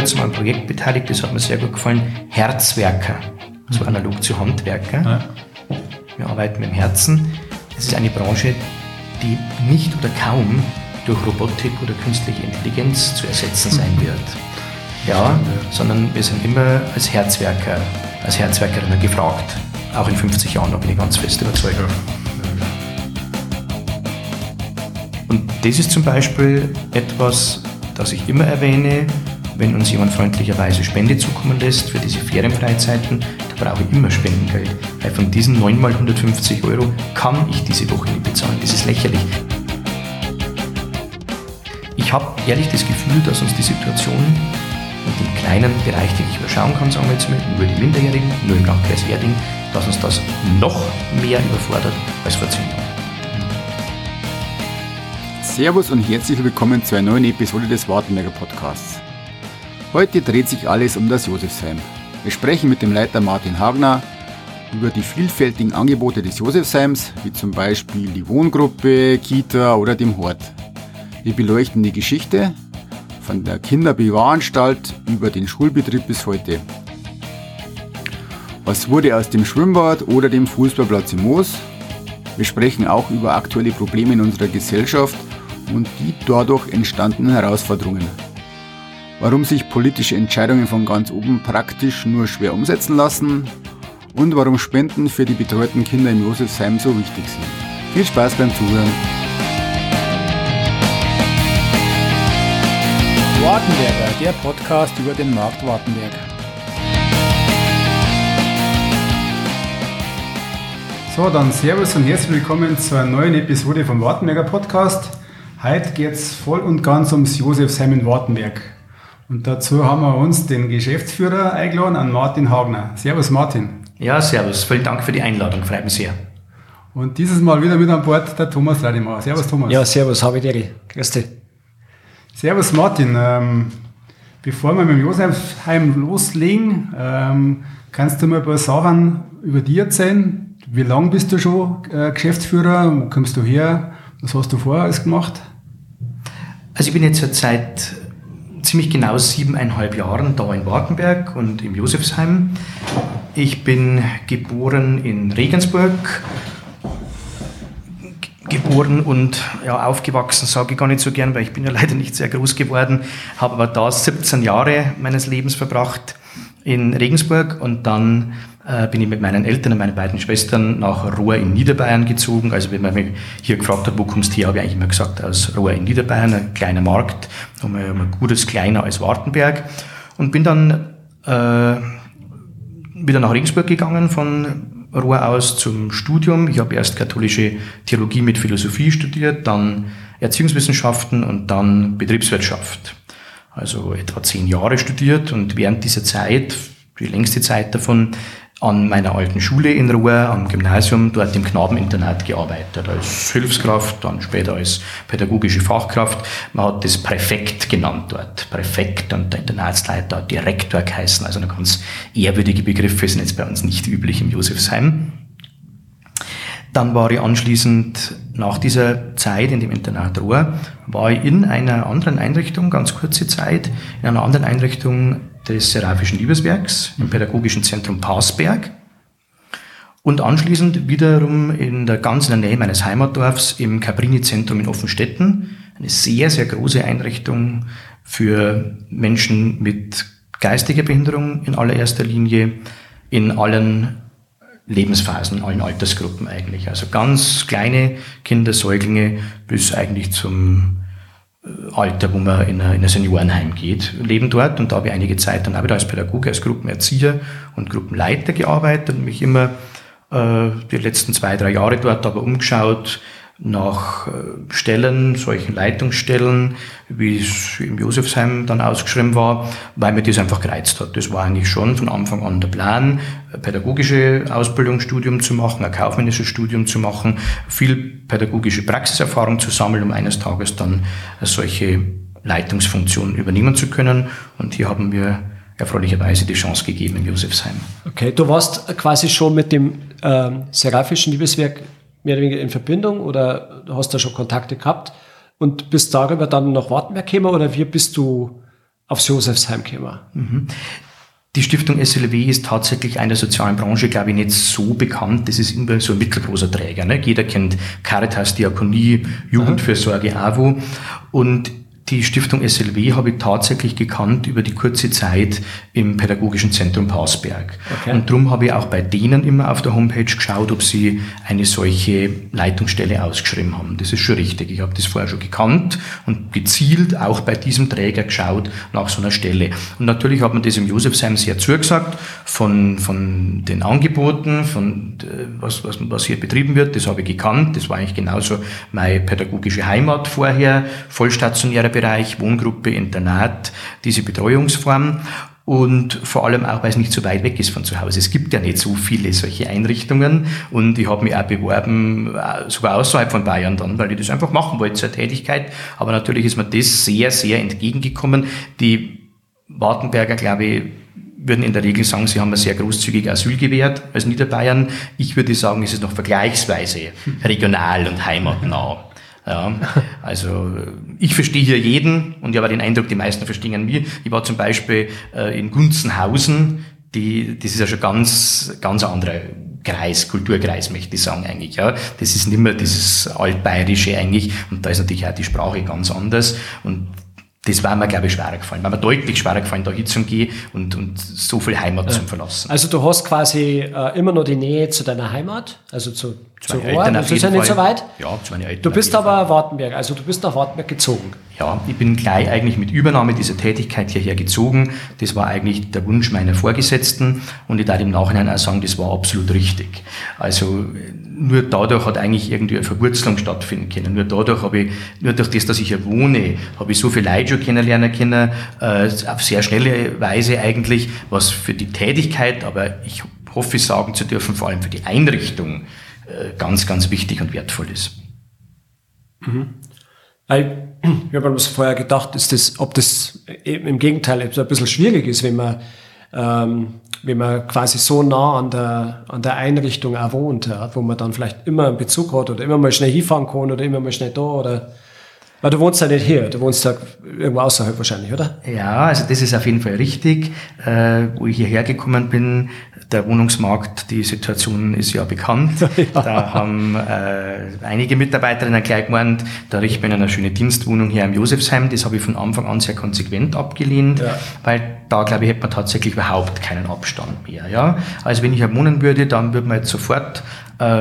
kurzem an einem Projekt beteiligt, das hat mir sehr gut gefallen. Herzwerker, so analog zu Handwerker. Ja. Wir arbeiten mit dem Herzen. Es ist eine Branche, die nicht oder kaum durch Robotik oder künstliche Intelligenz zu ersetzen sein wird. Ja, sondern wir sind immer als Herzwerker, als Herzwerkerinnen gefragt. Auch in 50 Jahren, da bin ich ganz fest überzeugt. Und das ist zum Beispiel etwas, das ich immer erwähne, wenn uns jemand freundlicherweise Spende zukommen lässt für diese Ferienfreizeiten, da brauche ich immer Spendengeld. Weil von diesen 9 mal 150 Euro kann ich diese Woche nicht bezahlen. Das ist lächerlich. Ich habe ehrlich das Gefühl, dass uns die Situation und den kleinen Bereich, den ich überschauen kann, sagen wir jetzt mal, nur die Minderjährigen, nur im Landkreis Erding, dass uns das noch mehr überfordert als vor zehn Jahren. Servus und herzlich willkommen zu einer neuen Episode des Wartenberger Podcasts. Heute dreht sich alles um das Josefsheim. Wir sprechen mit dem Leiter Martin Hagner über die vielfältigen Angebote des Josefsheims, wie zum Beispiel die Wohngruppe, Kita oder dem Hort. Wir beleuchten die Geschichte, von der Kinderbewahranstalt über den Schulbetrieb bis heute. Was wurde aus dem Schwimmbad oder dem Fußballplatz im Moos? Wir sprechen auch über aktuelle Probleme in unserer Gesellschaft und die dadurch entstandenen Herausforderungen. Warum sich politische Entscheidungen von ganz oben praktisch nur schwer umsetzen lassen und warum Spenden für die betreuten Kinder im Josefsheim so wichtig sind. Viel Spaß beim Zuhören! Wartenberger, der Podcast über den Markt Wartenberg. So, dann Servus und herzlich willkommen zu einer neuen Episode vom Wartenberger Podcast. Heute geht es voll und ganz ums Josefsheim in Wartenberg. Und dazu haben wir uns den Geschäftsführer eingeladen, an Martin Hagner. Servus Martin. Ja, servus. Vielen Dank für die Einladung, freut mich sehr. Und dieses Mal wieder mit an Bord der Thomas Radimauer. Servus Thomas. Ja, servus, habe ich dir. Grüß dich. Servus Martin, ähm, bevor wir mit dem Josefsheim loslegen, ähm, kannst du mir ein paar Sachen über dich erzählen? Wie lange bist du schon äh, Geschäftsführer? Wo kommst du her? Was hast du vorher alles gemacht? Also ich bin jetzt seit ziemlich genau siebeneinhalb Jahren da in Wartenberg und im Josefsheim. Ich bin geboren in Regensburg geboren und ja, aufgewachsen, sage ich gar nicht so gern, weil ich bin ja leider nicht sehr groß geworden, habe aber da 17 Jahre meines Lebens verbracht in Regensburg und dann bin ich mit meinen Eltern und meinen beiden Schwestern nach Ruhr in Niederbayern gezogen. Also wenn man mich hier gefragt hat, wo kommst du her, habe ich eigentlich immer gesagt, aus Ruhr in Niederbayern, ein kleiner Markt, um ein gutes kleiner als Wartenberg und bin dann äh, wieder nach Regensburg gegangen von Ruhr aus zum Studium. Ich habe erst katholische Theologie mit Philosophie studiert, dann Erziehungswissenschaften und dann Betriebswirtschaft. Also etwa zehn Jahre studiert und während dieser Zeit, die längste Zeit davon, an meiner alten Schule in Ruhr, am Gymnasium, dort im Knabeninternat gearbeitet, als Hilfskraft, dann später als pädagogische Fachkraft. Man hat das Präfekt genannt dort. Präfekt und der Internatsleiter hat Direktor geheißen, also eine ganz ehrwürdige Begriffe sind jetzt bei uns nicht üblich im Josefsheim. Dann war ich anschließend nach dieser Zeit in dem Internat Ruhr, war ich in einer anderen Einrichtung, ganz kurze Zeit, in einer anderen Einrichtung des Seraphischen Liebeswerks im Pädagogischen Zentrum Passberg und anschließend wiederum in der ganz Nähe meines Heimatdorfs im Cabrini-Zentrum in Offenstetten, eine sehr, sehr große Einrichtung für Menschen mit geistiger Behinderung in allererster Linie, in allen Lebensphasen, allen Altersgruppen eigentlich. Also ganz kleine Kinder, Säuglinge bis eigentlich zum Alter, wo man in ein, Seniorenheim geht, leben dort. Und da habe ich einige Zeit dann auch wieder als Pädagoge, als Gruppenerzieher und Gruppenleiter gearbeitet und mich immer äh, die letzten zwei, drei Jahre dort aber umgeschaut, nach äh, Stellen, solchen Leitungsstellen, wie es im Josefsheim dann ausgeschrieben war, weil mir das einfach gereizt hat. Das war eigentlich schon von Anfang an der Plan, pädagogische Ausbildungsstudium zu machen, ein kaufmännisches Studium zu machen, viel pädagogische Praxiserfahrung zu sammeln, um eines Tages dann solche Leitungsfunktionen übernehmen zu können. Und hier haben wir erfreulicherweise die Chance gegeben in Josefsheim. Okay, du warst quasi schon mit dem äh, Seraphischen Liebeswerk mehr oder weniger in Verbindung oder hast da schon Kontakte gehabt und bist darüber dann nach Wartenberg gekommen oder wie bist du aufs Josefsheim gekommen? Mhm. Die Stiftung SLW ist tatsächlich einer sozialen Branche, glaube ich, nicht so bekannt. Das ist immer so ein mittelgroßer Träger. Ne? Jeder kennt Caritas, Diakonie, Jugendfürsorge, AWO. Und die Stiftung SLW habe ich tatsächlich gekannt über die kurze Zeit im Pädagogischen Zentrum Pausberg. Okay. Und darum habe ich auch bei denen immer auf der Homepage geschaut, ob sie eine solche Leitungsstelle ausgeschrieben haben. Das ist schon richtig. Ich habe das vorher schon gekannt und gezielt auch bei diesem Träger geschaut nach so einer Stelle. Und natürlich hat man das im Josefsheim sehr zugesagt von, von den Angeboten, von äh, was, was, was hier betrieben wird. Das habe ich gekannt. Das war eigentlich genauso meine pädagogische Heimat vorher, vollstationärer Bereich, Wohngruppe, Internat, diese Betreuungsform und vor allem auch, weil es nicht so weit weg ist von zu Hause. Es gibt ja nicht so viele solche Einrichtungen und ich habe mich auch beworben, äh, sogar außerhalb von Bayern dann, weil ich das einfach machen wollte zur Tätigkeit. Aber natürlich ist mir das sehr, sehr entgegengekommen. Die Wartenberger, glaube ich, würden in der Regel sagen, sie haben ein sehr großzügig Asyl gewährt als Niederbayern. Ich würde sagen, es ist noch vergleichsweise regional und heimatnah. Ja, also ich verstehe hier jeden und ich habe den Eindruck, die meisten verstehen mich. Ich war zum Beispiel äh, in Gunzenhausen, die, das ist ja schon ganz, ganz anderer Kreis, Kulturkreis, möchte ich sagen eigentlich. Ja. Das ist nicht mehr dieses altbayerische eigentlich und da ist natürlich auch die Sprache ganz anders und das war mir, glaube ich, schwerer gefallen. War mir deutlich schwerer gefallen, da hinzugehen und, und so viel Heimat ja. zu verlassen. Also du hast quasi äh, immer noch die Nähe zu deiner Heimat, also zu, zu Rohr, das ist ja nicht so weit. Ja, zu meinen Eltern. Du bist aber Wartenberg, also du bist nach Wartenberg gezogen. Ja, ich bin gleich eigentlich mit Übernahme dieser Tätigkeit hierher gezogen. Das war eigentlich der Wunsch meiner Vorgesetzten und ich darf im Nachhinein auch sagen, das war absolut richtig. Also nur dadurch hat eigentlich irgendwie eine Verwurzelung stattfinden können. Nur dadurch habe ich, nur durch das, dass ich hier wohne, habe ich so viel Leute schon kennenlernen können, äh, auf sehr schnelle Weise eigentlich, was für die Tätigkeit, aber ich hoffe sagen zu dürfen, vor allem für die Einrichtung, äh, ganz, ganz wichtig und wertvoll ist. Mhm. Ich habe mir vorher gedacht, ist das, ob das im Gegenteil ein bisschen schwierig ist, wenn man ähm, wenn man quasi so nah an der, an der Einrichtung auch wohnt, ja, wo man dann vielleicht immer einen Bezug hat oder immer mal schnell hinfahren kann oder immer mal schnell da oder weil du wohnst ja nicht hier, du wohnst ja irgendwo außerhalb wahrscheinlich, oder? Ja, also das ist auf jeden Fall richtig. Äh, wo ich hierher gekommen bin, der Wohnungsmarkt, die Situation ist ja bekannt. ja. Da haben äh, einige Mitarbeiterinnen gleich gemeint, da richten wir eine schöne Dienstwohnung hier im Josefsheim. Das habe ich von Anfang an sehr konsequent abgelehnt, ja. weil da, glaube ich, hätte man tatsächlich überhaupt keinen Abstand mehr. Ja? Also wenn ich hier wohnen würde, dann würde man jetzt sofort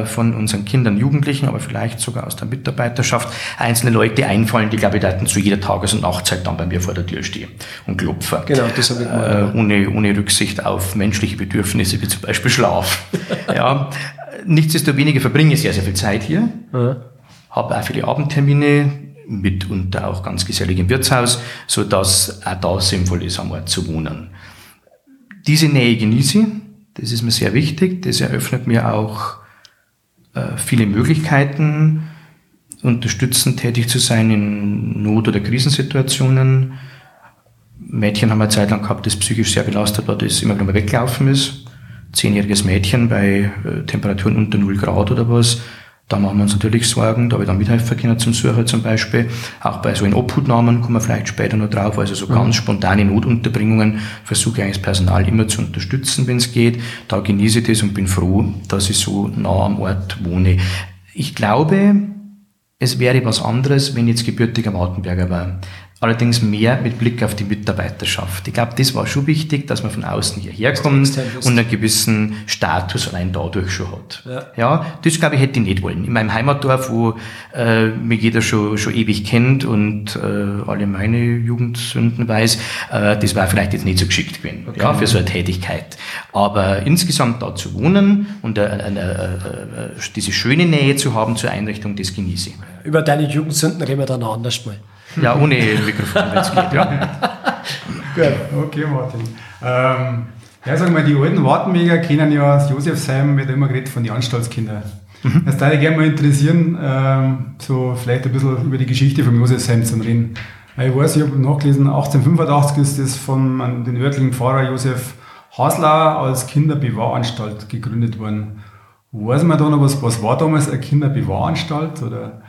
von unseren Kindern, Jugendlichen, aber vielleicht sogar aus der Mitarbeiterschaft einzelne Leute einfallen, die, glaube ich, dann zu jeder Tages- und Nachtzeit dann bei mir vor der Tür stehen und klopfen. Genau, das habe ich mal. Äh, ohne, ohne Rücksicht auf menschliche Bedürfnisse, wie zum Beispiel Schlaf. ja. Nichtsdestoweniger verbringe ich sehr, sehr viel Zeit hier. Mhm. Habe auch viele Abendtermine, mitunter auch ganz gesellig im Wirtshaus, so dass auch da sinnvoll ist, am Ort zu wohnen. Diese Nähe genieße ich, das ist mir sehr wichtig, das eröffnet mir auch äh, viele Möglichkeiten, unterstützend tätig zu sein in Not- oder Krisensituationen. Mädchen haben eine Zeit lang gehabt, das psychisch sehr belastet war, das immer wieder mal weggelaufen ist. Zehnjähriges Mädchen bei äh, Temperaturen unter 0 Grad oder was, da machen wir uns natürlich Sorgen, da habe ich dann mithelfen können zum Suchen zum Beispiel. Auch bei so in Obhutnahmen kommen wir vielleicht später noch drauf. Also so mhm. ganz spontane Notunterbringungen versuche ich eigentlich das Personal immer zu unterstützen, wenn es geht. Da genieße ich das und bin froh, dass ich so nah am Ort wohne. Ich glaube, es wäre was anderes, wenn ich jetzt gebürtiger Wartenberger war allerdings mehr mit Blick auf die Mitarbeiterschaft. Ich glaube, das war schon wichtig, dass man von außen hierher kommt und einen gewissen Status allein dadurch schon hat. Ja, ja das glaube ich hätte ich nicht wollen. In meinem Heimatdorf, wo äh, mich jeder schon, schon ewig kennt und äh, alle meine Jugendsünden weiß, äh, das war vielleicht jetzt nicht so geschickt gewesen, okay. ja, für so eine Tätigkeit. Aber insgesamt da zu wohnen und äh, äh, äh, diese schöne Nähe zu haben zur Einrichtung, das genieße ich. Über deine Jugendsünden reden wir dann anders mal. Ja, ohne Mikrofon, wenn es geht, ja. Gut, okay, Martin. Ähm, ja, sagen wir, die alten Wartenweger kennen ja das Josefsheim, wird immer geredet von den Anstaltskindern. Mhm. Das würde ich gerne mal interessieren, ähm, so vielleicht ein bisschen über die Geschichte vom Josefsheim zu reden. Ich weiß, ich habe nachgelesen, 1885 ist das von den örtlichen Pfarrer Josef Hasler als Kinderbewahranstalt gegründet worden. Weiß man da noch was, was war damals eine Kinderbewahranstalt? Oder?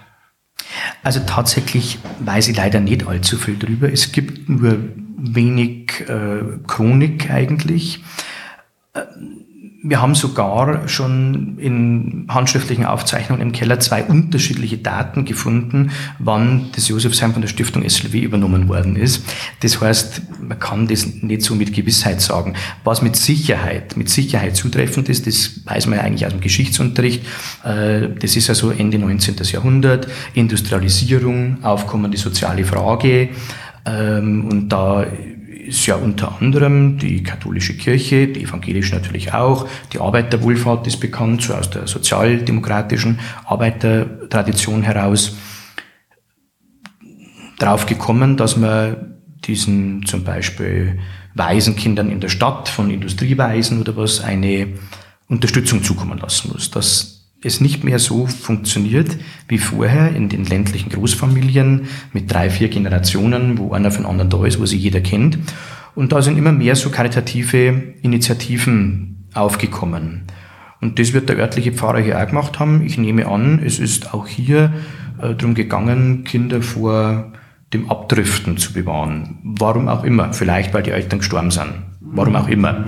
Also tatsächlich weiß ich leider nicht allzu viel drüber. Es gibt nur wenig äh, Chronik eigentlich. Äh, wir haben sogar schon in handschriftlichen Aufzeichnungen im Keller zwei unterschiedliche Daten gefunden, wann das Josefsheim von der Stiftung SLW übernommen worden ist. Das heißt, man kann das nicht so mit Gewissheit sagen. Was mit Sicherheit, mit Sicherheit zutreffend ist, das weiß man ja eigentlich aus dem Geschichtsunterricht. Äh, das ist also Ende 19. Jahrhundert, Industrialisierung, aufkommende soziale Frage. Ähm, und da ist ja unter anderem die katholische Kirche, die evangelische natürlich auch, die Arbeiterwohlfahrt ist bekannt, so aus der sozialdemokratischen Arbeitertradition heraus, drauf gekommen, dass man diesen zum Beispiel Waisenkindern in der Stadt von Industrieweisen oder was eine Unterstützung zukommen lassen muss. Dass es nicht mehr so funktioniert wie vorher in den ländlichen Großfamilien mit drei, vier Generationen, wo einer von anderen da ist, wo sie jeder kennt. Und da sind immer mehr so karitative Initiativen aufgekommen. Und das wird der örtliche Pfarrer hier auch gemacht haben. Ich nehme an, es ist auch hier äh, darum gegangen, Kinder vor dem Abdriften zu bewahren. Warum auch immer. Vielleicht, weil die Eltern gestorben sind. Warum auch immer.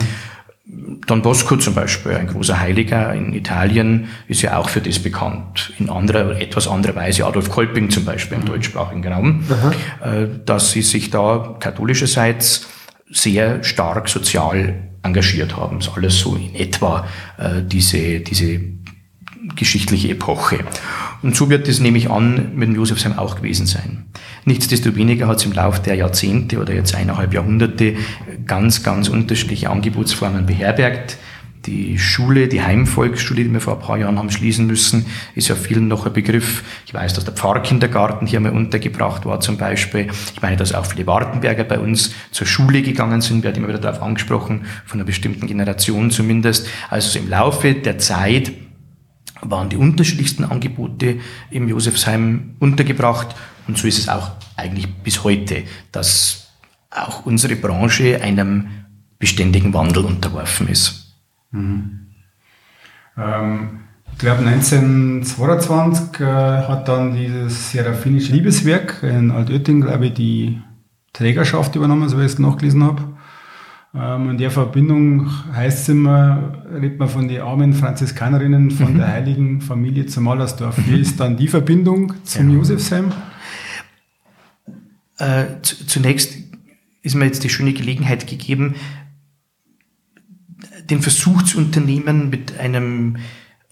Don Bosco zum Beispiel, ein großer Heiliger in Italien, ist ja auch für das bekannt. In anderer, etwas anderer Weise, Adolf Kolping zum Beispiel im deutschsprachigen Raum, Aha. Äh, dass sie sich da katholischerseits sehr stark sozial engagiert haben. Das ist alles so in etwa äh, diese, diese geschichtliche Epoche. Und so wird es, nehme ich an, mit dem Josefsheim auch gewesen sein. Nichtsdestoweniger hat es im Laufe der Jahrzehnte oder jetzt eineinhalb Jahrhunderte ganz, ganz unterschiedliche Angebotsformen beherbergt. Die Schule, die Heimvolksschule, die wir vor ein paar Jahren haben schließen müssen, ist ja vielen noch ein Begriff. Ich weiß, dass der Pfarrkindergarten hier mal untergebracht war zum Beispiel. Ich meine, dass auch viele Wartenberger bei uns zur Schule gegangen sind, wird immer wieder darauf angesprochen, von einer bestimmten Generation zumindest. Also so im Laufe der Zeit waren die unterschiedlichsten Angebote im Josefsheim untergebracht. Und so ist es auch eigentlich bis heute, dass auch unsere Branche einem beständigen Wandel unterworfen ist. Mhm. Ähm, ich glaube 1922 äh, hat dann dieses seraphinische Liebeswerk in Altötting, glaube ich, die Trägerschaft übernommen, so wie ich es nachgelesen habe. Ähm, in der Verbindung heißt es immer, redet man von den armen Franziskanerinnen von mhm. der heiligen Familie zum Mallersdorf. Wie ist dann die Verbindung zum ja. Josefsheim? Äh, zunächst ist mir jetzt die schöne Gelegenheit gegeben, den Versuch zu unternehmen, mit einem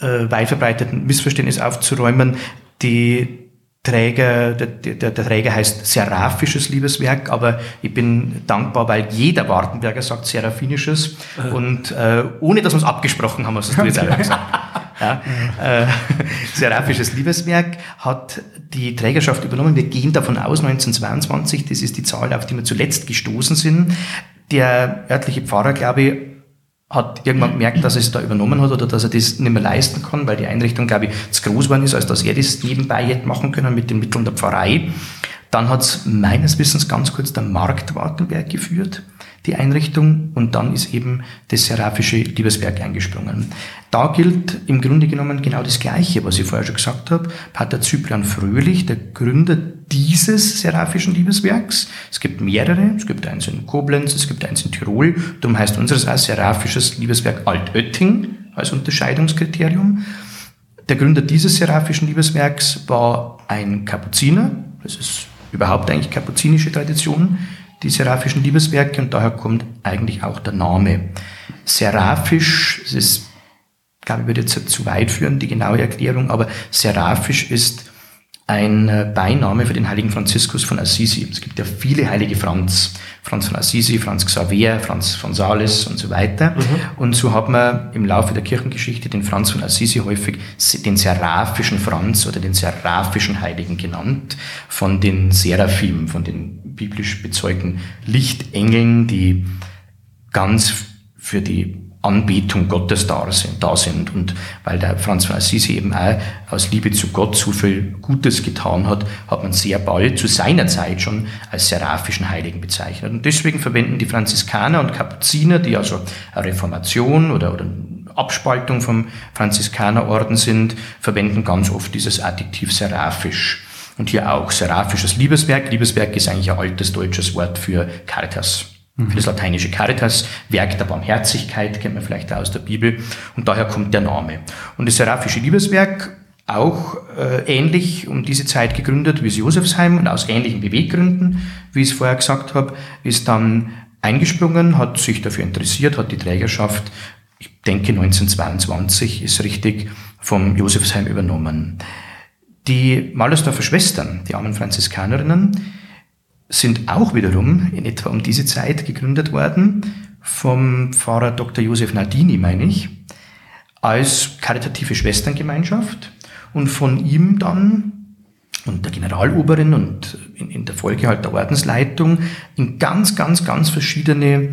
äh, weit verbreiteten Missverständnis aufzuräumen, die Träger, der, der, der Träger heißt seraphisches Liebeswerk, aber ich bin dankbar, weil jeder Wartenberger sagt seraphinisches mhm. und äh, ohne dass wir es abgesprochen haben, hast du jetzt auch gesagt. Ja, äh, seraphisches Liebeswerk hat die Trägerschaft übernommen. Wir gehen davon aus, 1922, das ist die Zahl, auf die wir zuletzt gestoßen sind. Der örtliche Pfarrer, glaube ich, hat irgendwann gemerkt, dass er es da übernommen hat oder dass er das nicht mehr leisten kann, weil die Einrichtung, glaube ich, zu groß geworden ist, als dass er das nebenbei hätte machen können mit den Mitteln der Pfarrei. Dann hat es meines Wissens ganz kurz der Markt Wartenberg geführt, die Einrichtung, und dann ist eben das Seraphische Liebeswerk eingesprungen. Da gilt im Grunde genommen genau das Gleiche, was ich vorher schon gesagt habe. Pater Cyprian Fröhlich, der Gründer dieses Seraphischen Liebeswerks. Es gibt mehrere, es gibt eins in Koblenz, es gibt eins in Tirol, darum heißt unseres auch Seraphisches Liebeswerk Altötting als Unterscheidungskriterium. Der Gründer dieses Seraphischen Liebeswerks war ein Kapuziner, das ist überhaupt eigentlich kapuzinische Tradition, die seraphischen Liebeswerke, und daher kommt eigentlich auch der Name. Seraphisch, das ist, glaube ich, würde jetzt zu weit führen, die genaue Erklärung, aber seraphisch ist ein äh, Beiname für den heiligen Franziskus von Assisi. Es gibt ja viele heilige Franz. Franz von Assisi, Franz Xaver, Franz von Sales und so weiter. Mhm. Und so hat man im Laufe der Kirchengeschichte den Franz von Assisi häufig den seraphischen Franz oder den seraphischen Heiligen genannt, von den Seraphim, von den biblisch bezeugten Lichtengeln, die ganz für die Anbetung Gottes da sind, da sind. Und weil der Franz von Assisi eben auch aus Liebe zu Gott so viel Gutes getan hat, hat man sehr bald zu seiner Zeit schon als seraphischen Heiligen bezeichnet. Und deswegen verwenden die Franziskaner und Kapuziner, die also eine Reformation oder, oder Abspaltung vom Franziskanerorden sind, verwenden ganz oft dieses Adjektiv seraphisch. Und hier auch seraphisches Liebeswerk. Liebeswerk ist eigentlich ein altes deutsches Wort für Caritas. Für das lateinische Caritas, Werk der Barmherzigkeit, kennt man vielleicht aus der Bibel. Und daher kommt der Name. Und das seraphische Liebeswerk auch äh, ähnlich um diese Zeit gegründet wie das Josefsheim und aus ähnlichen Beweggründen, wie ich es vorher gesagt habe, ist dann eingesprungen, hat sich dafür interessiert, hat die Trägerschaft, ich denke 1922 ist richtig, vom Josefsheim übernommen. Die Malersdorfer Schwestern, die armen Franziskanerinnen, sind auch wiederum in etwa um diese Zeit gegründet worden vom Pfarrer Dr. Josef Nardini, meine ich, als karitative Schwesterngemeinschaft und von ihm dann und der Generaloberin und in, in der Folge halt der Ordensleitung in ganz, ganz, ganz verschiedene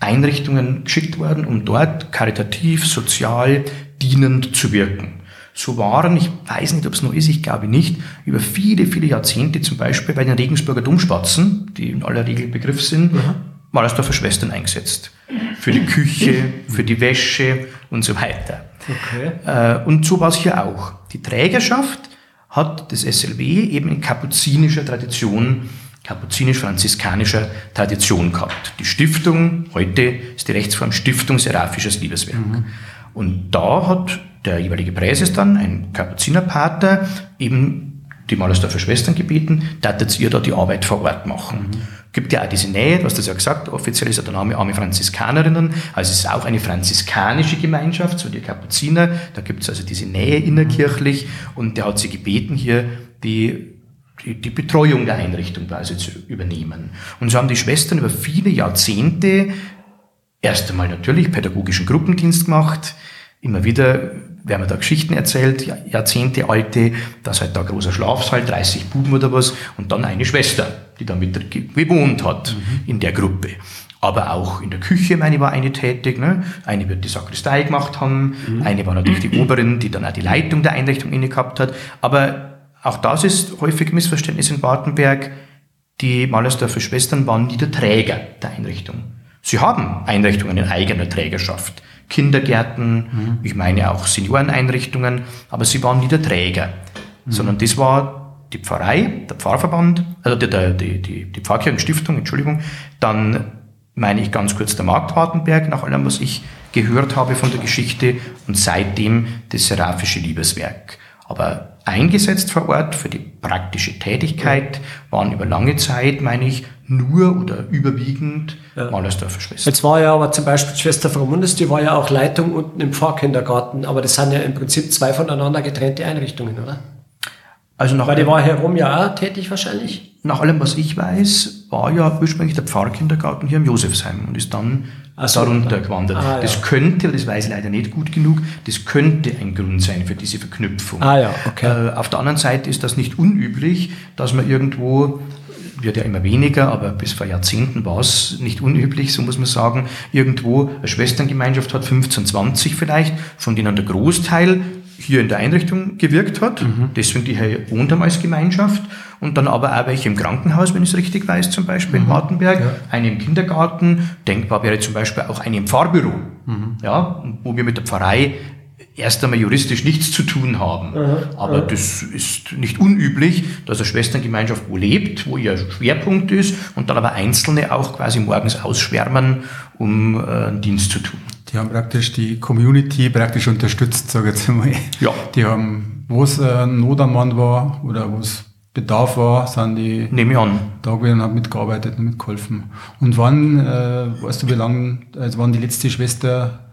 Einrichtungen geschickt worden, um dort karitativ, sozial, dienend zu wirken. So waren, ich weiß nicht, ob es noch ist, ich glaube nicht, über viele, viele Jahrzehnte zum Beispiel bei den Regensburger Domspatzen, die in aller Regel Begriff sind, mhm. Malersdorfer Schwestern eingesetzt. Für die Küche, für die Wäsche und so weiter. Okay. Äh, und so war es hier auch. Die Trägerschaft hat das SLW eben in kapuzinischer Tradition, kapuzinisch-franziskanischer Tradition gehabt. Die Stiftung, heute ist die Rechtsform Stiftung Seraphisches Liebeswerk. Mhm. Und da hat der jeweilige Präses dann, ein Kapuzinerpater, eben die Malersdorfer Schwestern gebeten, dass ihr da die Arbeit vor Ort machen. Mhm. Gibt ja auch diese Nähe, du hast das ja gesagt, offiziell ist ja der Name Arme Franziskanerinnen, also es ist auch eine franziskanische Gemeinschaft, so die Kapuziner, da gibt es also diese Nähe innerkirchlich und der hat sie gebeten, hier die die, die Betreuung der Einrichtung quasi zu übernehmen. Und so haben die Schwestern über viele Jahrzehnte erst einmal natürlich pädagogischen Gruppendienst gemacht, immer wieder werden mir da Geschichten erzählt, Jahrzehnte alte, dass halt da ein großer Schlafsaal, 30 Buben oder was, und dann eine Schwester, die da mit gewohnt hat mhm. in der Gruppe. Aber auch in der Küche, meine war eine tätig, ne? eine wird die Sakristei gemacht haben, mhm. eine war natürlich die Oberin, die dann auch die Leitung der Einrichtung inne gehabt hat. Aber auch das ist häufig Missverständnis in Bartenberg. Die Malersdorfer Schwestern waren nie der Träger der Einrichtung. Sie haben Einrichtungen in eigener Trägerschaft. Kindergärten, mhm. ich meine auch Senioreneinrichtungen, aber sie waren nie der Träger, mhm. sondern das war die Pfarrei, der Pfarrverband, also die, die, die, die Pfarrkirchenstiftung, Entschuldigung, dann meine ich ganz kurz der Markt Wartenberg, nach allem, was ich gehört habe von der Geschichte, und seitdem das Seraphische Liebeswerk. Aber eingesetzt vor Ort für die praktische Tätigkeit waren über lange Zeit, meine ich, nur oder überwiegend ja. Malersdorfer Schwestern. Jetzt war ja aber zum Beispiel Schwester Frau Mundes, die war ja auch Leitung unten im Pfarrkindergarten, aber das sind ja im Prinzip zwei voneinander getrennte Einrichtungen, oder? Also nach Weil die war herum ja auch tätig wahrscheinlich? Nach allem, was ich weiß, war ja ursprünglich der Pfarrkindergarten hier im Josefsheim und ist dann so, darunter gewandert. Ah, das ja. könnte, das weiß ich leider nicht gut genug, das könnte ein Grund sein für diese Verknüpfung. Ah, ja, okay. Äh, auf der anderen Seite ist das nicht unüblich, dass man irgendwo wird ja immer weniger, aber bis vor Jahrzehnten war es nicht unüblich, so muss man sagen, irgendwo eine Schwesterngemeinschaft hat 15, 20 vielleicht, von denen der Großteil hier in der Einrichtung gewirkt hat, mhm. deswegen die hier wohnt haben als Gemeinschaft und dann aber auch welche im Krankenhaus, wenn ich es richtig weiß, zum Beispiel mhm. in Wartenberg, ja. eine im Kindergarten, denkbar wäre zum Beispiel auch eine im Pfarrbüro, mhm. ja, wo wir mit der Pfarrei erst einmal juristisch nichts zu tun haben. Aha, Aber aha. das ist nicht unüblich, dass eine Schwesterngemeinschaft wo lebt, wo ihr Schwerpunkt ist und dann aber Einzelne auch quasi morgens ausschwärmen, um äh, einen Dienst zu tun. Die haben praktisch die Community praktisch unterstützt, sage ich jetzt mal. Ja. Die haben, wo es äh, Not am Mann war oder wo es Bedarf war, sind die Nehme ich an. da gewesen und haben mitgearbeitet und mitgeholfen. Und wann, äh, weißt du, wie lange, also wann die letzte Schwester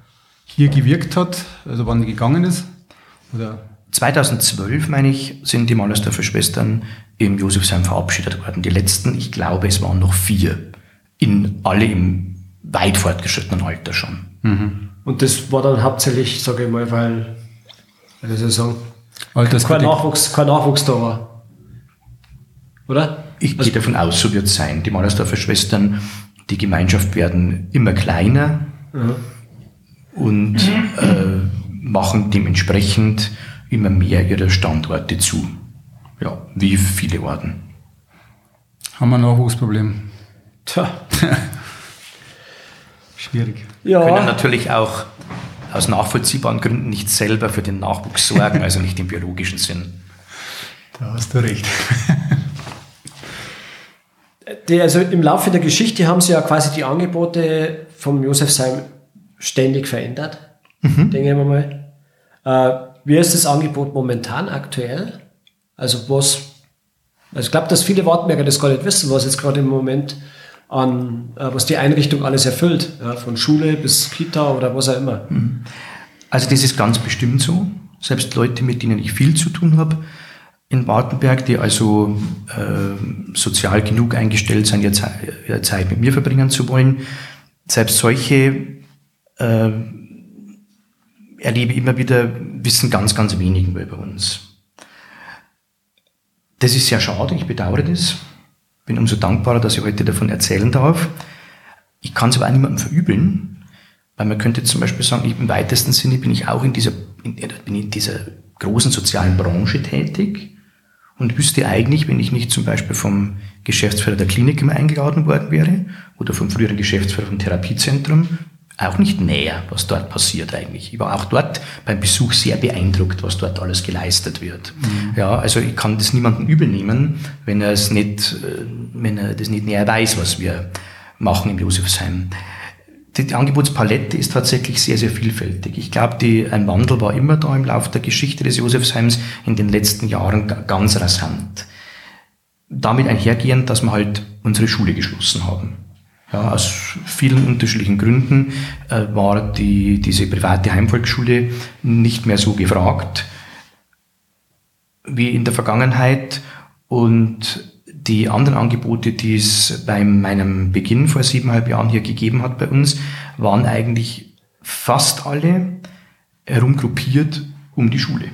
hier gewirkt hat, also wann die gegangen ist? Oder? 2012, meine ich, sind die Malersdorfer Schwestern im Josefsheim verabschiedet worden. Die letzten, ich glaube, es waren noch vier. In, alle im weit fortgeschrittenen Alter schon. Mhm. Und das war dann hauptsächlich, sage ich mal, weil, wie soll ich sagen, kein Nachwuchs, kein Nachwuchs da war. Oder? Ich also, gehe davon aus, so wird es sein. Die Malersdorfer Schwestern, die Gemeinschaft werden immer kleiner. Mhm und äh, machen dementsprechend immer mehr ihre Standorte zu. Ja, wie viele Orden. Haben wir ein Nachwuchsproblem? Tja. Schwierig. Ja. Wir können natürlich auch aus nachvollziehbaren Gründen nicht selber für den Nachwuchs sorgen, also nicht im biologischen Sinn. Da hast du recht. Die, also im Laufe der Geschichte haben sie ja quasi die Angebote vom Josefsheim ständig verändert, mhm. denke ich mal. Äh, wie ist das Angebot momentan aktuell? Also was, also ich glaube, dass viele Wartenberger das gar nicht wissen, was jetzt gerade im Moment an, äh, was die Einrichtung alles erfüllt, ja, von Schule bis Kita oder was auch immer. Mhm. Also das ist ganz bestimmt so. Selbst Leute, mit denen ich viel zu tun habe, in Wartenberg, die also äh, sozial genug eingestellt sind, jetzt Zeit mit mir verbringen zu wollen. Selbst solche äh, erlebe immer wieder, wissen ganz, ganz wenig über uns. Das ist sehr schade, ich bedauere das. Bin umso dankbarer, dass ich heute davon erzählen darf. Ich kann es aber auch niemandem verübeln, weil man könnte zum Beispiel sagen, ich, im weitesten Sinne bin ich auch in dieser, in, bin in dieser großen sozialen Branche tätig und wüsste eigentlich, wenn ich nicht zum Beispiel vom Geschäftsführer der Klinik immer eingeladen worden wäre oder vom früheren Geschäftsführer vom Therapiezentrum, auch nicht näher, was dort passiert eigentlich. Ich war auch dort beim Besuch sehr beeindruckt, was dort alles geleistet wird. Mhm. Ja, also ich kann das niemandem übel nehmen, wenn er es nicht, äh, wenn er das nicht näher weiß, was wir machen im Josefsheim die Angebotspalette ist tatsächlich sehr, sehr vielfältig. Ich glaube, die, ein Wandel war immer da im Laufe der Geschichte des Josefsheims in den letzten Jahren ganz rasant. Damit einhergehend, dass wir halt unsere Schule geschlossen haben. Ja, aus vielen unterschiedlichen Gründen äh, war die, diese private Heimvolksschule nicht mehr so gefragt wie in der Vergangenheit und die anderen Angebote, die es bei meinem Beginn vor siebeneinhalb Jahren hier gegeben hat bei uns, waren eigentlich fast alle herumgruppiert um die Schule.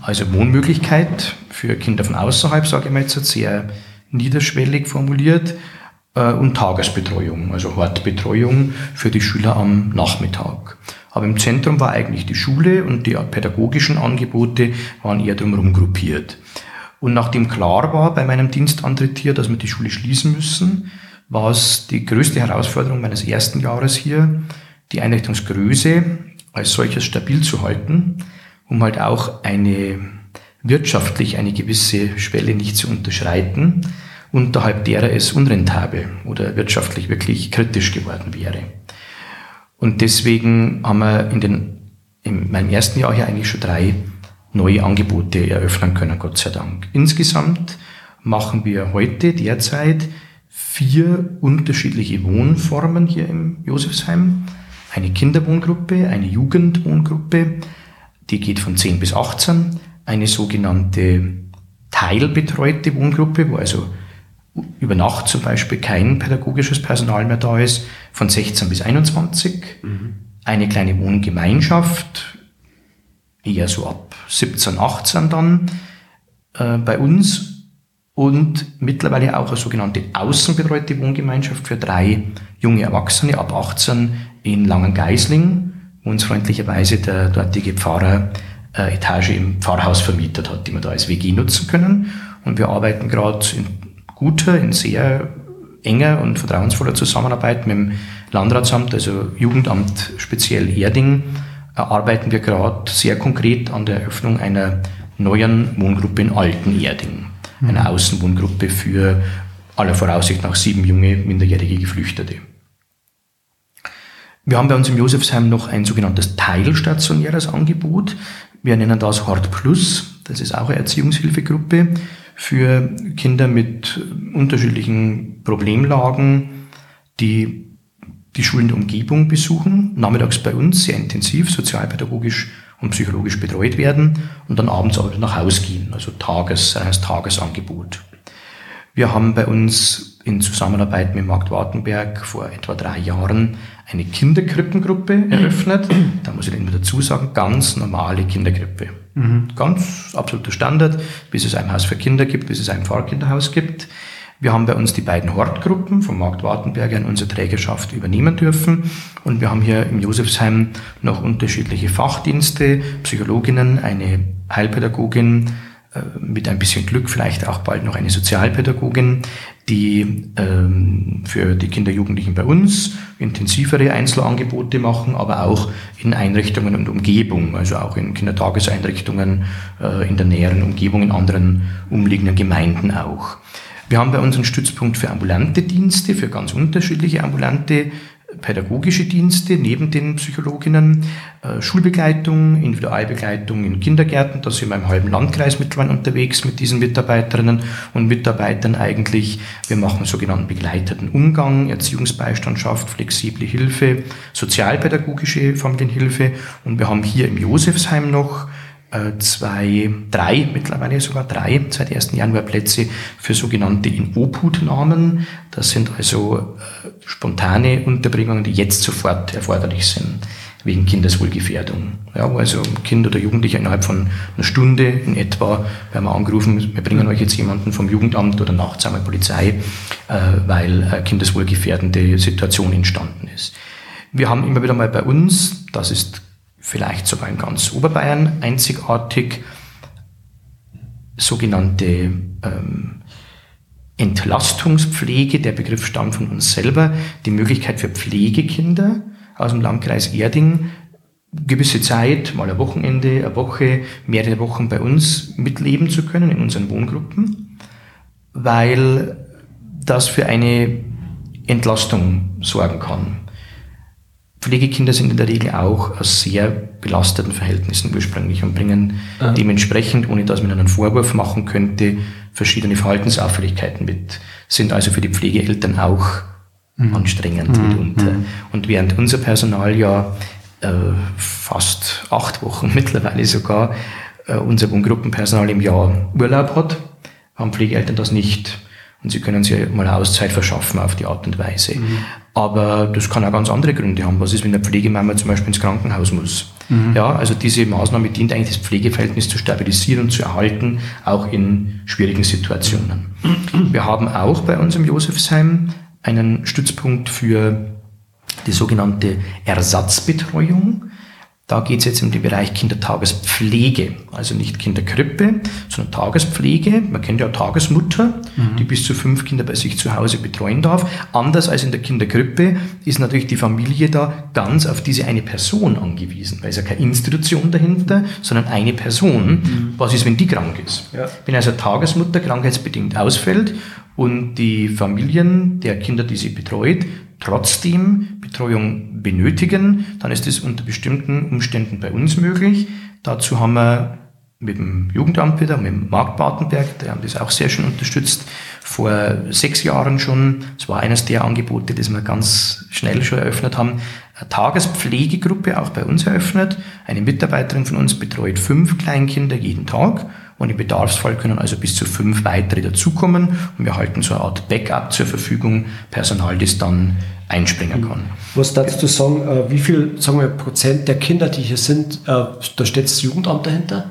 Also Wohnmöglichkeit für Kinder von außerhalb, sage ich mal jetzt sehr niederschwellig formuliert, und Tagesbetreuung, also Hortbetreuung für die Schüler am Nachmittag. Aber im Zentrum war eigentlich die Schule und die pädagogischen Angebote waren eher drumherum gruppiert. Und nachdem klar war bei meinem Dienstantritt hier, dass wir die Schule schließen müssen, war es die größte Herausforderung meines ersten Jahres hier, die Einrichtungsgröße als solches stabil zu halten, um halt auch eine wirtschaftlich eine gewisse Schwelle nicht zu unterschreiten, unterhalb derer es unrentabel oder wirtschaftlich wirklich kritisch geworden wäre. Und deswegen haben wir in, den, in meinem ersten Jahr hier eigentlich schon drei neue Angebote eröffnen können, Gott sei Dank. Insgesamt machen wir heute derzeit vier unterschiedliche Wohnformen hier im Josefsheim. Eine Kinderwohngruppe, eine Jugendwohngruppe, die geht von 10 bis 18, eine sogenannte teilbetreute Wohngruppe, wo also über Nacht zum Beispiel kein pädagogisches Personal mehr da ist, von 16 bis 21, mhm. eine kleine Wohngemeinschaft, eher so ab 17, 18 dann äh, bei uns und mittlerweile auch eine sogenannte außenbetreute Wohngemeinschaft für drei junge Erwachsene ab 18 in Langengeisling, wo uns freundlicherweise der dortige Pfarrer äh, Etage im Pfarrhaus vermietet hat, die wir da als WG nutzen können. Und wir arbeiten gerade in guter, in sehr enger und vertrauensvoller Zusammenarbeit mit dem Landratsamt, also Jugendamt speziell Erding, arbeiten wir gerade sehr konkret an der Eröffnung einer neuen Wohngruppe in Altenerding. Mhm. Eine Außenwohngruppe für aller Voraussicht nach sieben junge, minderjährige Geflüchtete. Wir haben bei uns im Josefsheim noch ein sogenanntes teilstationäres Angebot. Wir nennen das Hart Plus. Das ist auch eine Erziehungshilfegruppe für Kinder mit unterschiedlichen Problemlagen, die die schulende Umgebung besuchen, nachmittags bei uns sehr intensiv sozialpädagogisch und psychologisch betreut werden und dann abends aber nach Hause gehen, also Tages, reines Tagesangebot. Wir haben bei uns in Zusammenarbeit mit Markt Wartenberg vor etwa drei Jahren eine Kinderkrippengruppe eröffnet. Da muss ich immer dazu sagen, ganz normale Kinderkrippe. Mhm. Ganz absoluter Standard, bis es ein Haus für Kinder gibt, bis es ein Pfarrkinderhaus gibt. Wir haben bei uns die beiden Hortgruppen vom Markt Wartenberger in unsere Trägerschaft übernehmen dürfen. Und wir haben hier im Josefsheim noch unterschiedliche Fachdienste, Psychologinnen, eine Heilpädagogin, mit ein bisschen Glück vielleicht auch bald noch eine Sozialpädagogin, die ähm, für die Kinder, Jugendlichen bei uns intensivere Einzelangebote machen, aber auch in Einrichtungen und Umgebung, also auch in Kindertageseinrichtungen äh, in der näheren Umgebung, in anderen umliegenden Gemeinden auch. Wir haben bei uns einen Stützpunkt für ambulante Dienste, für ganz unterschiedliche ambulante pädagogische Dienste neben den Psychologinnen, äh, Schulbegleitung, Individualbegleitung in Kindergärten. Da sind wir im halben Landkreis mittlerweile unterwegs mit diesen Mitarbeiterinnen und Mitarbeitern eigentlich. Wir machen sogenannten begleiteten Umgang, Erziehungsbeistandschaft, flexible Hilfe, sozialpädagogische Familienhilfe und wir haben hier im Josefsheim noch zwei, drei, mittlerweile sogar drei, seit 1. Januar Plätze für sogenannte In-Obhut-Namen. Das sind also äh, spontane Unterbringungen, die jetzt sofort erforderlich sind wegen Kindeswohlgefährdung. Ja, wo also Kind oder Jugendlicher innerhalb von einer Stunde in etwa werden wir angerufen, wir bringen euch jetzt jemanden vom Jugendamt oder nachts einmal Polizei, äh, weil eine kindeswohlgefährdende Situation entstanden ist. Wir haben immer wieder mal bei uns, das ist vielleicht sogar in ganz Oberbayern einzigartig, sogenannte ähm, Entlastungspflege, der Begriff stammt von uns selber, die Möglichkeit für Pflegekinder aus dem Landkreis Erding. Gewisse Zeit, mal ein Wochenende, eine Woche, mehrere Wochen bei uns mitleben zu können in unseren Wohngruppen, weil das für eine Entlastung sorgen kann. Pflegekinder sind in der Regel auch aus sehr belasteten Verhältnissen ursprünglich und bringen ja. dementsprechend, ohne dass man einen Vorwurf machen könnte, verschiedene Verhaltensauffälligkeiten mit, sind also für die Pflegeeltern auch mhm. anstrengend mhm. mitunter. Mhm. Und während unser Personal ja äh, fast acht Wochen mittlerweile sogar äh, unser Wohngruppenpersonal im Jahr Urlaub hat, haben Pflegeeltern das nicht. Und sie können sich mal Auszeit verschaffen auf die Art und Weise. Mhm. Aber das kann auch ganz andere Gründe haben. Was ist, wenn der Pflegemama zum Beispiel ins Krankenhaus muss? Mhm. Ja, also diese Maßnahme dient eigentlich das Pflegeverhältnis zu stabilisieren und zu erhalten, auch in schwierigen Situationen. Mhm. Wir haben auch bei uns im Josefsheim einen Stützpunkt für die sogenannte Ersatzbetreuung. Da geht es jetzt um den Bereich Kindertagespflege, also nicht Kinderkrippe, sondern Tagespflege. Man kennt ja Tagesmutter, mhm. die bis zu fünf Kinder bei sich zu Hause betreuen darf. Anders als in der Kinderkrippe ist natürlich die Familie da ganz auf diese eine Person angewiesen, weil es ja keine Institution dahinter, sondern eine Person. Mhm. Was ist, wenn die krank ist? Ja. Wenn also Tagesmutter krankheitsbedingt ausfällt und die Familien der Kinder, die sie betreut, trotzdem Betreuung benötigen, dann ist es unter bestimmten Umständen bei uns möglich. Dazu haben wir mit dem Jugendamt wieder, mit dem Markt Badenberg, der haben das auch sehr schön unterstützt, vor sechs Jahren schon, das war eines der Angebote, das wir ganz schnell schon eröffnet haben, eine Tagespflegegruppe auch bei uns eröffnet. Eine Mitarbeiterin von uns betreut fünf Kleinkinder jeden Tag und im Bedarfsfall können also bis zu fünf weitere dazukommen und wir halten so eine Art Backup zur Verfügung, Personal, das dann einspringen kann. Was darfst du sagen, äh, wie viel sagen wir, Prozent der Kinder, die hier sind, äh, da steht das Jugendamt dahinter?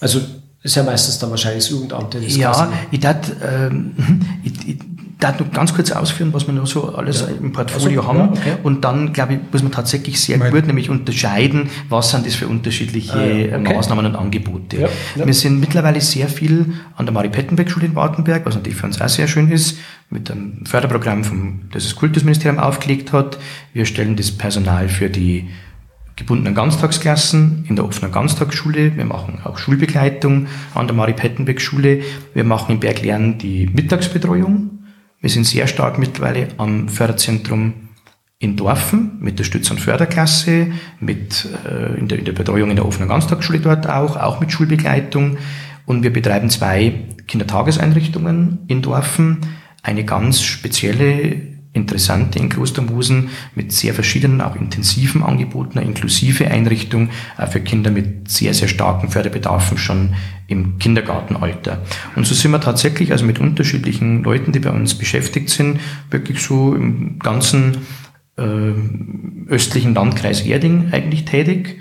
Also ist ja meistens dann wahrscheinlich das Jugendamt. Das ja, ich dachte, ähm, ich, ich, darf noch ganz kurz ausführen, was wir noch so alles ja. im Portfolio also, haben. Ja, okay. Und dann, glaube ich, muss man tatsächlich sehr Nein. gut nämlich unterscheiden, was sind das für unterschiedliche ah, ja. okay. Maßnahmen und Angebote. Wir sind mittlerweile sehr viel an der Marie-Pettenbeck-Schule in Wartenberg, was natürlich für uns auch sehr schön ist, mit einem Förderprogramm, vom, das das Kultusministerium aufgelegt hat. Wir stellen das Personal für die gebundenen Ganztagsklassen in der offenen Ganztagsschule. Wir machen auch Schulbegleitung an der Marie-Pettenbeck-Schule. Wir machen in Berglernen die Mittagsbetreuung wir sind sehr stark mittlerweile am Förderzentrum in Dorfen mit der Stütz- und Förderklasse, mit, äh, in, der, in der Betreuung in der offenen Ganztagsschule dort auch, auch mit Schulbegleitung. Und wir betreiben zwei Kindertageseinrichtungen in Dorfen. Eine ganz spezielle interessante in Klostermosen mit sehr verschiedenen, auch intensiven Angeboten, eine inklusive Einrichtung äh, für Kinder mit sehr, sehr starken Förderbedarfen schon im Kindergartenalter. Und so sind wir tatsächlich also mit unterschiedlichen Leuten, die bei uns beschäftigt sind, wirklich so im ganzen äh, östlichen Landkreis Erding eigentlich tätig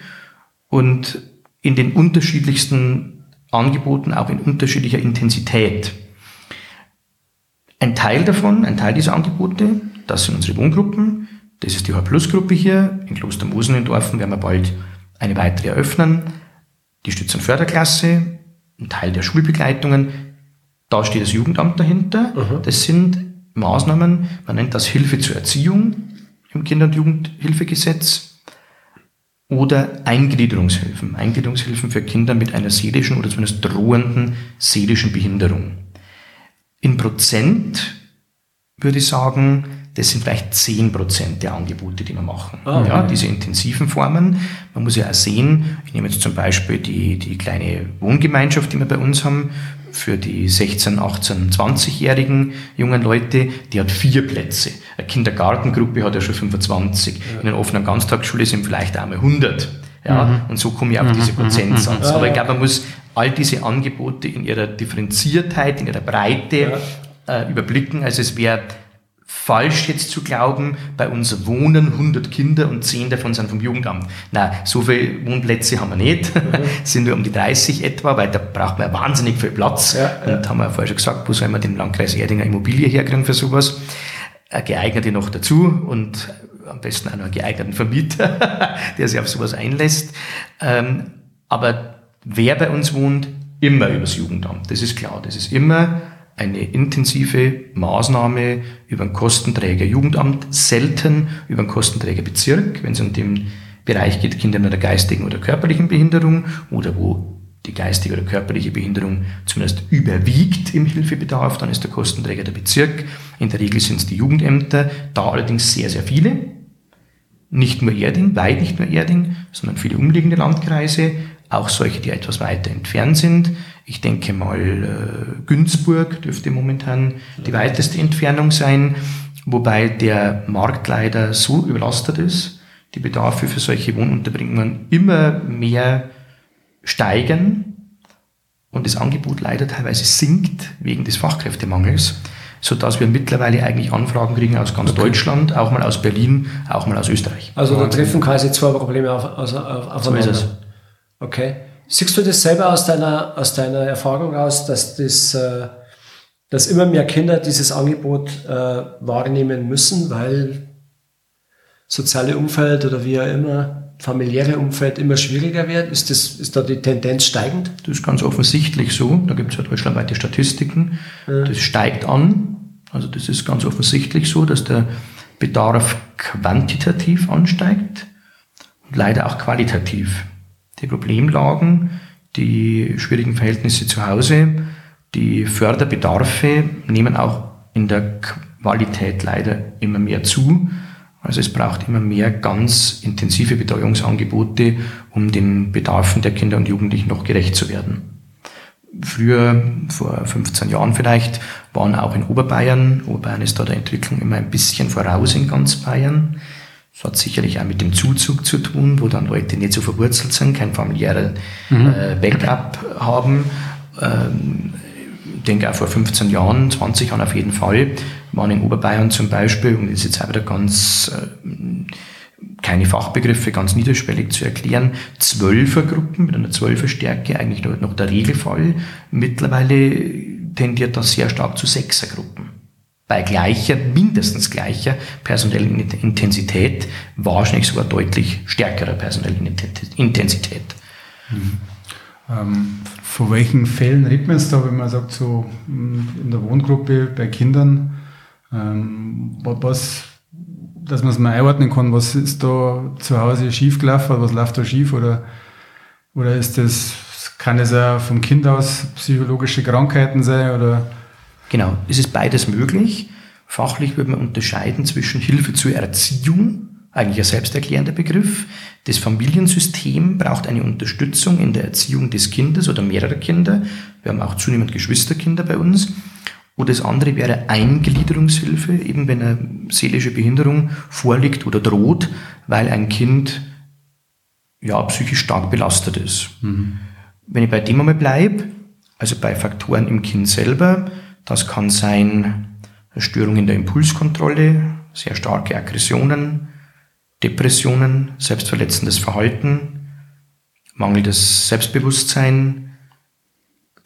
und in den unterschiedlichsten Angeboten auch in unterschiedlicher Intensität. Ein Teil davon, ein Teil dieser Angebote, das sind unsere Wohngruppen. Das ist die H-Plus-Gruppe hier. In Klostermosen in Dorfen werden wir bald eine weitere eröffnen. die Stütz- und Förderklasse, ein Teil der Schulbegleitungen. Da steht das Jugendamt dahinter. Mhm. Das sind Maßnahmen, man nennt das Hilfe zur Erziehung im Kinder- und Jugendhilfegesetz oder Eingliederungshilfen. Eingliederungshilfen für Kinder mit einer seelischen oder zumindest drohenden seelischen Behinderung. In Prozent würde ich sagen, das sind vielleicht 10 Prozent der Angebote, die wir machen. Ja, okay. diese intensiven Formen. Man muss ja auch sehen, ich nehme jetzt zum Beispiel die, die kleine Wohngemeinschaft, die wir bei uns haben, für die 16, 18, 20-jährigen jungen Leute, die hat vier Plätze. Eine Kindergartengruppe hat ja schon 25. In einer offenen Ganztagsschule sind vielleicht einmal 100. Ja, und so komme ich auf diese Prozentsatz. Aber ich glaube, man muss all diese Angebote in ihrer Differenziertheit, in ihrer Breite äh, überblicken. Also es wäre falsch jetzt zu glauben, bei uns wohnen 100 Kinder und 10 davon sind vom Jugendamt. Na, so viele Wohnplätze haben wir nicht, sind nur um die 30 etwa, weil da braucht man ja wahnsinnig viel Platz. Ja, und haben wir ja vorher schon gesagt, wo soll man den Landkreis Erdinger Immobilie herkriegen für sowas? Eine geeignete noch dazu und am besten einen geeigneten Vermieter, der sich auf sowas einlässt. Ähm, aber wer bei uns wohnt, immer übers Jugendamt. Das ist klar. Das ist immer eine intensive Maßnahme über einen Kostenträger Jugendamt, selten über einen Kostenträger Bezirk, wenn es um den Bereich geht, Kinder mit einer geistigen oder körperlichen Behinderung oder wo die geistige oder körperliche Behinderung zumindest überwiegt im Hilfebedarf, dann ist der Kostenträger der Bezirk. In der Regel sind es die Jugendämter, da allerdings sehr, sehr viele. Nicht nur Erding, weit nicht nur Erding, sondern viele umliegende Landkreise, auch solche, die etwas weiter entfernt sind. Ich denke mal, äh, Günzburg dürfte momentan die weiteste Entfernung sein, wobei der Markt leider so überlastet ist, die Bedarfe für solche Wohnunterbringungen immer mehr steigen und das Angebot leider teilweise sinkt wegen des Fachkräftemangels, so dass wir mittlerweile eigentlich Anfragen kriegen aus ganz Deutschland, auch mal aus Berlin, auch mal aus Österreich. Also da treffen quasi zwei Probleme auf, auf, auf, So ist aufeinander. es. Okay. Siehst du das selber aus deiner, aus deiner Erfahrung raus, dass das, äh, dass immer mehr Kinder dieses Angebot äh, wahrnehmen müssen, weil soziale Umfeld oder wie auch immer, familiäre Umfeld immer schwieriger wird? Ist, das, ist da die Tendenz steigend? Das ist ganz offensichtlich so. Da gibt es ja deutschlandweite Statistiken. Das steigt an. Also das ist ganz offensichtlich so, dass der Bedarf quantitativ ansteigt und leider auch qualitativ. Die Problemlagen, die schwierigen Verhältnisse zu Hause, die Förderbedarfe nehmen auch in der Qualität leider immer mehr zu. Also es braucht immer mehr ganz intensive Betreuungsangebote, um den Bedarfen der Kinder und Jugendlichen noch gerecht zu werden. Früher, vor 15 Jahren vielleicht, waren auch in Oberbayern, Oberbayern ist da der Entwicklung immer ein bisschen voraus in ganz Bayern. Das hat sicherlich auch mit dem Zuzug zu tun, wo dann Leute nicht so verwurzelt sind, kein familiären äh, Backup haben. Ähm, denke auch vor 15 Jahren, 20 Jahren auf jeden Fall, waren in Oberbayern zum Beispiel, und das ist jetzt auch wieder ganz, äh, keine Fachbegriffe, ganz niederschwellig zu erklären, Zwölfergruppen mit einer Zwölferstärke, eigentlich noch der Regelfall. Mittlerweile tendiert das sehr stark zu Sechsergruppen. Bei gleicher, mindestens gleicher personellen Intensität, wahrscheinlich sogar deutlich stärkerer personellen Intensität. Ähm, von welchen Fällen redet man jetzt da, wenn man sagt, so mh, in der Wohngruppe bei Kindern, ähm, wa- was, dass man es mal einordnen kann, was ist da zu Hause schiefgelaufen, oder was läuft da schief? Oder, oder ist das, kann es auch vom Kind aus psychologische Krankheiten sein oder? Genau, es ist beides möglich. Fachlich würde man unterscheiden zwischen Hilfe zur Erziehung, eigentlich ein selbsterklärender Begriff. Das Familiensystem braucht eine Unterstützung in der Erziehung des Kindes oder mehrerer Kinder. Wir haben auch zunehmend Geschwisterkinder bei uns. Und das andere wäre Eingliederungshilfe, eben wenn eine seelische Behinderung vorliegt oder droht, weil ein Kind ja psychisch stark belastet ist. Wenn ich bei dem einmal bleibe, also bei Faktoren im Kind selber, das kann sein eine Störung in der Impulskontrolle, sehr starke Aggressionen, Depressionen, selbstverletzendes Verhalten, mangelndes Selbstbewusstsein,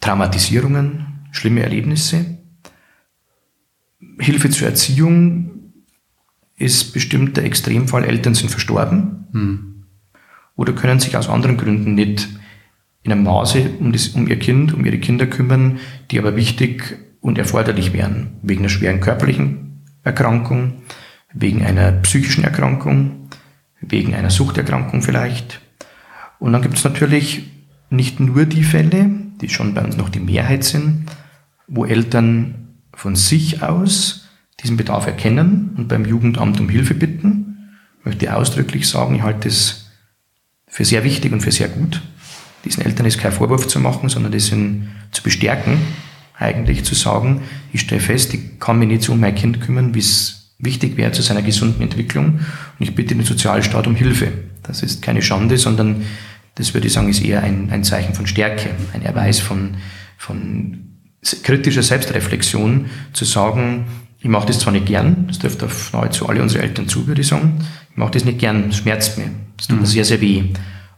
Traumatisierungen, schlimme Erlebnisse. Hilfe zur Erziehung ist bestimmt der Extremfall, Eltern sind verstorben. Oder können sich aus anderen Gründen nicht in einem Maße um, das, um ihr Kind, um ihre Kinder kümmern, die aber wichtig und erforderlich wären, wegen einer schweren körperlichen Erkrankung, wegen einer psychischen Erkrankung, wegen einer Suchterkrankung vielleicht. Und dann gibt es natürlich nicht nur die Fälle, die schon bei uns noch die Mehrheit sind, wo Eltern von sich aus diesen Bedarf erkennen und beim Jugendamt um Hilfe bitten. Ich möchte ausdrücklich sagen, ich halte es für sehr wichtig und für sehr gut. Diesen Eltern ist kein Vorwurf zu machen, sondern das zu bestärken, eigentlich zu sagen, ich stelle fest, ich kann mich nicht so um mein Kind kümmern, wie es wichtig wäre zu seiner gesunden Entwicklung und ich bitte den Sozialstaat um Hilfe. Das ist keine Schande, sondern das würde ich sagen, ist eher ein, ein Zeichen von Stärke, ein Erweis von, von kritischer Selbstreflexion, zu sagen, ich mache das zwar nicht gern, das trifft auf nahezu alle unsere Eltern zu, würde ich sagen, ich mache das nicht gern, das schmerzt mir, das tut mir mhm. sehr, sehr weh,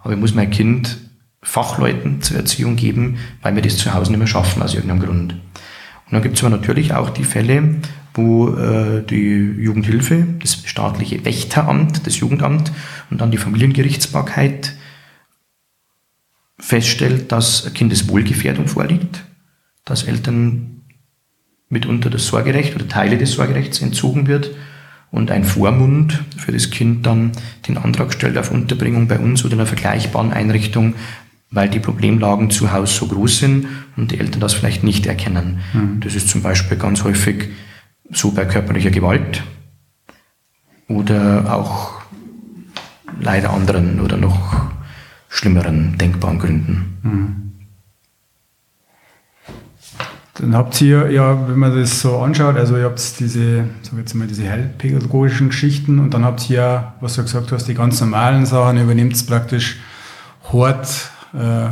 aber ich muss mein Kind Fachleuten zur Erziehung geben, weil wir das zu Hause nicht mehr schaffen aus irgendeinem Grund. Und dann gibt es aber natürlich auch die Fälle, wo äh, die Jugendhilfe, das staatliche Wächteramt, das Jugendamt und dann die Familiengerichtsbarkeit feststellt, dass Kindeswohlgefährdung vorliegt, dass Eltern mitunter das Sorgerecht oder Teile des Sorgerechts entzogen wird und ein Vormund für das Kind dann den Antrag stellt auf Unterbringung bei uns oder in einer vergleichbaren Einrichtung, weil die Problemlagen zu Hause so groß sind und die Eltern das vielleicht nicht erkennen. Mhm. Das ist zum Beispiel ganz häufig so bei körperlicher Gewalt oder auch leider anderen oder noch schlimmeren denkbaren Gründen. Mhm. Dann habt ihr ja, wenn man das so anschaut, also ihr habt diese, sag jetzt mal, diese heilpädagogischen Geschichten und dann habt ihr ja, was du gesagt hast, die ganz normalen Sachen, übernimmt praktisch Hort, äh,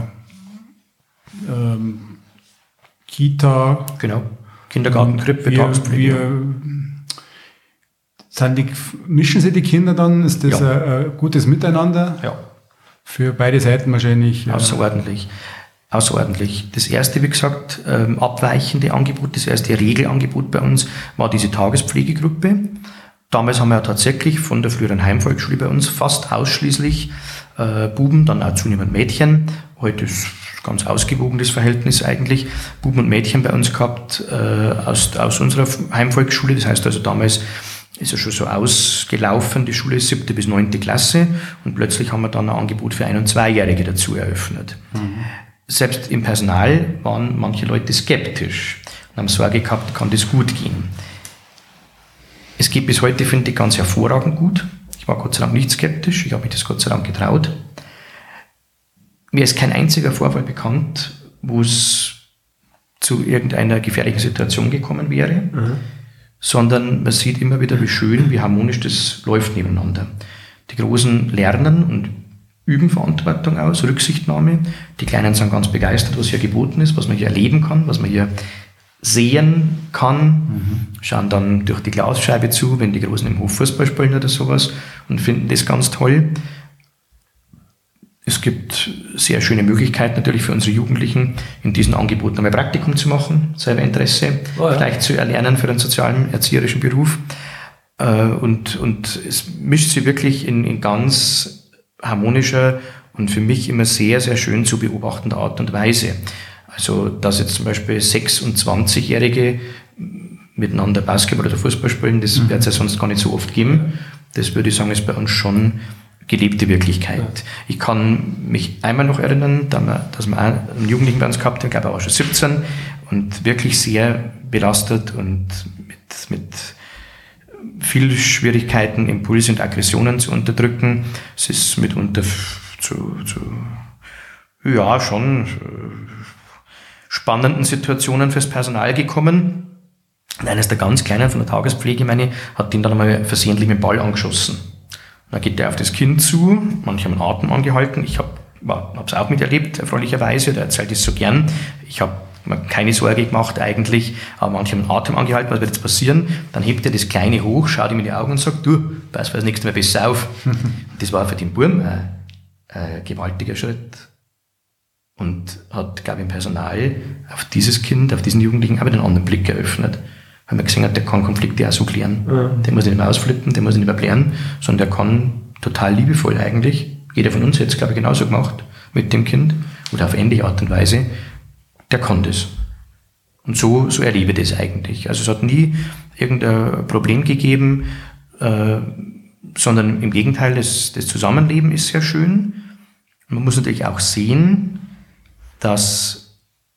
ähm, Kita. Genau. Kindergarten, Krippe, wir, wir, sind die, mischen sie die Kinder dann? Ist das ja. ein, ein, gutes Miteinander? Ja. Für beide Seiten wahrscheinlich. Außerordentlich. Außerordentlich. Das erste, wie gesagt, ähm, abweichende Angebot, das erste Regelangebot bei uns war diese Tagespflegegruppe. Damals haben wir ja tatsächlich von der früheren Heimvolksschule bei uns fast ausschließlich äh, Buben, dann auch zunehmend Mädchen. Heute ist ganz ausgewogenes Verhältnis eigentlich. Buben und Mädchen bei uns gehabt äh, aus, aus unserer Heimvolksschule. Das heißt also damals ist ja schon so ausgelaufen, die Schule ist siebte bis neunte Klasse und plötzlich haben wir dann ein Angebot für Ein- und Zweijährige dazu eröffnet. Mhm. Selbst im Personal waren manche Leute skeptisch und haben Sorge gehabt, kann das gut gehen. Es geht bis heute, finde ich, ganz hervorragend gut. Ich war Gott sei Dank nicht skeptisch, ich habe mich das Gott sei Dank getraut. Mir ist kein einziger Vorfall bekannt, wo es zu irgendeiner gefährlichen Situation gekommen wäre, mhm. sondern man sieht immer wieder, wie schön, wie harmonisch das läuft nebeneinander. Die Großen lernen und üben Verantwortung aus, Rücksichtnahme. Die Kleinen sind ganz begeistert, was hier geboten ist, was man hier erleben kann, was man hier sehen kann, mhm. schauen dann durch die Glasscheibe zu, wenn die Großen im Hof Fußball spielen oder sowas und finden das ganz toll. Es gibt sehr schöne Möglichkeiten natürlich für unsere Jugendlichen, in diesen Angeboten einmal Praktikum zu machen, selber Interesse oh ja. vielleicht zu erlernen für einen sozialen, erzieherischen Beruf. Äh, und, und es mischt sich wirklich in, in ganz harmonischer und für mich immer sehr, sehr schön zu beobachtender Art und Weise. Also, dass jetzt zum Beispiel 26-Jährige miteinander Basketball oder Fußball spielen, das mhm. wird es ja sonst gar nicht so oft geben. Das würde ich sagen, ist bei uns schon gelebte Wirklichkeit. Ja. Ich kann mich einmal noch erinnern, dass wir einen Jugendlichen bei uns gehabt haben, ich glaube auch schon 17 und wirklich sehr belastet und mit, mit viel Schwierigkeiten, Impulse und Aggressionen zu unterdrücken. Es ist mitunter zu, zu ja, schon spannenden Situationen fürs Personal gekommen. Und eines der ganz Kleinen von der Tagespflege, meine, hat ihn dann einmal versehentlich mit dem Ball angeschossen. Und dann geht er auf das Kind zu, manche haben den Atem angehalten. Ich habe es auch miterlebt, erfreulicherweise, der erzählt es so gern. Ich habe mir keine Sorge gemacht eigentlich, aber manche haben den Atem angehalten, was wird jetzt passieren? Dann hebt er das Kleine hoch, schaut ihm in die Augen und sagt, du, pass das nächste Mal besser auf. das war für den Burm ein, ein gewaltiger Schritt und hat, glaube ich, im Personal auf dieses Kind, auf diesen Jugendlichen aber den anderen Blick eröffnet. Weil man gesehen hat, der kann Konflikte auch so klären. Ja. Der muss nicht mehr ausflippen, der muss nicht mehr klären, sondern der kann total liebevoll eigentlich, jeder von uns es, glaube ich, genauso gemacht mit dem Kind, oder auf ähnliche Art und Weise, der kann das. Und so, so erlebe ich das eigentlich. Also es hat nie irgendein Problem gegeben, äh, sondern im Gegenteil, das, das Zusammenleben ist sehr schön. Man muss natürlich auch sehen, dass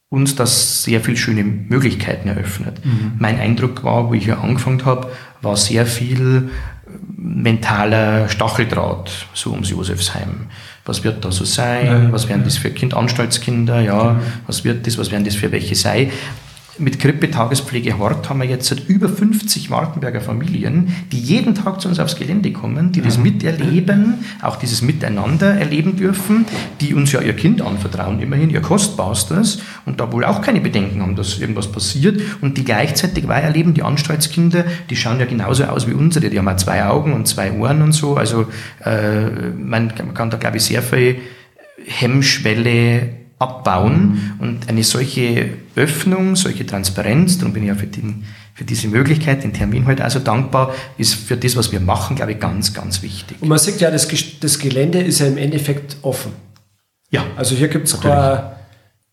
uns das sehr viel schöne Möglichkeiten eröffnet. Mhm. Mein Eindruck war, wo ich hier angefangen habe, war sehr viel äh, mentaler Stacheldraht so ums Josefsheim. Was wird da so sein? Ja, was werden ja. das für Kindanstaltskinder? Ja, mhm. was wird das? Was werden das für welche sein? Mit Krippe Tagespflege Hort haben wir jetzt seit über 50 Wartenberger Familien, die jeden Tag zu uns aufs Gelände kommen, die das miterleben, auch dieses Miteinander erleben dürfen, die uns ja ihr Kind anvertrauen, immerhin ihr Kostbarstes und da wohl auch keine Bedenken haben, dass irgendwas passiert und die gleichzeitig weiterleben, die Anstaltskinder, die schauen ja genauso aus wie unsere, die haben auch zwei Augen und zwei Ohren und so, also äh, man, man kann da glaube ich sehr viel Hemmschwelle abbauen. Und eine solche Öffnung, solche Transparenz, darum bin ich ja für, den, für diese Möglichkeit, den Termin heute also dankbar, ist für das, was wir machen, glaube ich, ganz, ganz wichtig. Und man sieht ja, das, das Gelände ist ja im Endeffekt offen. Ja. Also hier gibt es kein,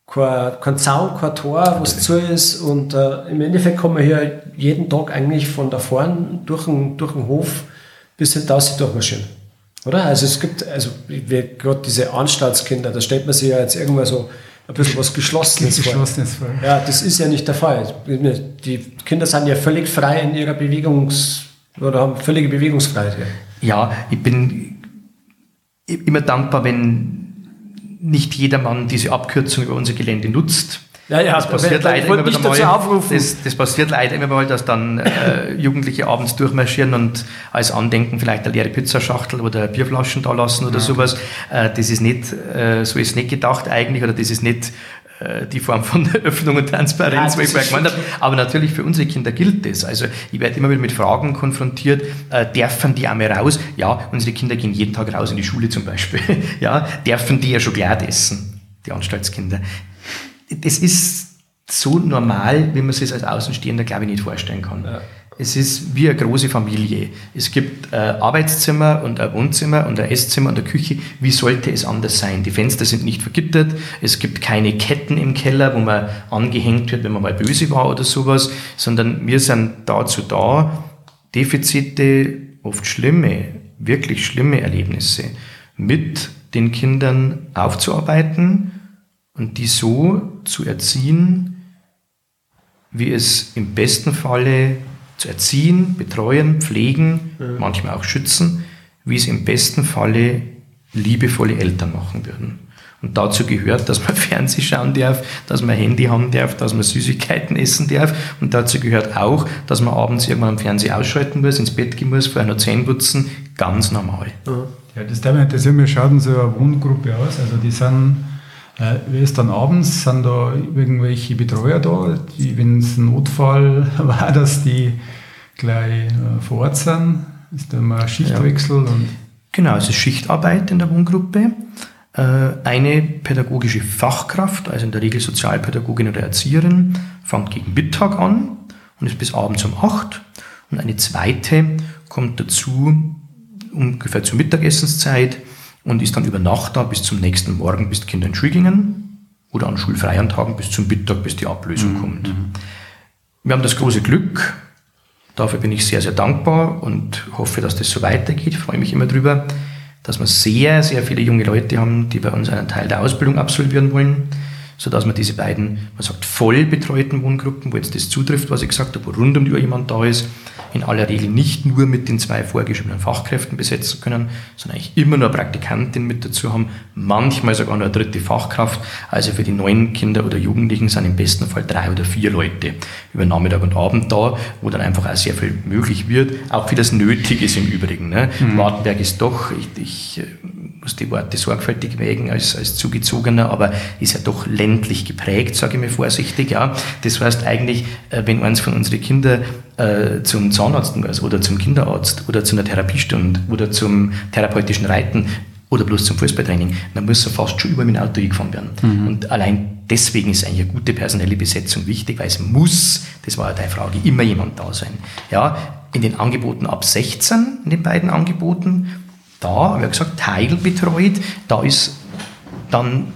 kein, kein Zaun, kein Tor, was zu ist. Und äh, im Endeffekt kann man hier jeden Tag eigentlich von da vorne durch den, durch den Hof bis hinter durchmarschieren. Oder? Also es gibt, also gerade diese Anstaltskinder, da stellt man sich ja jetzt irgendwann so ein bisschen was Geschlossenes, Geschlossenes vor. Ja, das ist ja nicht der Fall. Die Kinder sind ja völlig frei in ihrer Bewegungs- oder haben völlige Bewegungsfreiheit. Ja, ich bin immer dankbar, wenn nicht jedermann diese Abkürzung über unser Gelände nutzt. Ja, ja, das passiert leider immer wieder mal. Das, das, passiert leider immer mal, dass dann äh, Jugendliche abends durchmarschieren und als Andenken vielleicht eine leere Pizzaschachtel oder Bierflaschen da lassen oder ja. sowas. Äh, das ist nicht, äh, so ist nicht gedacht eigentlich oder das ist nicht äh, die Form von Öffnung und Transparenz, ja, ich vorher gemeint habe. Aber natürlich für unsere Kinder gilt das. Also ich werde immer wieder mit Fragen konfrontiert, äh, dürfen die einmal raus? Ja, unsere Kinder gehen jeden Tag raus in die Schule zum Beispiel. ja, dürfen die ja Schokolade essen, die Anstaltskinder das ist so normal, wie man sich als Außenstehender, glaube ich, nicht vorstellen kann. Ja. Es ist wie eine große Familie. Es gibt ein Arbeitszimmer und ein Wohnzimmer und ein Esszimmer und eine Küche. Wie sollte es anders sein? Die Fenster sind nicht vergittert. Es gibt keine Ketten im Keller, wo man angehängt wird, wenn man mal böse war oder sowas, sondern wir sind dazu da, Defizite, oft schlimme, wirklich schlimme Erlebnisse mit den Kindern aufzuarbeiten und die so zu erziehen, wie es im besten Falle zu erziehen, betreuen, pflegen, mhm. manchmal auch schützen, wie es im besten Falle liebevolle Eltern machen würden. Und dazu gehört, dass man Fernseh schauen darf, dass man Handy haben darf, dass man Süßigkeiten essen darf. Und dazu gehört auch, dass man abends irgendwann am Fernseher ausschalten muss, ins Bett gehen muss, vorher noch Zähne putzen. Ganz normal. Ja, das, das, das schaut so eine Wohngruppe aus. Also die sind äh, wie ist dann abends? Sind da irgendwelche Betreuer da, wenn es ein Notfall war, dass die gleich äh, vor Ort sind? Ist da mal Schichtwechsel? Ja. Und genau, es ist Schichtarbeit in der Wohngruppe. Äh, eine pädagogische Fachkraft, also in der Regel Sozialpädagogin oder Erzieherin, fängt gegen Mittag an und ist bis abends um 8. Und eine zweite kommt dazu ungefähr zur Mittagessenszeit und ist dann über Nacht da bis zum nächsten Morgen, bis die Kinder in Schule gingen oder an schulfreien Tagen bis zum Mittag, bis die Ablösung mhm. kommt. Mhm. Wir haben das große Glück, dafür bin ich sehr, sehr dankbar und hoffe, dass das so weitergeht. Ich freue mich immer drüber, dass wir sehr, sehr viele junge Leute haben, die bei uns einen Teil der Ausbildung absolvieren wollen, sodass wir diese beiden, man sagt, voll betreuten Wohngruppen, wo jetzt das zutrifft, was ich gesagt habe, wo rund um die Uhr jemand da ist, in aller Regel nicht nur mit den zwei vorgeschriebenen Fachkräften besetzen können, sondern eigentlich immer nur eine Praktikantin mit dazu haben, manchmal sogar nur eine dritte Fachkraft. Also für die neuen Kinder oder Jugendlichen sind im besten Fall drei oder vier Leute über Nachmittag und Abend da, wo dann einfach auch sehr viel möglich wird, auch wie das nötig ist im Übrigen. Ne? Mhm. Wartenberg ist doch, ich, ich äh, muss die Worte sorgfältig wägen als, als Zugezogener, aber ist ja doch ländlich geprägt, sage ich mir vorsichtig. Ja. Das heißt eigentlich, äh, wenn eins von unseren Kindern äh, zum Zahnarzt muss oder zum Kinderarzt oder zu einer Therapiestunde oder zum therapeutischen Reiten oder bloß zum Fußballtraining, dann muss er fast schon über dem Auto gefahren werden. Mhm. Und allein deswegen ist eigentlich eine gute personelle Besetzung wichtig, weil es muss, das war ja deine Frage, immer jemand da sein. Ja, in den Angeboten ab 16, in den beiden Angeboten, da, wie gesagt, teilbetreut, da ist dann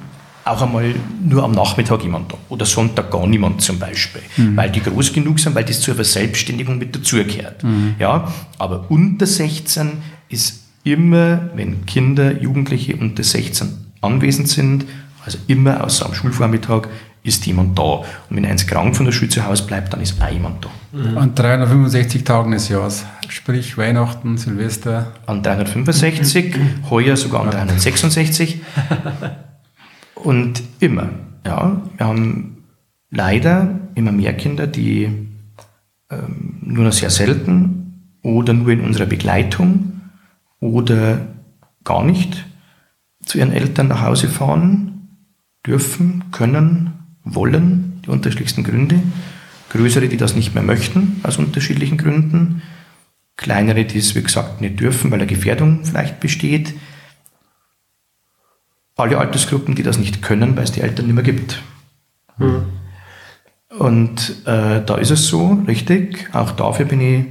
auch einmal nur am Nachmittag jemand da oder Sonntag gar niemand zum Beispiel, mhm. weil die groß genug sind, weil das zur Verselbstständigung mit dazugehört. Mhm. Ja, aber unter 16 ist immer, wenn Kinder, Jugendliche unter 16 anwesend sind, also immer außer am Schulvormittag, ist jemand da. Und wenn eins krank von der Schule zu Hause bleibt, dann ist auch jemand da. Mhm. An 365 Tagen des Jahres, sprich Weihnachten, Silvester. An 365, mhm. heuer sogar an 366. Und immer, ja, wir haben leider immer mehr Kinder, die ähm, nur noch sehr selten oder nur in unserer Begleitung oder gar nicht zu ihren Eltern nach Hause fahren dürfen, können, wollen, die unterschiedlichsten Gründe. Größere, die das nicht mehr möchten, aus unterschiedlichen Gründen. Kleinere, die es, wie gesagt, nicht dürfen, weil eine Gefährdung vielleicht besteht. Alle Altersgruppen, die das nicht können, weil es die Eltern nicht mehr gibt. Mhm. Und äh, da ist es so, richtig, auch dafür bin ich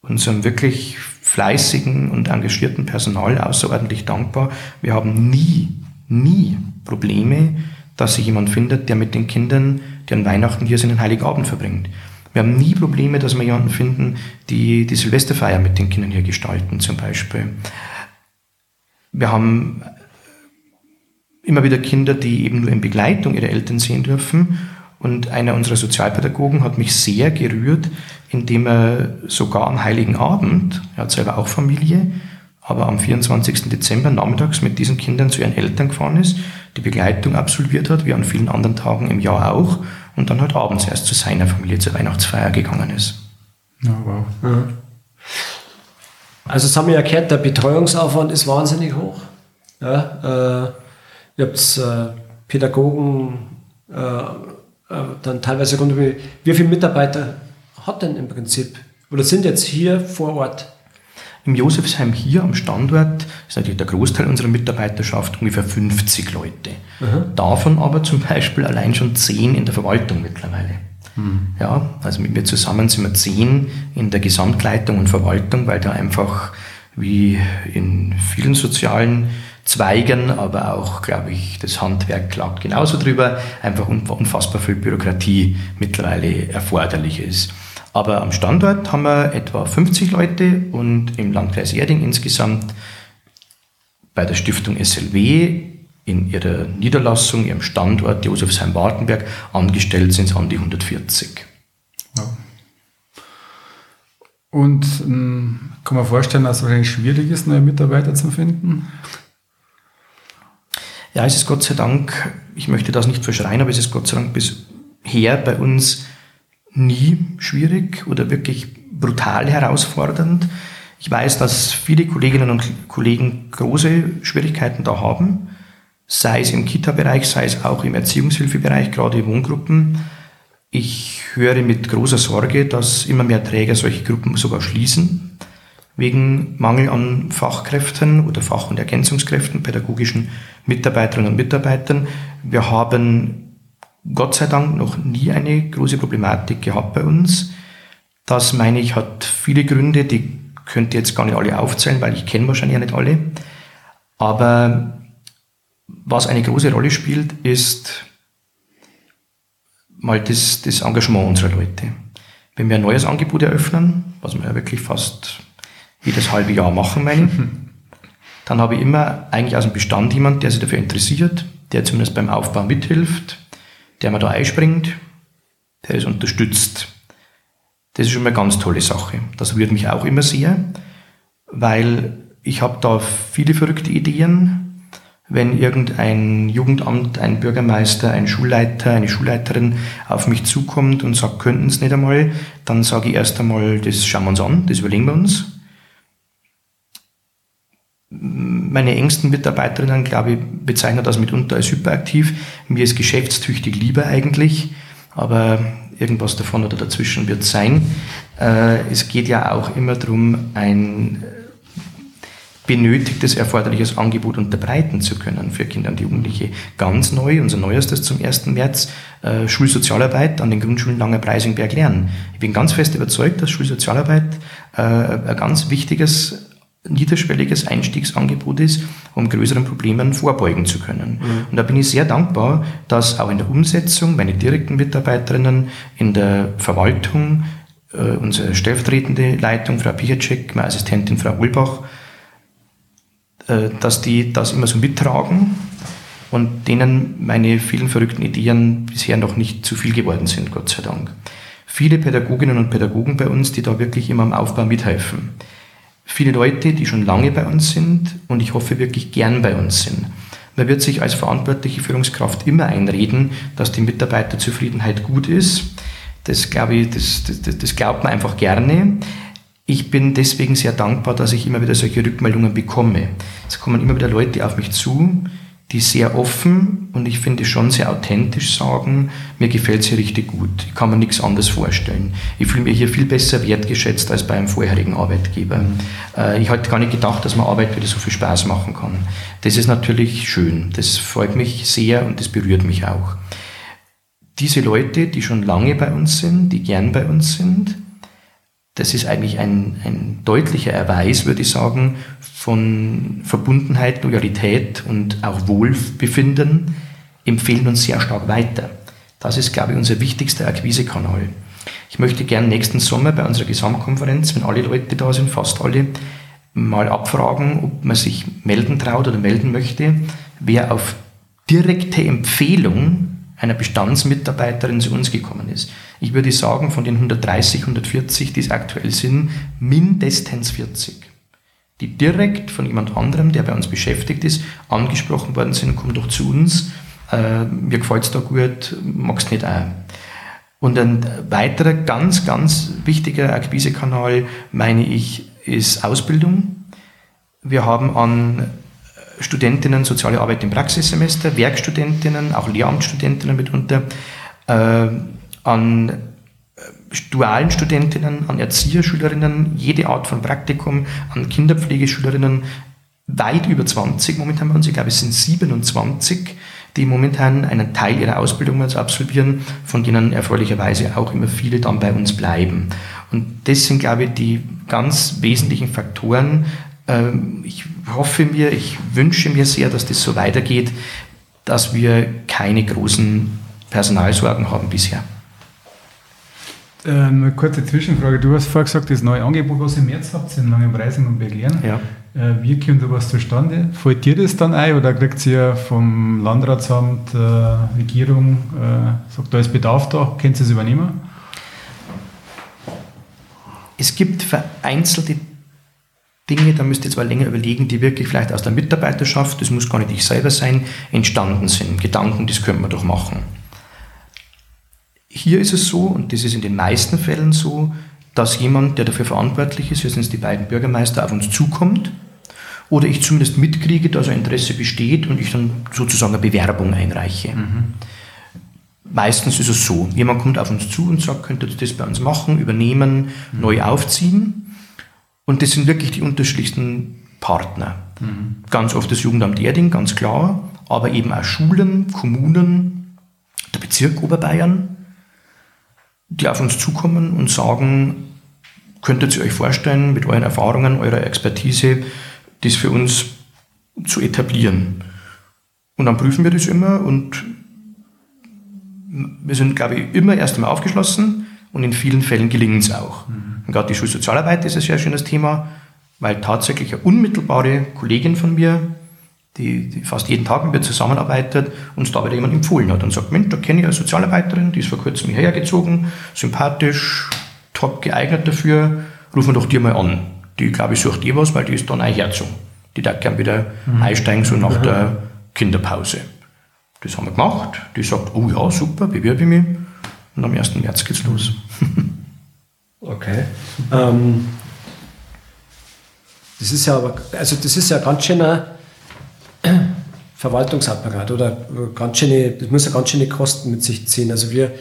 unserem wirklich fleißigen und engagierten Personal außerordentlich dankbar. Wir haben nie, nie Probleme, dass sich jemand findet, der mit den Kindern, die an Weihnachten hier sind, einen Heiligabend verbringt. Wir haben nie Probleme, dass wir jemanden finden, die die Silvesterfeier mit den Kindern hier gestalten, zum Beispiel. Wir haben immer wieder Kinder, die eben nur in Begleitung ihrer Eltern sehen dürfen. Und einer unserer Sozialpädagogen hat mich sehr gerührt, indem er sogar am Heiligen Abend, er hat selber auch Familie, aber am 24. Dezember nachmittags mit diesen Kindern zu ihren Eltern gefahren ist, die Begleitung absolviert hat, wie an vielen anderen Tagen im Jahr auch, und dann halt abends erst zu seiner Familie zur Weihnachtsfeier gegangen ist. Ja, wow. Ja. Also das haben wir ja gehört, der Betreuungsaufwand ist wahnsinnig hoch. Ja, äh, ihr habt äh, Pädagogen, äh, äh dann teilweise rund um, wie viele Mitarbeiter hat denn im Prinzip oder sind jetzt hier vor Ort? Im Josefsheim hier am Standort ist natürlich der Großteil unserer Mitarbeiterschaft ungefähr 50 Leute. Mhm. Davon aber zum Beispiel allein schon 10 in der Verwaltung mittlerweile. Mhm. Ja, also mit mir zusammen sind wir 10 in der Gesamtleitung und Verwaltung, weil da einfach wie in vielen sozialen Zweigen, aber auch, glaube ich, das Handwerk klagt genauso drüber, einfach unfassbar viel Bürokratie mittlerweile erforderlich ist. Aber am Standort haben wir etwa 50 Leute und im Landkreis Erding insgesamt bei der Stiftung SLW in ihrer Niederlassung, ihrem Standort Josefsheim-Wartenberg angestellt sind es an die 140. Ja. Und ähm, kann man vorstellen, dass es wahrscheinlich schwierig ist, neue Mitarbeiter zu finden? Ja, es ist Gott sei Dank, ich möchte das nicht verschreien, aber es ist Gott sei Dank bisher bei uns nie schwierig oder wirklich brutal herausfordernd. Ich weiß, dass viele Kolleginnen und Kollegen große Schwierigkeiten da haben, sei es im Kita-Bereich, sei es auch im Erziehungshilfebereich, gerade Wohngruppen. Ich höre mit großer Sorge, dass immer mehr Träger solche Gruppen sogar schließen, wegen Mangel an Fachkräften oder Fach- und Ergänzungskräften, pädagogischen Mitarbeiterinnen und Mitarbeitern. Wir haben Gott sei Dank noch nie eine große Problematik gehabt bei uns. Das meine ich hat viele Gründe, die könnt ihr jetzt gar nicht alle aufzählen, weil ich kenne wahrscheinlich ja nicht alle. Aber was eine große Rolle spielt, ist mal das, das Engagement unserer Leute. Wenn wir ein neues Angebot eröffnen, was wir ja wirklich fast jedes halbe Jahr machen, meine dann habe ich immer eigentlich aus dem Bestand jemand, der sich dafür interessiert, der zumindest beim Aufbau mithilft, der mir da einspringt, der es unterstützt. Das ist schon eine ganz tolle Sache. Das rührt mich auch immer sehr, weil ich habe da viele verrückte Ideen. Wenn irgendein Jugendamt, ein Bürgermeister, ein Schulleiter, eine Schulleiterin auf mich zukommt und sagt, könnten es nicht einmal, dann sage ich erst einmal, das schauen wir uns an, das überlegen wir uns meine engsten Mitarbeiterinnen, glaube ich, bezeichnen das mitunter als hyperaktiv. Mir ist geschäftstüchtig lieber eigentlich, aber irgendwas davon oder dazwischen wird sein. Äh, es geht ja auch immer darum, ein benötigtes, erforderliches Angebot unterbreiten zu können für Kinder und Jugendliche. Ganz neu, unser neuestes zum 1. März, äh, Schulsozialarbeit an den Grundschulen Langer Preisingberg lernen. Ich bin ganz fest überzeugt, dass Schulsozialarbeit äh, ein ganz wichtiges niederschwelliges Einstiegsangebot ist, um größeren Problemen vorbeugen zu können. Mhm. Und da bin ich sehr dankbar, dass auch in der Umsetzung meine direkten Mitarbeiterinnen in der Verwaltung, äh, unsere stellvertretende Leitung, Frau Pichacek, meine Assistentin Frau Ulbach, äh, dass die das immer so mittragen und denen meine vielen verrückten Ideen bisher noch nicht zu viel geworden sind, Gott sei Dank. Viele Pädagoginnen und Pädagogen bei uns, die da wirklich immer am Aufbau mithelfen viele Leute, die schon lange bei uns sind und ich hoffe wirklich gern bei uns sind. Man wird sich als verantwortliche Führungskraft immer einreden, dass die Mitarbeiterzufriedenheit gut ist. Das glaube ich, das, das, das glaubt man einfach gerne. Ich bin deswegen sehr dankbar, dass ich immer wieder solche Rückmeldungen bekomme. Es kommen immer wieder Leute auf mich zu, die sehr offen und ich finde schon sehr authentisch sagen, mir gefällt es hier richtig gut. Ich kann mir nichts anderes vorstellen. Ich fühle mich hier viel besser wertgeschätzt als bei einem vorherigen Arbeitgeber. Äh, ich hatte gar nicht gedacht, dass man Arbeit wieder so viel Spaß machen kann. Das ist natürlich schön. Das freut mich sehr und das berührt mich auch. Diese Leute, die schon lange bei uns sind, die gern bei uns sind, das ist eigentlich ein, ein deutlicher Erweis, würde ich sagen, von Verbundenheit, Loyalität und auch Wohlbefinden, empfehlen uns sehr stark weiter. Das ist, glaube ich, unser wichtigster Akquisekanal. Ich möchte gern nächsten Sommer bei unserer Gesamtkonferenz, wenn alle Leute da sind, fast alle, mal abfragen, ob man sich melden traut oder melden möchte, wer auf direkte Empfehlung einer Bestandsmitarbeiterin zu uns gekommen ist. Ich würde sagen, von den 130, 140, die es aktuell sind, mindestens 40, die direkt von jemand anderem, der bei uns beschäftigt ist, angesprochen worden sind, komm doch zu uns, äh, mir gefällt es da gut, magst nicht auch. Und ein weiterer ganz, ganz wichtiger Akquisekanal, meine ich, ist Ausbildung. Wir haben an Studentinnen soziale Arbeit im Praxissemester, Werkstudentinnen, auch Lehramtsstudentinnen mitunter, äh, an äh, dualen Studentinnen, an Erzieherschülerinnen, jede Art von Praktikum, an Kinderpflegeschülerinnen, weit über 20 momentan bei uns, ich glaube es sind 27, die momentan einen Teil ihrer Ausbildung absolvieren, von denen erfreulicherweise auch immer viele dann bei uns bleiben. Und das sind, glaube ich, die ganz wesentlichen Faktoren, ich hoffe mir, ich wünsche mir sehr, dass das so weitergeht, dass wir keine großen Personalsorgen haben bisher. Äh, eine kurze Zwischenfrage. Du hast vorher gesagt, das neue Angebot, was ihr im März habt, sind Langen Preising und Begehren. Ja. Äh, wie kommt da was zustande? Fällt dir das dann ein oder kriegt ihr vom Landratsamt, äh, Regierung, äh, sagt, da ist Bedarf da, könnt ihr es übernehmen? Es gibt vereinzelte Dinge, da müsst ihr zwar länger überlegen, die wirklich vielleicht aus der Mitarbeiterschaft, das muss gar nicht ich selber sein, entstanden sind. Gedanken, das könnte man doch machen. Hier ist es so, und das ist in den meisten Fällen so, dass jemand, der dafür verantwortlich ist, wir sind es die beiden Bürgermeister, auf uns zukommt oder ich zumindest mitkriege, dass ein Interesse besteht und ich dann sozusagen eine Bewerbung einreiche. Mhm. Meistens ist es so, jemand kommt auf uns zu und sagt, könntet ihr das bei uns machen, übernehmen, mhm. neu aufziehen. Und das sind wirklich die unterschiedlichsten Partner. Mhm. Ganz oft das Jugendamt Erding, ganz klar, aber eben auch Schulen, Kommunen, der Bezirk Oberbayern, die auf uns zukommen und sagen, könntet ihr euch vorstellen, mit euren Erfahrungen, eurer Expertise, das für uns zu etablieren. Und dann prüfen wir das immer und wir sind, glaube ich, immer erst einmal aufgeschlossen und in vielen Fällen gelingt es auch. Mhm. Und gerade die Schulsozialarbeit ist ein sehr schönes Thema, weil tatsächlich eine unmittelbare Kollegin von mir, die, die fast jeden Tag mit mir zusammenarbeitet, uns da wieder jemand empfohlen hat und sagt, Mensch, da kenne ich eine Sozialarbeiterin, die ist vor kurzem hierher gezogen, sympathisch, top geeignet dafür, rufen wir doch dir mal an. Die, glaube ich, sucht eh was, weil die ist dann ein Herzog. Die darf gern wieder mhm. einsteigen, so nach der Kinderpause. Das haben wir gemacht. Die sagt, oh ja, super, bewerbe ich mich. Und am 1. März geht's los. Okay. Ähm, das ist ja aber, also das ist ja ganz schöner Verwaltungsapparat oder ganz schöne, das muss ja ganz schöne Kosten mit sich ziehen. Also wir,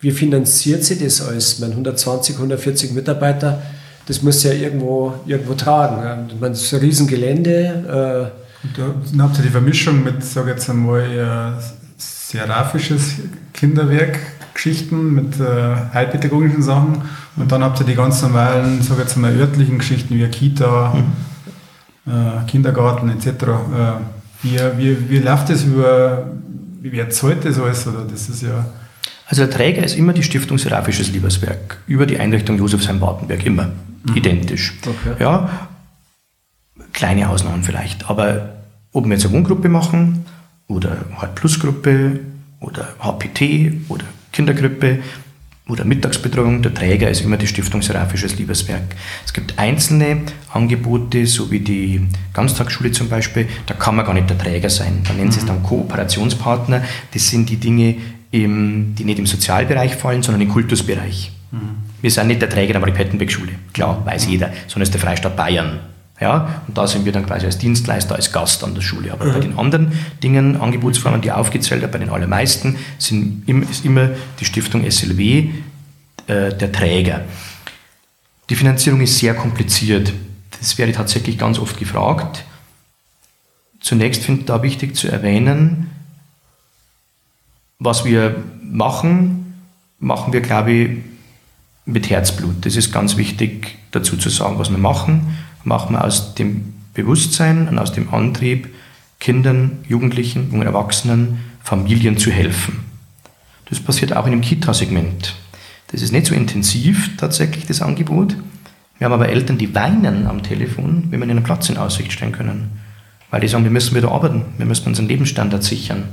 wie finanziert sie das alles? Meine 120, 140 Mitarbeiter, das muss ja irgendwo, irgendwo tragen. Ich meine, das ist ein Riesengelände. Äh, dann habt ihr die Vermischung mit, sage jetzt einmal, äh, seraphisches Kinderwerk Geschichten mit äh, heilpädagogischen Sachen und dann habt ihr die ganz normalen, sag jetzt mal, örtlichen Geschichten wie Kita. Mhm. äh, Kindergarten etc. Äh, wie, wie, wie läuft das über, wie wer zahlt das alles? Oder das ist ja also der Träger ist immer die Stiftung Seraphisches Lieberswerk über die Einrichtung Josefsheim-Wartenberg, immer mhm. identisch. Okay. Ja, kleine Ausnahmen vielleicht, aber ob wir jetzt eine Wohngruppe machen oder Hart-Plus-Gruppe oder HPT oder Kindergruppe oder Mittagsbetreuung, der Träger ist immer die Stiftung Seraphisches Liebeswerk. Es gibt einzelne Angebote, so wie die Ganztagsschule zum Beispiel, da kann man gar nicht der Träger sein. Da nennen sie es mhm. dann Kooperationspartner. Das sind die Dinge, im, die nicht im Sozialbereich fallen, sondern im Kultusbereich. Mhm. Wir sind nicht der Träger der Marie-Pettenbeck-Schule, klar, weiß jeder, sondern es ist der Freistaat Bayern. Ja, und da sind wir dann quasi als Dienstleister, als Gast an der Schule. Aber mhm. bei den anderen Dingen, Angebotsformen, die aufgezählt habe, bei den allermeisten, sind, ist immer die Stiftung SLW äh, der Träger. Die Finanzierung ist sehr kompliziert. Das werde ich tatsächlich ganz oft gefragt. Zunächst finde ich da wichtig zu erwähnen, was wir machen, machen wir, glaube ich, mit Herzblut. Das ist ganz wichtig dazu zu sagen, was wir machen machen wir aus dem Bewusstsein und aus dem Antrieb, Kindern, Jugendlichen, jungen Erwachsenen, Familien zu helfen. Das passiert auch in dem Kita-Segment. Das ist nicht so intensiv tatsächlich, das Angebot. Wir haben aber Eltern, die weinen am Telefon, wenn wir ihnen einen Platz in Aussicht stellen können. Weil die sagen, wir müssen wieder arbeiten, wir müssen unseren Lebensstandard sichern.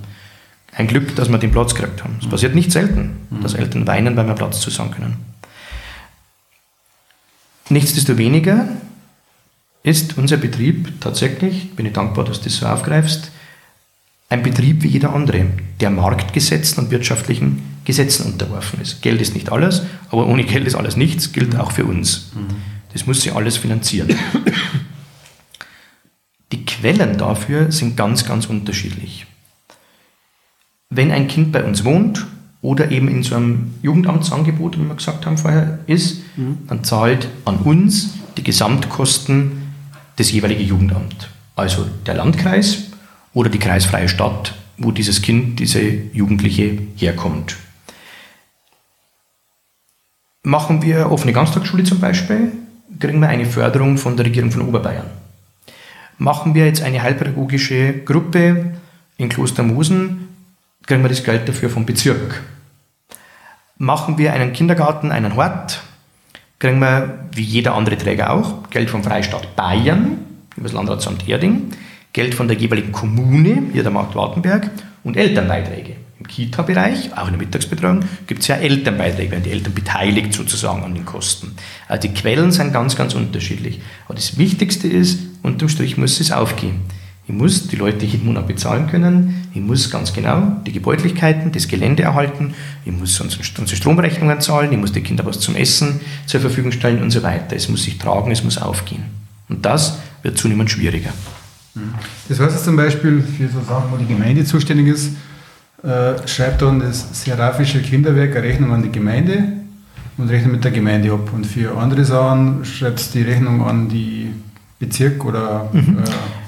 Ein Glück, dass wir den Platz gekriegt haben. Es passiert nicht selten, dass Eltern weinen, weil wir Platz zu sagen können. Nichtsdestoweniger ist unser Betrieb tatsächlich, bin ich dankbar, dass du das so aufgreifst, ein Betrieb wie jeder andere, der Marktgesetzen und wirtschaftlichen Gesetzen unterworfen ist. Geld ist nicht alles, aber ohne Geld ist alles nichts, gilt auch für uns. Das muss sich alles finanzieren. Die Quellen dafür sind ganz, ganz unterschiedlich. Wenn ein Kind bei uns wohnt oder eben in so einem Jugendamtsangebot, wie wir gesagt haben vorher, ist, dann zahlt an uns die Gesamtkosten das jeweilige Jugendamt. Also der Landkreis oder die kreisfreie Stadt, wo dieses Kind, diese Jugendliche herkommt. Machen wir offene Ganztagsschule zum Beispiel, kriegen wir eine Förderung von der Regierung von Oberbayern. Machen wir jetzt eine heilpädagogische Gruppe in Klostermosen, kriegen wir das Geld dafür vom Bezirk. Machen wir einen Kindergarten, einen Hort, kriegen wir, wie jeder andere Träger auch, Geld vom Freistaat Bayern, über das Landratsamt Erding, Geld von der jeweiligen Kommune, hier der Markt Wartenberg, und Elternbeiträge. Im Kita-Bereich, auch in der Mittagsbetreuung, gibt es ja Elternbeiträge, werden die Eltern beteiligt sozusagen an den Kosten. Also die Quellen sind ganz, ganz unterschiedlich. Aber das Wichtigste ist, unterm Strich muss es aufgehen. Ich muss die Leute jeden Monat bezahlen können. Ich muss ganz genau die Gebäudlichkeiten, das Gelände erhalten. Ich muss unsere Stromrechnungen zahlen. Ich muss den Kindern was zum Essen zur Verfügung stellen und so weiter. Es muss sich tragen, es muss aufgehen. Und das wird zunehmend schwieriger. Das heißt jetzt zum Beispiel für so Sachen, wo die Gemeinde zuständig ist, äh, schreibt dann das Seraphische Kinderwerk eine Rechnung an die Gemeinde und rechnet mit der Gemeinde ab. Und für andere Sachen schreibt es die Rechnung an die Bezirk oder mhm. äh,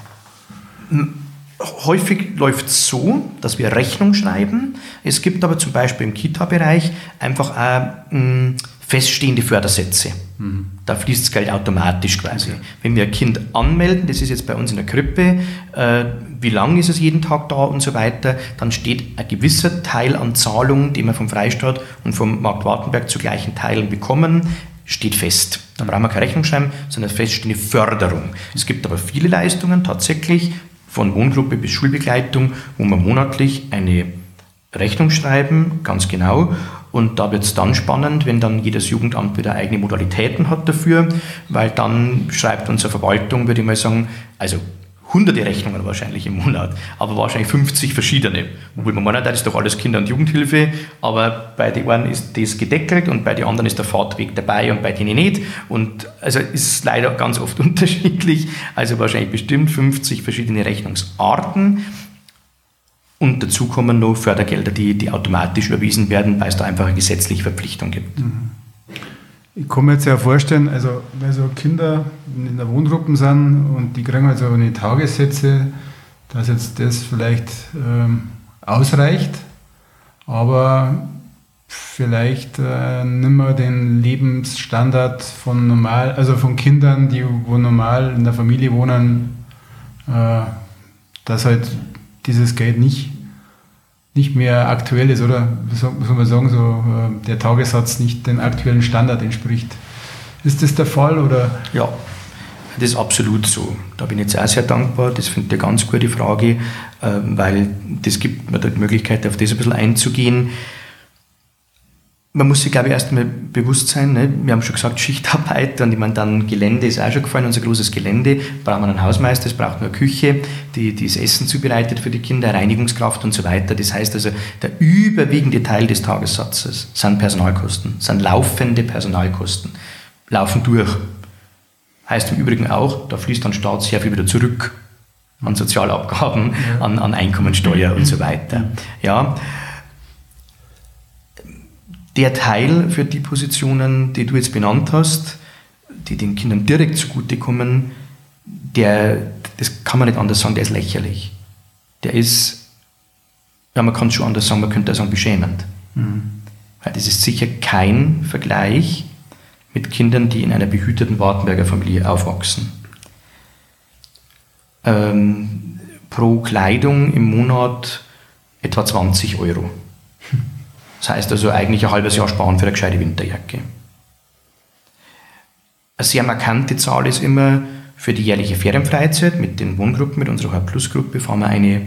Häufig läuft es so, dass wir Rechnung schreiben. Es gibt aber zum Beispiel im Kita-Bereich einfach auch hm, feststehende Fördersätze. Mhm. Da fließt das Geld automatisch quasi. Okay. Wenn wir ein Kind anmelden, das ist jetzt bei uns in der Krippe, äh, wie lang ist es jeden Tag da und so weiter, dann steht ein gewisser Teil an Zahlungen, die wir vom Freistaat und vom Markt Wartenberg zu gleichen Teilen bekommen, steht fest. Da brauchen wir keine Rechnung schreiben, sondern feststehende Förderung. Es gibt aber viele Leistungen tatsächlich, von Wohngruppe bis Schulbegleitung, wo wir monatlich eine Rechnung schreiben, ganz genau. Und da wird es dann spannend, wenn dann jedes Jugendamt wieder eigene Modalitäten hat dafür, weil dann schreibt unsere Verwaltung, würde ich mal sagen, also hunderte Rechnungen wahrscheinlich im Monat, aber wahrscheinlich 50 verschiedene. Obwohl man meint, das ist doch alles Kinder- und Jugendhilfe, aber bei den einen ist das gedeckelt und bei den anderen ist der Fahrtweg dabei und bei denen nicht. Und also ist leider ganz oft unterschiedlich. Also wahrscheinlich bestimmt 50 verschiedene Rechnungsarten. Und dazu kommen noch Fördergelder, die, die automatisch überwiesen werden, weil es da einfach eine gesetzliche Verpflichtung gibt. Mhm. Ich kann mir jetzt ja vorstellen, also weil so Kinder in der Wohngruppen sind und die kriegen also eine Tagessätze, dass jetzt das vielleicht ähm, ausreicht, aber vielleicht äh, nimmer den Lebensstandard von normal, also von Kindern, die wo normal in der Familie wohnen, äh, dass halt dieses Geld nicht, nicht mehr aktuell ist, oder wie soll, man sagen, so äh, der Tagessatz nicht dem aktuellen Standard entspricht. Ist das der Fall oder? Ja, das ist absolut so. Da bin ich jetzt auch sehr dankbar. Das finde ich eine ganz gute Frage, äh, weil das gibt mir die Möglichkeit, auf das ein bisschen einzugehen man muss sich, glaube ich, erst einmal bewusst sein, ne? wir haben schon gesagt, Schichtarbeit und ich meine, dann Gelände ist auch schon gefallen, unser großes Gelände, braucht man einen Hausmeister, es braucht eine Küche, die, die das Essen zubereitet für die Kinder, Reinigungskraft und so weiter. Das heißt also, der überwiegende Teil des Tagessatzes sind Personalkosten, sind laufende Personalkosten, laufen durch. Heißt im Übrigen auch, da fließt dann Staat sehr viel wieder zurück an Sozialabgaben, an, an Einkommensteuer und so weiter. Ja, der Teil für die Positionen, die du jetzt benannt hast, die den Kindern direkt zugutekommen, der, das kann man nicht anders sagen, der ist lächerlich. Der ist, ja, man kann es schon anders sagen, man könnte auch sagen, beschämend. Mhm. Weil das ist sicher kein Vergleich mit Kindern, die in einer behüteten Wartenberger Familie aufwachsen. Ähm, pro Kleidung im Monat etwa 20 Euro. Das heißt also eigentlich ein halbes Jahr sparen für eine gescheite Winterjacke. Eine sehr markante Zahl ist immer für die jährliche Ferienfreizeit mit den Wohngruppen, mit unserer Plus-Gruppe, fahren wir eine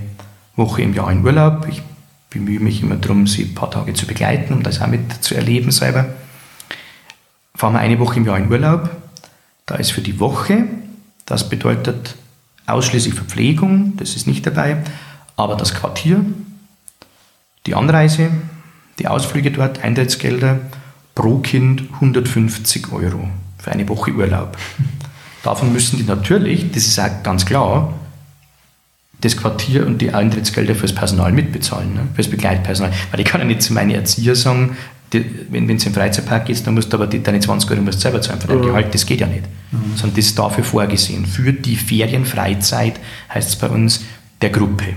Woche im Jahr in Urlaub. Ich bemühe mich immer darum, sie ein paar Tage zu begleiten, um das auch mit zu erleben selber. Fahren wir eine Woche im Jahr in Urlaub. Da ist für die Woche, das bedeutet ausschließlich Verpflegung, das ist nicht dabei, aber das Quartier, die Anreise, die Ausflüge dort, Eintrittsgelder pro Kind 150 Euro für eine Woche Urlaub. Davon müssen die natürlich, das ist auch ganz klar, das Quartier und die Eintrittsgelder fürs Personal mitbezahlen, ne? fürs Begleitpersonal. Weil ich kann ja nicht zu meinen Erzieher sagen, die, wenn in den Freizeitpark gehst, dann musst du aber die, deine 20 Euro musst selber zahlen für dein mhm. Gehalt, das geht ja nicht. Mhm. Sondern das ist dafür vorgesehen. Für die Ferienfreizeit heißt es bei uns der Gruppe.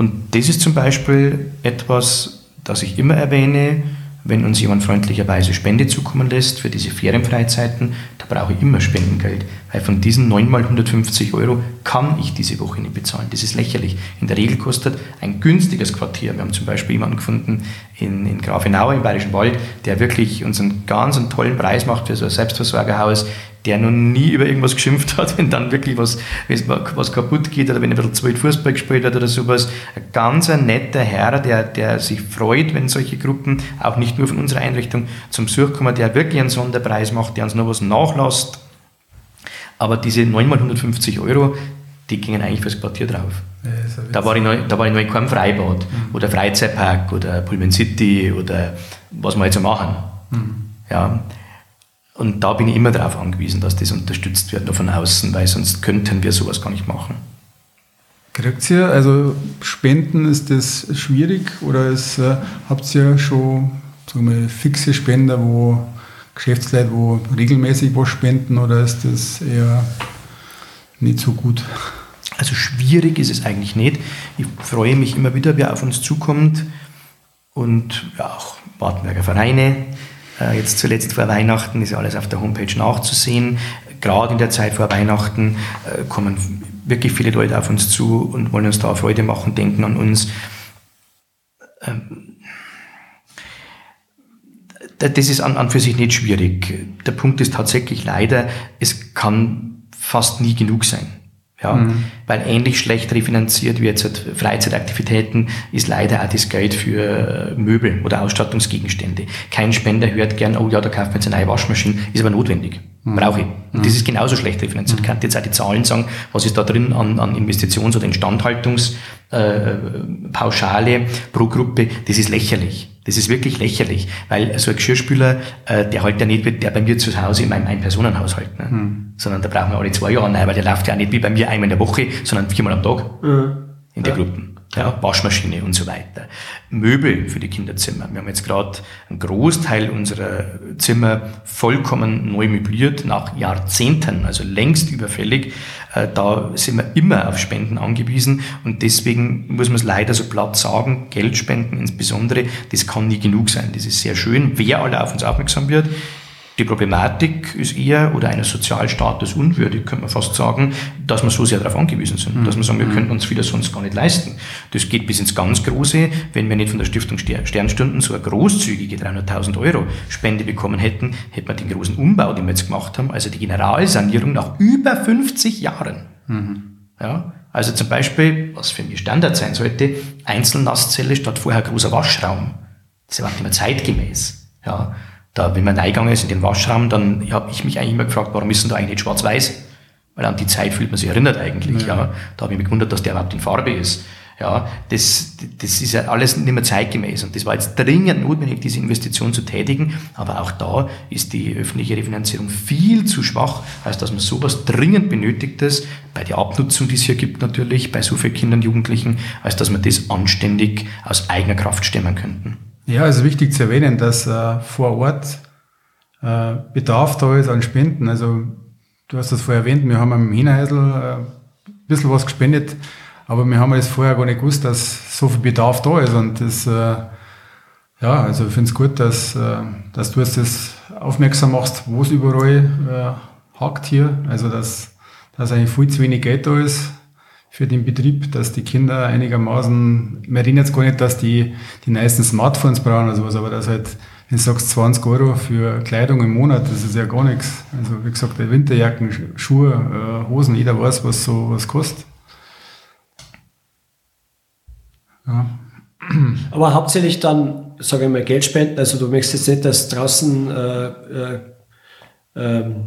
Und das ist zum Beispiel etwas, das ich immer erwähne, wenn uns jemand freundlicherweise Spende zukommen lässt für diese Ferienfreizeiten, da brauche ich immer Spendengeld, weil von diesen 9 mal 150 Euro kann ich diese Woche nicht bezahlen. Das ist lächerlich. In der Regel kostet ein günstiges Quartier, wir haben zum Beispiel jemanden gefunden in, in Grafenau im Bayerischen Wald, der wirklich uns einen ganz einen tollen Preis macht für so ein Selbstversorgerhaus der noch nie über irgendwas geschimpft hat, wenn dann wirklich was, was kaputt geht oder wenn er ein bisschen zu weit Fußball gespielt hat oder sowas. Ein ganz ein netter Herr, der, der sich freut, wenn solche Gruppen, auch nicht nur von unserer Einrichtung, zum Besuch kommen, der wirklich einen Sonderpreis macht, der uns noch was nachlässt. Aber diese 9 mal 150 Euro, die gingen eigentlich fürs Quartier drauf. Ja, da, war ich noch, da war ich noch in keinem Freibad mhm. oder Freizeitpark oder Pullman City oder was wir jetzt so machen. Mhm. Ja, und da bin ich immer darauf angewiesen, dass das unterstützt wird, nur von außen, weil sonst könnten wir sowas gar nicht machen. Kriegt ihr, also Spenden, ist das schwierig oder ist, äh, habt ihr schon sagen wir, fixe Spender, wo Geschäftsleute, wo regelmäßig was spenden oder ist das eher nicht so gut? Also schwierig ist es eigentlich nicht. Ich freue mich immer wieder, wer auf uns zukommt und ja, auch Wartenberger Vereine, jetzt zuletzt vor Weihnachten ist alles auf der Homepage nachzusehen. Gerade in der Zeit vor Weihnachten äh, kommen wirklich viele Leute auf uns zu und wollen uns da Freude machen, denken an uns. Ähm, das ist an, an für sich nicht schwierig. Der Punkt ist tatsächlich leider, es kann fast nie genug sein. Ja, mhm. Weil ähnlich schlecht refinanziert wie jetzt halt Freizeitaktivitäten ist leider auch das Geld für äh, Möbel oder Ausstattungsgegenstände. Kein Spender hört gern, oh ja, da kauft man jetzt eine neue Waschmaschine, ist aber notwendig. Mhm. Brauche ich. Und mhm. das ist genauso schlecht refinanziert. Mhm. Ich kann jetzt auch die Zahlen sagen, was ist da drin an, an Investitions- oder Instandhaltungspauschale äh, pro Gruppe, das ist lächerlich. Das ist wirklich lächerlich, weil so ein Geschirrspüler, äh, der halt ja nicht, der bei mir zu Hause in meinem Ein-Personen-Haushalt, ne? Mhm. sondern da brauchen wir alle zwei Jahre rein, weil der läuft ja auch nicht wie bei mir einmal in der Woche, sondern viermal am Tag mhm. in der ja. Gruppe. ja, Waschmaschine und so weiter. Möbel für die Kinderzimmer. Wir haben jetzt gerade einen Großteil unserer Zimmer vollkommen neu möbliert, nach Jahrzehnten, also längst überfällig. Äh, da sind wir immer auf Spenden angewiesen und deswegen muss man es leider so platt sagen, Geldspenden insbesondere, das kann nie genug sein. Das ist sehr schön, wer alle auf uns aufmerksam wird. Die Problematik ist eher, oder eines Sozialstatus unwürdig, könnte man fast sagen, dass wir so sehr darauf angewiesen sind, mhm. dass wir sagen, wir könnten uns vieles sonst gar nicht leisten. Das geht bis ins ganz Große. Wenn wir nicht von der Stiftung Sternstunden so eine großzügige 300.000 Euro Spende bekommen hätten, hätten wir den großen Umbau, den wir jetzt gemacht haben, also die Generalsanierung nach über 50 Jahren. Mhm. Ja, also zum Beispiel, was für mich Standard sein sollte, Einzelnasszelle statt vorher großer Waschraum. Das ist ja nicht mehr zeitgemäß. Ja, da, wenn man reingegangen ist in den Waschraum, dann habe ich mich eigentlich immer gefragt, warum ist denn da eigentlich nicht schwarz-weiß? Weil an die Zeit fühlt man sich erinnert eigentlich, ja. ja. Da habe ich mich gewundert, dass der überhaupt in Farbe ist. Ja, das, das ist ja alles nicht mehr zeitgemäß. Und das war jetzt dringend notwendig, diese Investition zu tätigen. Aber auch da ist die öffentliche Refinanzierung viel zu schwach, als dass man sowas dringend benötigtes, bei der Abnutzung, die es hier gibt natürlich, bei so vielen Kindern, Jugendlichen, als dass man das anständig aus eigener Kraft stemmen könnten. Ja, also wichtig zu erwähnen, dass äh, vor Ort äh, Bedarf da ist an Spenden. Also du hast das vorher erwähnt, wir haben am Hinheisel äh, ein bisschen was gespendet, aber wir haben jetzt vorher gar nicht gewusst, dass so viel Bedarf da ist. Und das, äh, ja, also ich finde es gut, dass, äh, dass du jetzt das aufmerksam machst, wo es überall äh, hakt hier. Also dass, dass eigentlich viel zu wenig Geld da ist für den Betrieb, dass die Kinder einigermaßen, wir reden jetzt gar nicht, dass die die neuesten Smartphones brauchen oder sowas, aber dass halt, wenn du sagst 20 Euro für Kleidung im Monat, das ist ja gar nichts. Also wie gesagt, Winterjacken, Schuhe, äh, Hosen, jeder weiß, was so was kostet. Ja. Aber hauptsächlich dann, sage ich mal, Geld spenden, also du möchtest jetzt nicht, dass draußen äh, äh, ähm,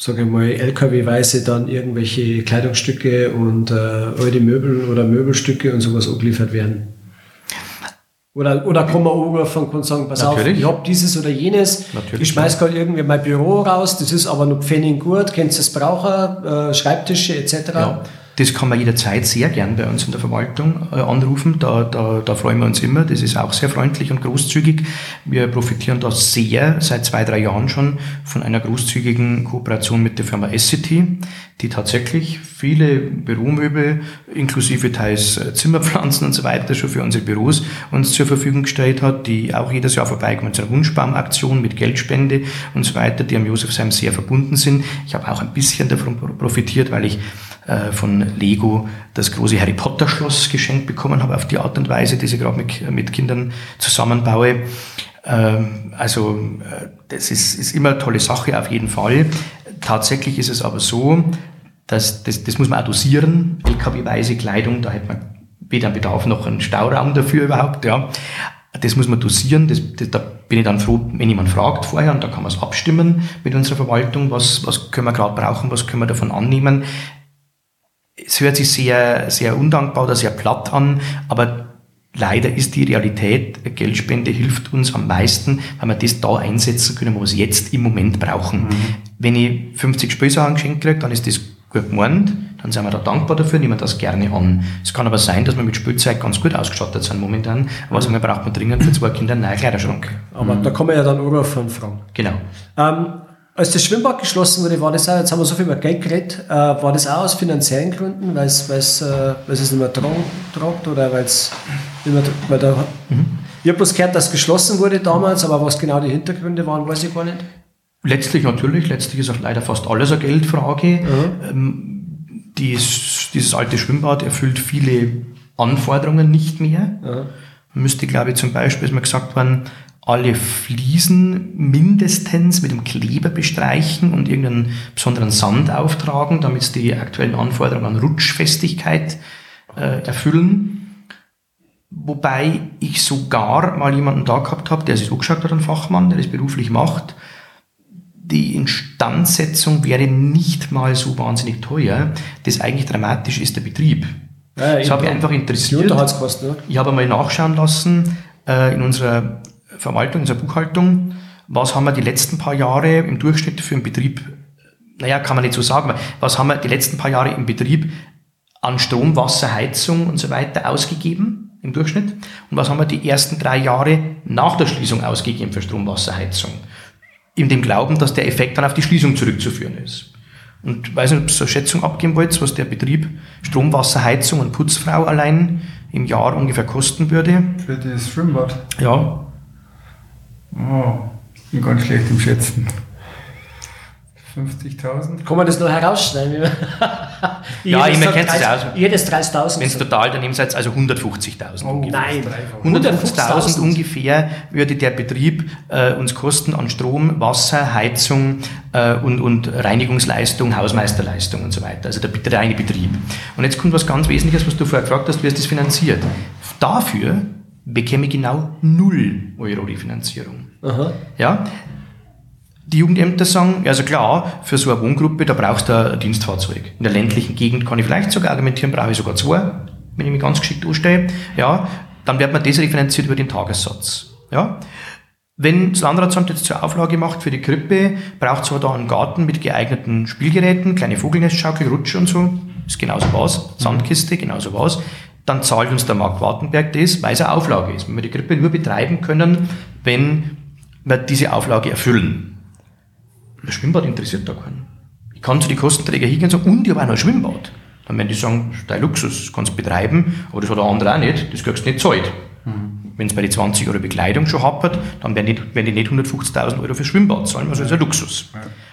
sage ich mal, LKW-weise dann irgendwelche Kleidungsstücke und äh, alte Möbel oder Möbelstücke und sowas angeliefert werden. Oder, oder kann man anrufen und sagen, pass Natürlich. auf, ich habe dieses oder jenes, Natürlich. ich schmeiß gerade irgendwie mein Büro raus, das ist aber noch Pfennig gut, kennst du es brauchen, äh, Schreibtische etc. Ja. Das kann man jederzeit sehr gern bei uns in der Verwaltung äh, anrufen. Da, da, da freuen wir uns immer. Das ist auch sehr freundlich und großzügig. Wir profitieren da sehr seit zwei, drei Jahren schon von einer großzügigen Kooperation mit der Firma Essity, die tatsächlich viele Büromöbel inklusive teils äh, Zimmerpflanzen und so weiter schon für unsere Büros uns zur Verfügung gestellt hat, die auch jedes Jahr vorbeikommen zu einer Wunschbaumaktion mit Geldspende und so weiter, die am Josefsheim sehr verbunden sind. Ich habe auch ein bisschen davon profitiert, weil ich äh, von Lego das große Harry Potter Schloss geschenkt bekommen habe, auf die Art und Weise, die ich gerade mit, mit Kindern zusammenbaue. Ähm, also äh, das ist, ist immer eine tolle Sache auf jeden Fall. Tatsächlich ist es aber so, dass das, das muss man auch dosieren. LKW-weise Kleidung, da hat man weder einen Bedarf noch einen Stauraum dafür überhaupt. Ja. Das muss man dosieren. Das, das, da bin ich dann froh, wenn jemand fragt vorher und da kann man es abstimmen mit unserer Verwaltung, was, was können wir gerade brauchen, was können wir davon annehmen es hört sich sehr, sehr undankbar oder sehr platt an, aber leider ist die Realität, Geldspende hilft uns am meisten, weil wir das da einsetzen können, wo wir es jetzt im Moment brauchen. Mhm. Wenn ich 50 Spielsachen geschenkt kriege, dann ist das gut gemeint, dann sind wir da dankbar dafür, nehmen das gerne an. Es kann aber sein, dass wir mit Spielzeug ganz gut ausgestattet sind momentan, aber sagen wir, braucht man dringend für zwei Kinder einen neuen Kleiderschrank. Aber mhm. da kann man ja dann auch von fragen. Genau. Ähm, als das Schwimmbad geschlossen wurde, war das auch, jetzt haben wir so viel über Geld geredet, äh, war das auch aus finanziellen Gründen, weil es, äh, es nicht mehr tragt oder weil es nicht mehr, weil da, mhm. ich habe bloß gehört, dass es geschlossen wurde damals, aber was genau die Hintergründe waren, weiß ich gar nicht. Letztlich natürlich, letztlich ist auch leider fast alles eine Geldfrage. Mhm. Ähm, dies, dieses alte Schwimmbad erfüllt viele Anforderungen nicht mehr. Mhm. Man müsste, glaube ich, zum Beispiel, ist mir gesagt worden, alle Fliesen mindestens mit dem Kleber bestreichen und irgendeinen besonderen Sand auftragen, damit sie die aktuellen Anforderungen an Rutschfestigkeit äh, erfüllen. Wobei ich sogar mal jemanden da gehabt habe, der sich so geschaut hat, ein Fachmann, der das beruflich macht. Die Instandsetzung wäre nicht mal so wahnsinnig teuer. Das eigentlich dramatisch ist der Betrieb. Ja, das habe ich einfach interessiert. Ich habe mal nachschauen lassen äh, in unserer Verwaltung, unserer Buchhaltung, was haben wir die letzten paar Jahre im Durchschnitt für einen Betrieb, naja, kann man nicht so sagen, was haben wir die letzten paar Jahre im Betrieb an Strom, Wasser, Heizung und so weiter ausgegeben im Durchschnitt? Und was haben wir die ersten drei Jahre nach der Schließung ausgegeben für Strom, Wasser, Heizung? In dem Glauben, dass der Effekt dann auf die Schließung zurückzuführen ist. Und ich weiß nicht, ob ihr so eine Schätzung abgeben wollt, was der Betrieb Strom, Wasser, Heizung und Putzfrau allein im Jahr ungefähr kosten würde. Für das Schwimmbad. Ja, Oh, bin ganz schlecht im Schätzen. 50.000? Kann man das noch herausschneiden? Ja, ich kennt's 30 aus. Jedes 30.000. wenn es total daneben seid, also 150.000 Oh, ungefähr. Nein. 150.000 ungefähr würde der Betrieb äh, uns kosten an Strom, Wasser, Heizung äh, und, und Reinigungsleistung, Hausmeisterleistung und so weiter. Also der, der reine Betrieb. Und jetzt kommt was ganz Wesentliches, was du vorher gefragt hast, wie ist das finanziert? Dafür bekäme ich genau 0 Euro Refinanzierung. Aha. Ja? Die Jugendämter sagen, also klar, für so eine Wohngruppe, da brauchst du ein Dienstfahrzeug. In der ländlichen Gegend kann ich vielleicht sogar argumentieren, brauche ich sogar zwei, wenn ich mich ganz geschickt anstelle. Ja, dann wird man das refinanziert über den Tagessatz. Ja? Wenn das Landratsamt jetzt zur Auflage macht für die Krippe, braucht es aber da einen Garten mit geeigneten Spielgeräten, kleine Vogelnestschaukel, Rutsche und so, ist genauso was, Sandkiste, genauso was, dann zahlt uns der Markt Wartenberg das, weil es eine Auflage ist. Wenn wir die Krippe nur betreiben können, wenn wir diese Auflage erfüllen. Das Schwimmbad interessiert da keinen. Ich kann zu den Kostenträger hingehen und sagen, und ich habe auch noch ein Schwimmbad. Dann werden die sagen, das ist dein Luxus, kannst du betreiben, aber das hat der andere auch nicht, das kriegst du nicht zahlt. Wenn es bei die 20 Euro Bekleidung schon hapert, dann werden die, werden die nicht 150.000 Euro für Schwimmbad zahlen, also das ist ein Luxus.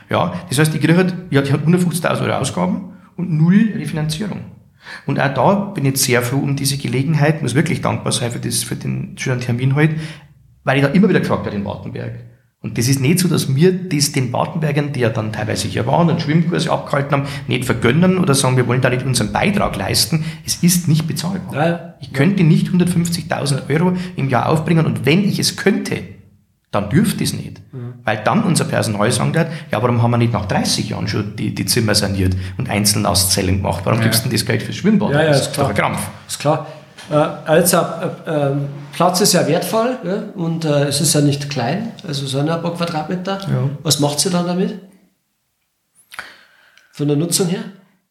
Ja. das heißt, ich kriege halt, ich habe 150.000 Euro Ausgaben und null Refinanzierung. Und auch da bin ich sehr froh um diese Gelegenheit, muss wirklich dankbar sein für, das, für den schönen Termin heute, weil ich da immer wieder gefragt werde in Wartenberg. Und das ist nicht so, dass wir das den Wartenbergern, die ja dann teilweise hier waren und Schwimmkurse abgehalten haben, nicht vergönnen oder sagen, wir wollen da nicht unseren Beitrag leisten. Es ist nicht bezahlbar. Ja, ja. Ich könnte nicht 150.000 Euro im Jahr aufbringen und wenn ich es könnte, dann dürfte ich es nicht. Weil dann unser Personal sagen wird, ja, warum haben wir nicht nach 30 Jahren schon die, die Zimmer saniert und Einzelnauszellen gemacht? Warum gibst du denn das Geld fürs Schwimmbad? Ja, ja, das ist klar. doch ein Krampf. Ist klar. Äh, also, äh, äh, Platz ist ja wertvoll ja, und äh, es ist ja nicht klein, also so ein paar Quadratmeter. Ja. Was macht sie dann damit? Von der Nutzung her?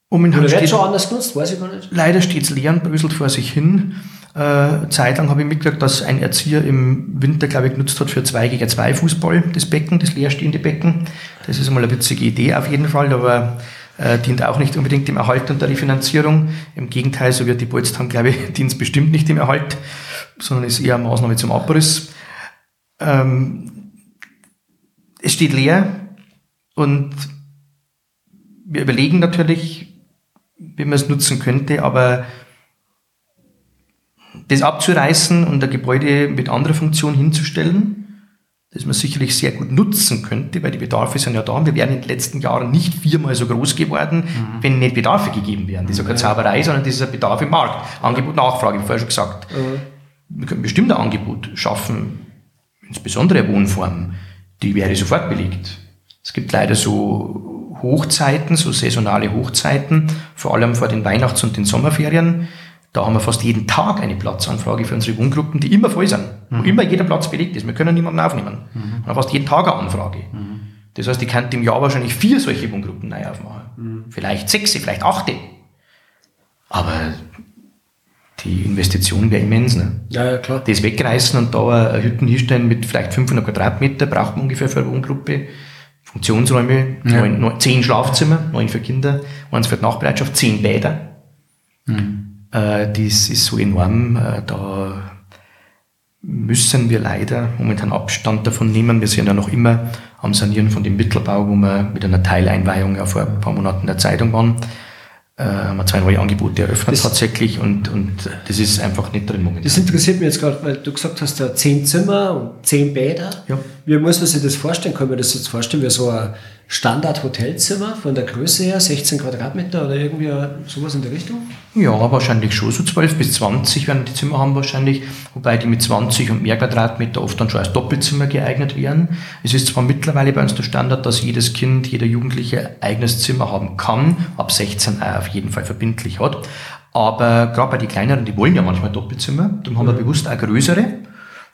Um in Oder wird schon anders genutzt? Weiß ich gar nicht. Leider steht es leer und bröselt vor sich hin. Äh, zeitlang habe ich mitgekriegt, dass ein Erzieher im Winter, glaube ich, genutzt hat für 2 gegen 2 Fußball, das Becken, das leerstehende Becken. Das ist einmal eine witzige Idee auf jeden Fall, aber äh, dient auch nicht unbedingt dem Erhalt und der Refinanzierung. Im Gegenteil, so wird die Bolztang, glaube ich, dient es bestimmt nicht dem Erhalt, sondern ist eher eine Maßnahme zum Abriss. Ähm, es steht leer und wir überlegen natürlich, wie man es nutzen könnte, aber das abzureißen und ein Gebäude mit anderer Funktion hinzustellen, das man sicherlich sehr gut nutzen könnte, weil die Bedarfe sind ja da. Wir wären in den letzten Jahren nicht viermal so groß geworden, wenn nicht Bedarfe gegeben wären. Das ist ja keine Zauberei, sondern das ist ein Bedarf im Markt. Angebot, Nachfrage, wie vorher schon gesagt. Wir können bestimmt ein Angebot schaffen, insbesondere eine Wohnform, die wäre sofort belegt. Es gibt leider so Hochzeiten, so saisonale Hochzeiten, vor allem vor den Weihnachts- und den Sommerferien. Da haben wir fast jeden Tag eine Platzanfrage für unsere Wohngruppen, die immer voll sind, wo immer jeder Platz belegt ist. Wir können niemanden aufnehmen. Wir haben fast jeden Tag eine Anfrage. Das heißt, ich könnte im Jahr wahrscheinlich vier solche Wohngruppen neu aufmachen. Vielleicht sechs, vielleicht achte. Aber die Investition wäre immens. Ne? Ja, ja, klar. das wegreißen und da eine Hütten hinstellen mit vielleicht 500 Quadratmeter, braucht man ungefähr für eine Wohngruppe. Funktionsräume, neun, neun, zehn Schlafzimmer, neun für Kinder, eins für die Nachbereitschaft, zehn Bäder. Äh, das ist so enorm, äh, da müssen wir leider momentan Abstand davon nehmen. Wir sind ja noch immer am Sanieren von dem Mittelbau, wo wir mit einer Teileinweihung ja vor ein paar Monaten in der Zeitung waren. Äh, haben wir zwei neue Angebote eröffnet Das- tatsächlich und, und das ist einfach nicht drin momentan. Das interessiert mich jetzt gerade, weil du gesagt hast, ja, zehn Zimmer und zehn Bäder. Ja. Wie muss man sich das vorstellen? Kann man das jetzt vorstellen wie so ein Standard-Hotelzimmer von der Größe her, 16 Quadratmeter oder irgendwie sowas in der Richtung? Ja, wahrscheinlich schon so 12 bis 20 werden die Zimmer haben wahrscheinlich, wobei die mit 20 und mehr Quadratmeter oft dann schon als Doppelzimmer geeignet wären. Es ist zwar mittlerweile bei uns der Standard, dass jedes Kind, jeder Jugendliche ein eigenes Zimmer haben kann, ab 16 auch auf jeden Fall verbindlich hat. Aber gerade bei den kleineren, die wollen ja manchmal Doppelzimmer, darum haben wir bewusst auch größere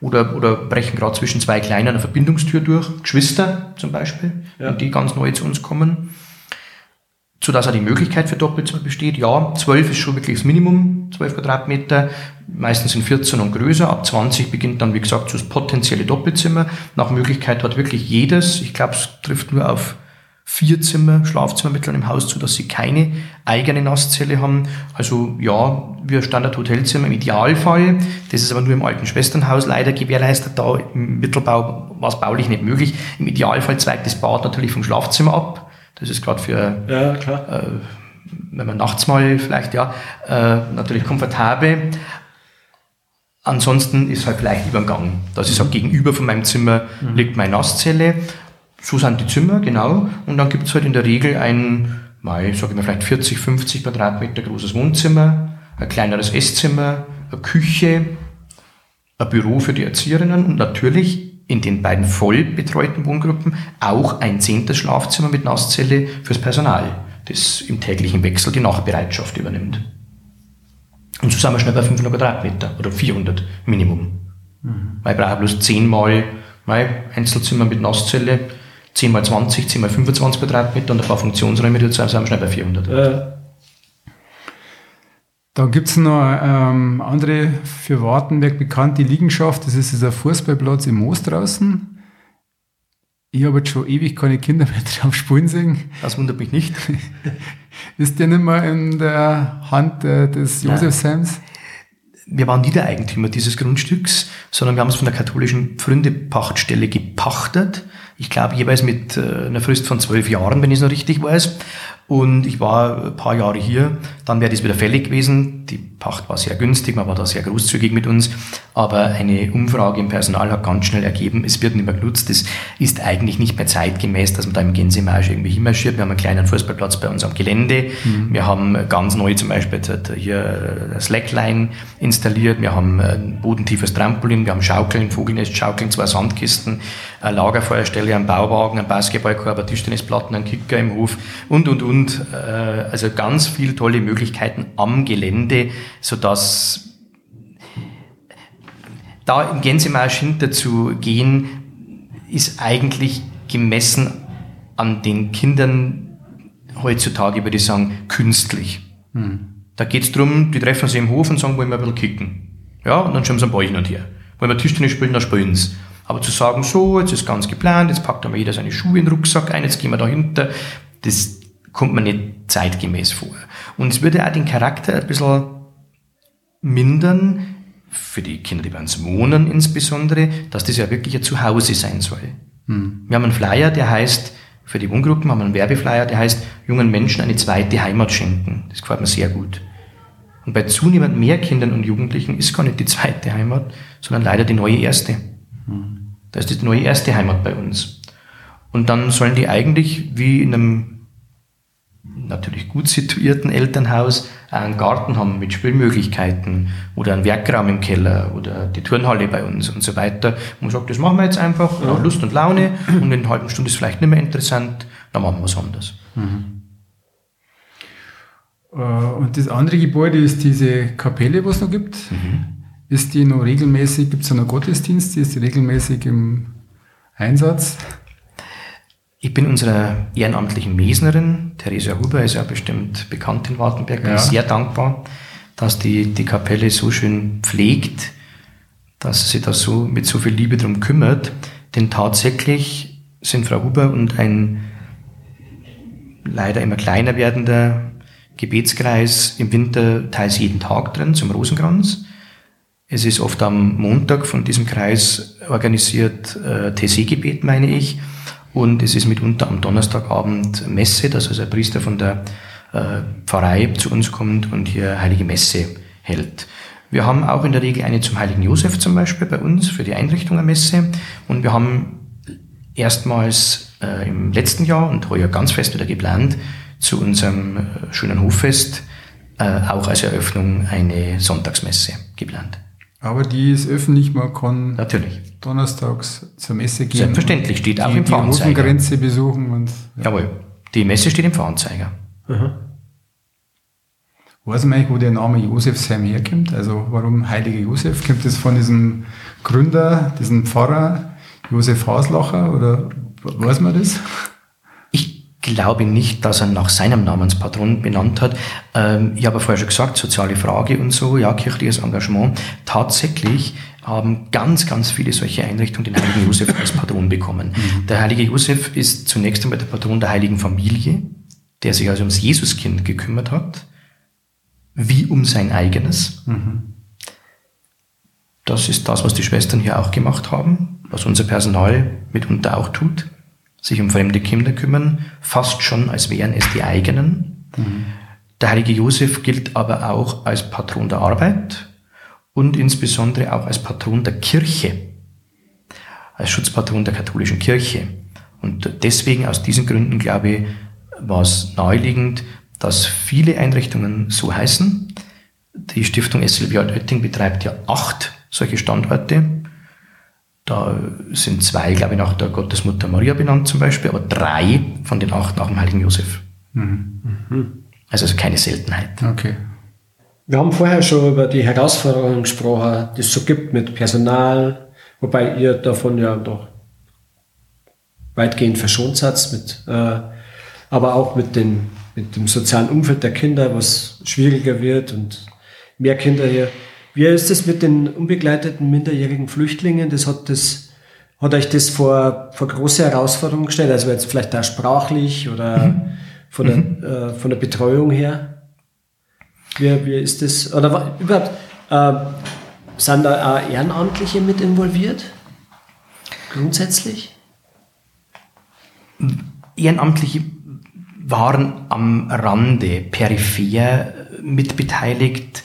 oder, oder brechen gerade zwischen zwei kleinen eine Verbindungstür durch, Geschwister zum Beispiel, Ja. die ganz neu zu uns kommen. sodass auch die Möglichkeit für Doppelzimmer besteht. Ja, 12 ist schon wirklich das Minimum, 12 Quadratmeter. Meistens sind 14 und größer. Ab 20 beginnt dann, wie gesagt, so das potenzielle Doppelzimmer. Nach Möglichkeit hat wirklich jedes, ich glaube, es trifft nur auf vier Zimmer, Schlafzimmer mittlerweile im Haus zu, dass sie keine eigene Nasszelle haben. Also ja, wie ein Standard-Hotelzimmer im Idealfall. Das ist aber nur im alten Schwesternhaus leider gewährleistet. Da im Mittelbau war es baulich nicht möglich. Im Idealfall zweigt das Bad natürlich vom Schlafzimmer ab. Das ist gerade für, Ja, äh, wenn man nachts mal vielleicht, ja, äh, natürlich komfortabel. Ansonsten ist halt vielleicht über den Gang. Das ist halt gegenüber von meinem Zimmer liegt meine Nasszelle. So sind die Zimmer, genau. Und dann gibt es halt in der Regel ein, mal, ich sage mal vielleicht 40, 50 Quadratmeter großes Wohnzimmer, ein kleineres Esszimmer, eine Küche, ein Büro für die Erzieherinnen und natürlich in den beiden voll betreuten Wohngruppen auch ein zehntes Schlafzimmer mit Nasszelle fürs Personal, das im täglichen Wechsel die Nachtbereitschaft übernimmt. Und so sind wir schnell bei 500 Quadratmeter oder 400 Minimum. Weil ich brauche bloß 10 mal Einzelzimmer mit Nasszelle, 10 mal 20, 10 mal 25 Quadratmeter und ein paar Funktionsräume, dazu sind wir schnell bei 400. Äh, Dann gibt es noch ähm, andere für Wartenberg bekannte Liegenschaft, das ist dieser Fußballplatz im Moos draußen. Ich habe jetzt schon ewig keine Kinder mehr drauf spielen sehen. Das wundert mich nicht. Ist der nicht mehr in der Hand äh, des Nein. Josefsheims? Wir waren nie der Eigentümer dieses Grundstücks, sondern wir haben es von der katholischen Pfründepachtstelle gepachtet. Ich glaube jeweils mit äh, einer Frist von zwölf Jahren, wenn ich es noch richtig weiß. Und ich war ein paar Jahre hier, dann wäre das wieder fällig gewesen. Die Pacht war sehr günstig, man war da sehr großzügig mit uns. Aber eine Umfrage im Personal hat ganz schnell ergeben, es wird nicht mehr genutzt. Das ist eigentlich nicht mehr zeitgemäß, dass man da im Gänsemarsch irgendwie hinmarschiert. Wir haben einen kleinen Fußballplatz bei uns am Gelände. Wir haben ganz neu zum Beispiel hier Slackline installiert. Wir haben ein bodentiefes Trampolin, wir haben Schaukeln, Vogelnest, Schaukeln, zwei Sandkisten, eine Lagerfeuerstelle, einen Bauwagen, einen Basketballkorb, eine Tischtennisplatten, einen Kicker im Hof und, und, und. Äh, Also ganz viele tolle Möglichkeiten am Gelände, sodass da im Gänsemarsch hinterzugehen, ist eigentlich gemessen an den Kindern heutzutage, würde ich sagen, künstlich. Da geht es darum, die treffen sich im Hof und sagen, wollen wir ein bisschen kicken. Ja, und dann schauen sie am Ball hin und her. Wollen wir Tischtennis spielen, dann spielen sie. Aber zu sagen, so, jetzt ist ganz geplant, jetzt packt einmal jeder seine Schuhe in den Rucksack ein, jetzt gehen wir dahinter, das kommt mir nicht zeitgemäß vor. Und es würde auch den Charakter ein bisschen mindern, für die Kinder, die bei uns wohnen insbesondere, dass das ja wirklich ein Zuhause sein soll. Wir haben einen Flyer, der heißt, für die Wohngruppen haben wir einen Werbeflyer, der heißt, jungen Menschen eine zweite Heimat schenken. Das gefällt mir sehr gut. Und bei zunehmend mehr Kindern und Jugendlichen ist gar nicht die zweite Heimat, sondern leider die neue erste. Da ist die neue erste Heimat bei uns. Und dann sollen die eigentlich wie in einem natürlich gut situierten Elternhaus einen Garten haben mit Spielmöglichkeiten oder einen Werkraum im Keller oder die Turnhalle bei uns und so weiter. Und man sagt, das machen wir jetzt einfach, nach Lust und Laune und in einer halben Stunde ist vielleicht nicht mehr interessant, dann machen wir was anderes. Äh, Und das andere Gebäude ist diese Kapelle, was es noch gibt. Ist die noch regelmäßig, gibt es noch Gottesdienste, ist die regelmäßig im Einsatz? Ich bin unserer ehrenamtlichen Mesnerin, Theresia Huber, ist ja bestimmt bekannt in Wartenberg, bin Ja. sehr dankbar, dass die die Kapelle so schön pflegt, dass sie da so mit so viel Liebe drum kümmert. Denn tatsächlich sind Frau Huber und ein leider immer kleiner werdender Gebetskreis im Winter teils jeden Tag drin zum Rosenkranz. Es ist oft am Montag von diesem Kreis organisiert äh, TC-Gebet, meine ich. Und es ist mitunter am Donnerstagabend Messe, dass also ein Priester von der äh, Pfarrei zu uns kommt und hier heilige Messe hält. Wir haben auch in der Regel eine zum heiligen Josef zum Beispiel bei uns für die Einrichtung der Messe. Und wir haben erstmals äh, im letzten Jahr und heuer ganz fest wieder geplant, zu unserem äh, schönen Hoffest äh, auch als Eröffnung eine Sonntagsmesse geplant. Aber die ist öffentlich, man kann Natürlich. donnerstags zur Messe gehen. Selbstverständlich, steht auch die, im die Fahrzeiger. Rosengrenze besuchen und ja. Jawohl. Die Messe steht im Fahrzeiger. Weiß man eigentlich, wo der Name Josefsheim herkommt? Also warum Heilige Josef? Kommt das von diesem Gründer, diesem Pfarrer Josef Haslacher oder weiß man das? Ich glaube nicht, dass er nach seinem Namenspatron benannt hat. Ähm, ich habe vorher schon gesagt, soziale Frage und so, ja, kirchliches Engagement. Tatsächlich haben ganz, ganz viele solche Einrichtungen den heiligen Josef als Patron bekommen. Mhm. Der heilige Josef ist zunächst einmal der Patron der heiligen Familie, der sich also ums Jesuskind gekümmert hat, wie um sein eigenes. Mhm. Das ist das, was die Schwestern hier auch gemacht haben, was unser Personal mitunter auch tut sich um fremde Kinder kümmern, fast schon als wären es die eigenen. Mhm. Der heilige Josef gilt aber auch als Patron der Arbeit und insbesondere auch als Patron der Kirche, als Schutzpatron der katholischen Kirche. Und deswegen, aus diesen Gründen, glaube ich, war es naheliegend, dass viele Einrichtungen so heißen. Die Stiftung SLB Oetting betreibt ja acht solche Standorte da sind zwei, glaube ich, nach der Gottesmutter Maria benannt zum Beispiel, aber drei von den acht nach dem heiligen Josef. Mhm. Mhm. Also, also keine Seltenheit. Okay. Wir haben vorher schon über die Herausforderungen gesprochen, die es so gibt mit Personal, wobei ihr davon ja doch weitgehend verschont seid, mit, äh, aber auch mit, den, mit dem sozialen Umfeld der Kinder, was schwieriger wird und mehr Kinder hier. Wie ist es mit den unbegleiteten minderjährigen Flüchtlingen? Das hat das hat euch das vor, vor große Herausforderungen gestellt? Also jetzt vielleicht da sprachlich oder mhm. von, der, mhm. äh, von der Betreuung her? Wie, wie ist das? Oder überhaupt, äh, sind da auch Ehrenamtliche mit involviert? Grundsätzlich? Ehrenamtliche waren am Rande, peripher mitbeteiligt.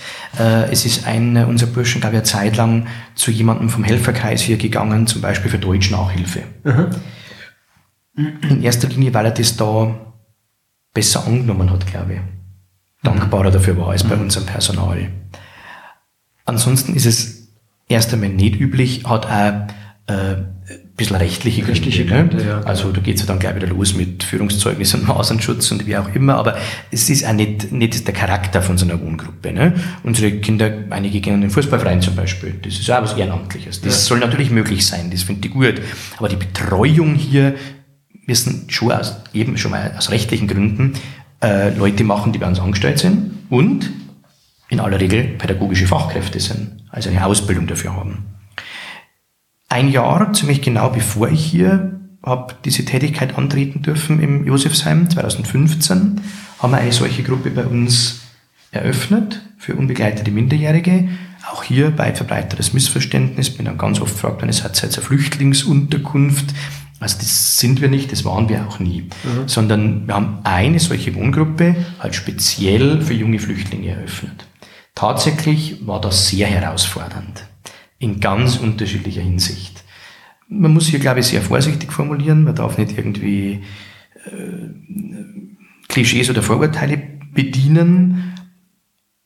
Es ist ein, unser Burschen, glaube ich, eine Zeit lang zu jemandem vom Helferkreis hier gegangen, zum Beispiel für Deutsch-Nachhilfe. In erster Linie, weil er das da besser angenommen hat, glaube ich. Dankbarer dafür war als bei unserem Personal. Ansonsten ist es erst einmal nicht üblich, hat auch äh, bisschen rechtliche Gründe. Rechtliche Gründe ne? ja, also da geht's ja dann gleich wieder los mit Führungszeugnis und Maßanschutz und wie auch immer, aber es ist auch nicht, nicht der Charakter von so einer Wohngruppe. Ne? Unsere Kinder, einige gehen in den Fußballverein zum Beispiel, das ist auch was Ehrenamtliches. Das ja. soll natürlich möglich sein, das finde ich gut. Aber die Betreuung hier müssen schon aus, eben schon mal aus rechtlichen Gründen äh, Leute machen, die bei uns angestellt sind und in aller Regel pädagogische Fachkräfte sind, also eine Ausbildung dafür haben. Ein Jahr, ziemlich genau bevor ich hier habe diese Tätigkeit antreten dürfen im Josefsheim 2015, haben wir eine solche Gruppe bei uns eröffnet für unbegleitete Minderjährige. Auch hier weit verbreitetes Missverständnis. Bin dann ganz oft gefragt, es hat eine Flüchtlingsunterkunft. Also das sind wir nicht, das waren wir auch nie. Mhm. Sondern wir haben eine solche Wohngruppe halt speziell für junge Flüchtlinge eröffnet. Tatsächlich war das sehr herausfordernd in ganz unterschiedlicher Hinsicht. Man muss hier, glaube ich, sehr vorsichtig formulieren. Man darf nicht irgendwie äh, Klischees oder Vorurteile bedienen.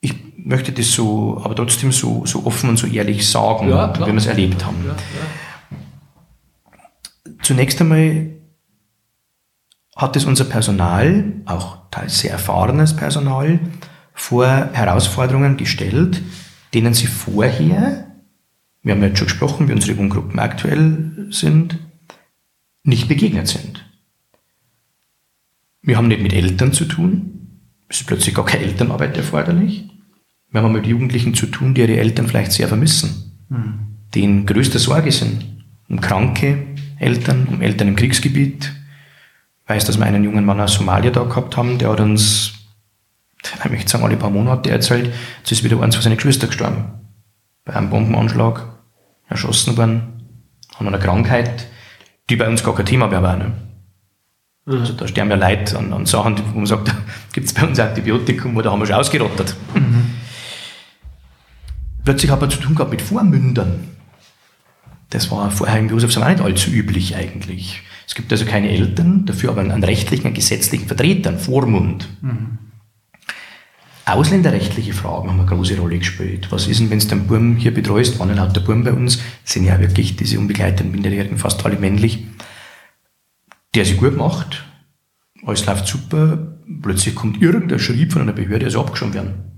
Ich möchte das so, aber trotzdem so, so offen und so ehrlich sagen, ja, wie wir es erlebt haben. Ja, ja. Zunächst einmal hat es unser Personal, auch teils sehr erfahrenes Personal, vor Herausforderungen gestellt, denen sie vorher wir haben jetzt schon gesprochen, wie unsere Wohngruppen aktuell sind, nicht begegnet sind. Wir haben nicht mit Eltern zu tun, es ist plötzlich gar keine Elternarbeit erforderlich. Wir haben mit Jugendlichen zu tun, die ihre Eltern vielleicht sehr vermissen, mhm. die in größter Sorge sind, um kranke Eltern, um Eltern im Kriegsgebiet. Ich weiß, dass wir einen jungen Mann aus Somalia da gehabt haben, der hat uns, ich möchte sagen, alle paar Monate erzählt, jetzt ist wieder eins von seinen Geschwistern gestorben. Bei einem Bombenanschlag erschossen worden, haben eine Krankheit, die bei uns gar kein Thema mehr war. Ne? Mhm. Also da sterben ja Leute an, an Sachen, wo man sagt, da gibt es bei uns Antibiotikum oder haben wir schon ausgerottet. Mhm. Plötzlich hat man zu tun gehabt mit Vormündern. Das war vorher im Josefsheim auch nicht allzu üblich eigentlich. Es gibt also keine Eltern, dafür aber einen, rechtlichen, einen gesetzlichen Vertreter, einen Vormund. Mhm. Ausländerrechtliche Fragen haben eine große Rolle gespielt. Was ist denn, wenn du den Burm hier betreust? Waren lauter Burm bei uns? sind ja wirklich diese unbegleiteten Minderjährigen fast alle männlich. Der sich gut macht. Alles läuft super. Plötzlich kommt irgendein Schrieb von einer Behörde, also abgeschoben werden.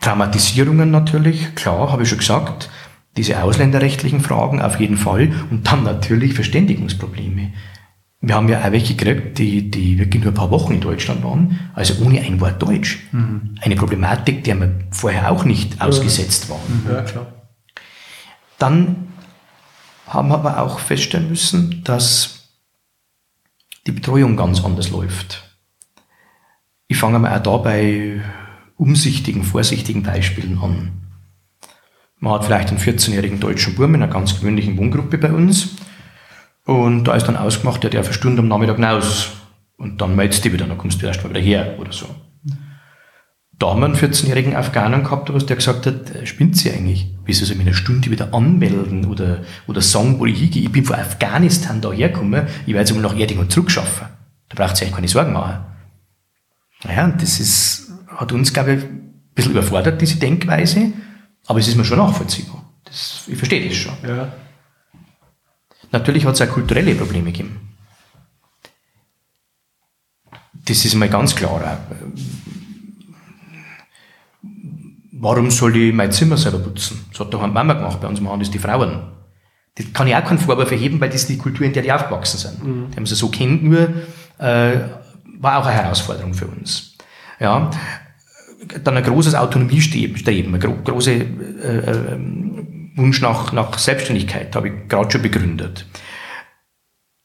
Traumatisierungen natürlich, klar, habe ich schon gesagt. diese ausländerrechtlichen Fragen auf jeden Fall und dann natürlich Verständigungsprobleme. Wir haben ja auch welche gekriegt, die, die wirklich nur ein paar Wochen in Deutschland waren, also ohne ein Wort Deutsch. Mhm. Eine Problematik, der wir vorher auch nicht ausgesetzt waren. Ja, klar. Dann haben wir aber auch feststellen müssen, dass die Betreuung ganz anders läuft. Ich fange mal auch da bei umsichtigen, vorsichtigen Beispielen an. Man hat vielleicht einen 14-jährigen deutschen Buben in einer ganz gewöhnlichen Wohngruppe bei uns und da ist dann ausgemacht, der darf eine Stunde am Nachmittag hinaus. Und dann meldest du dich wieder, dann kommst du erst mal wieder her oder so. Da haben wir einen 14-jährigen Afghanen gehabt, der gesagt hat, äh, spinnt sie eigentlich? Wie soll sie mich eine Stunde wieder anmelden oder, oder sagen, wo ich hingehe? Ich bin von Afghanistan da hergekommen, ich werde jetzt mal nach Erding und zurückschaffen. Da braucht sie eigentlich keine Sorgen machen. Naja, das ist, hat uns, glaube ich, ein bisschen überfordert, diese Denkweise, aber es ist mir schon nachvollziehbar. Das, ich verstehe das schon. Ja. Natürlich hat es auch kulturelle Probleme gegeben. Das ist mal ganz klar. Warum soll ich mein Zimmer selber putzen? Das hat doch eine Mama gemacht, bei uns machen das die Frauen. Das kann ich auch keinen Vorwurf erheben, weil das die Kultur, in der die aufgewachsen sind. Mhm. Die haben sie so kennt, nur äh, war auch eine Herausforderung für uns. Ja, dann ein großes Autonomiestreben, eine gro große äh, äh, Wunsch nach, nach Selbstständigkeit, habe ich gerade schon begründet.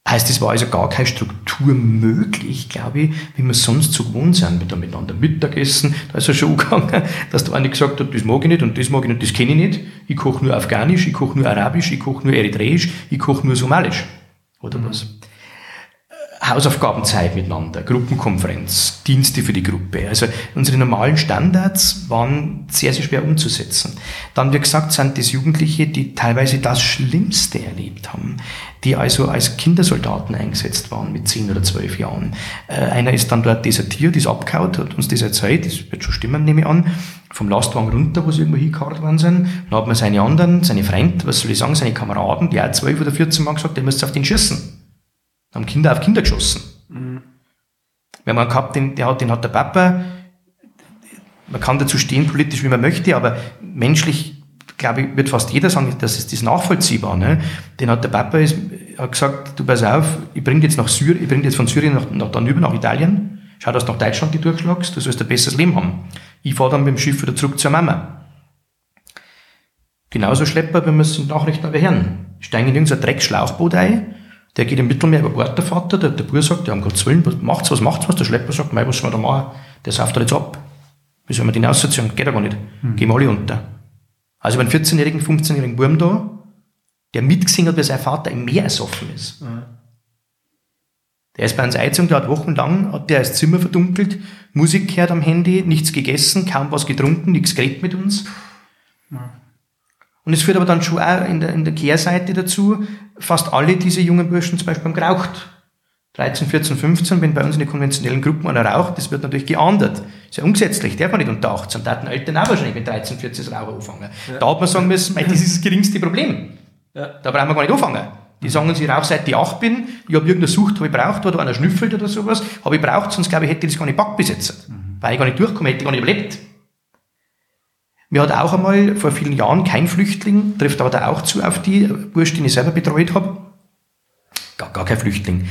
Heißt, es war also gar keine Struktur möglich, glaube ich, wie wir sonst so gewohnt sind. Wir haben miteinander Mittagessen, da ist er schon gegangen, dass der eine gesagt hat, das mag ich nicht und das mag ich nicht, das kenne ich nicht. Ich koche nur Afghanisch, ich koche nur Arabisch, ich koche nur Eritreisch, ich koche nur Somalisch. Oder was? Hausaufgabenzeit miteinander, Gruppenkonferenz, Dienste für die Gruppe. Also unsere normalen Standards waren sehr, sehr schwer umzusetzen. Dann, wie gesagt, sind das Jugendliche, die teilweise das Schlimmste erlebt haben, die also als Kindersoldaten eingesetzt waren mit zehn oder zwölf Jahren. Äh, einer ist dann dort desertiert, ist abgehauen, hat uns das erzählt, das wird schon stimmen, nehme ich an, vom Lastwagen runter, wo sie irgendwo hingekarrt worden sind. Dann hat man seine anderen, seine Freunde, was soll ich sagen, seine Kameraden, die auch zwölf oder vierzehn Mal gesagt, der müsste auf den schießen haben Kinder auf Kinder geschossen. Mhm. Haben einen gehabt, den, der hat, den hat der Papa, man kann dazu stehen politisch, wie man möchte, aber menschlich, glaube ich, wird fast jeder sagen, das ist das nachvollziehbar. Ne? Den hat der Papa ist, hat gesagt, du pass auf, ich bringe jetzt nach Syrien, ich bringe jetzt von Syrien nach, nach dann über nach Italien, schau, dass du nach Deutschland die durchschlagst, du sollst ein besseres Leben haben. Ich fahre dann mit dem Schiff wieder zurück zur Mama. Genauso Schlepper, wenn wir es in Nachrichten aber hören. Steigen in irgendein Dreckschlauchboot ein, der geht im Mittelmeer über Bord, der Vater, der, der Bruder sagt, ja, um Gottes Willen, was macht's, was macht's, was? Der Schlepper sagt, mei, was soll man da machen? Der sauft da jetzt ab. Wie soll man den ausziehen? Geht ja gar nicht. Mhm. Gehen wir alle unter. Also, wenn 14-jährigen, 15-jährigen Burm da, der mitgesehen hat, wie sein Vater im Meer ersoffen ist. Mhm. Der ist bei uns eingezogen, der hat wochenlang, hat der das Zimmer verdunkelt, Musik gehört am Handy, nichts gegessen, kaum was getrunken, nichts geredet mit uns. Mhm. Und es führt aber dann schon auch in der, in der Kehrseite dazu, fast alle diese jungen Burschen zum Beispiel haben geraucht. 13, 14, 15, wenn bei uns in den konventionellen Gruppen einer raucht, das wird natürlich geahndet. Ist ja ungesetzlich, darf man nicht unter 18. Da hatten Eltern auch wahrscheinlich mit 13, 14 das Rauchen anfangen. Ja. Da hat man sagen müssen, das ist das geringste Problem. Ja. Da brauchen wir gar nicht anfangen. Die sagen uns, ich rauche seit ich 8 bin, ich habe irgendeine Sucht, habe ich braucht, oder einer schnüffelt oder sowas, habe ich braucht, sonst glaube ich, hätte ich das gar nicht backbesetzt. Mhm. Weil ich gar nicht durchkomme, hätte ich gar nicht überlebt. Mir hat auch einmal vor vielen Jahren kein Flüchtling, trifft aber da auch zu auf die Bursch, den ich selber betreut habe. Gar, gar kein Flüchtling.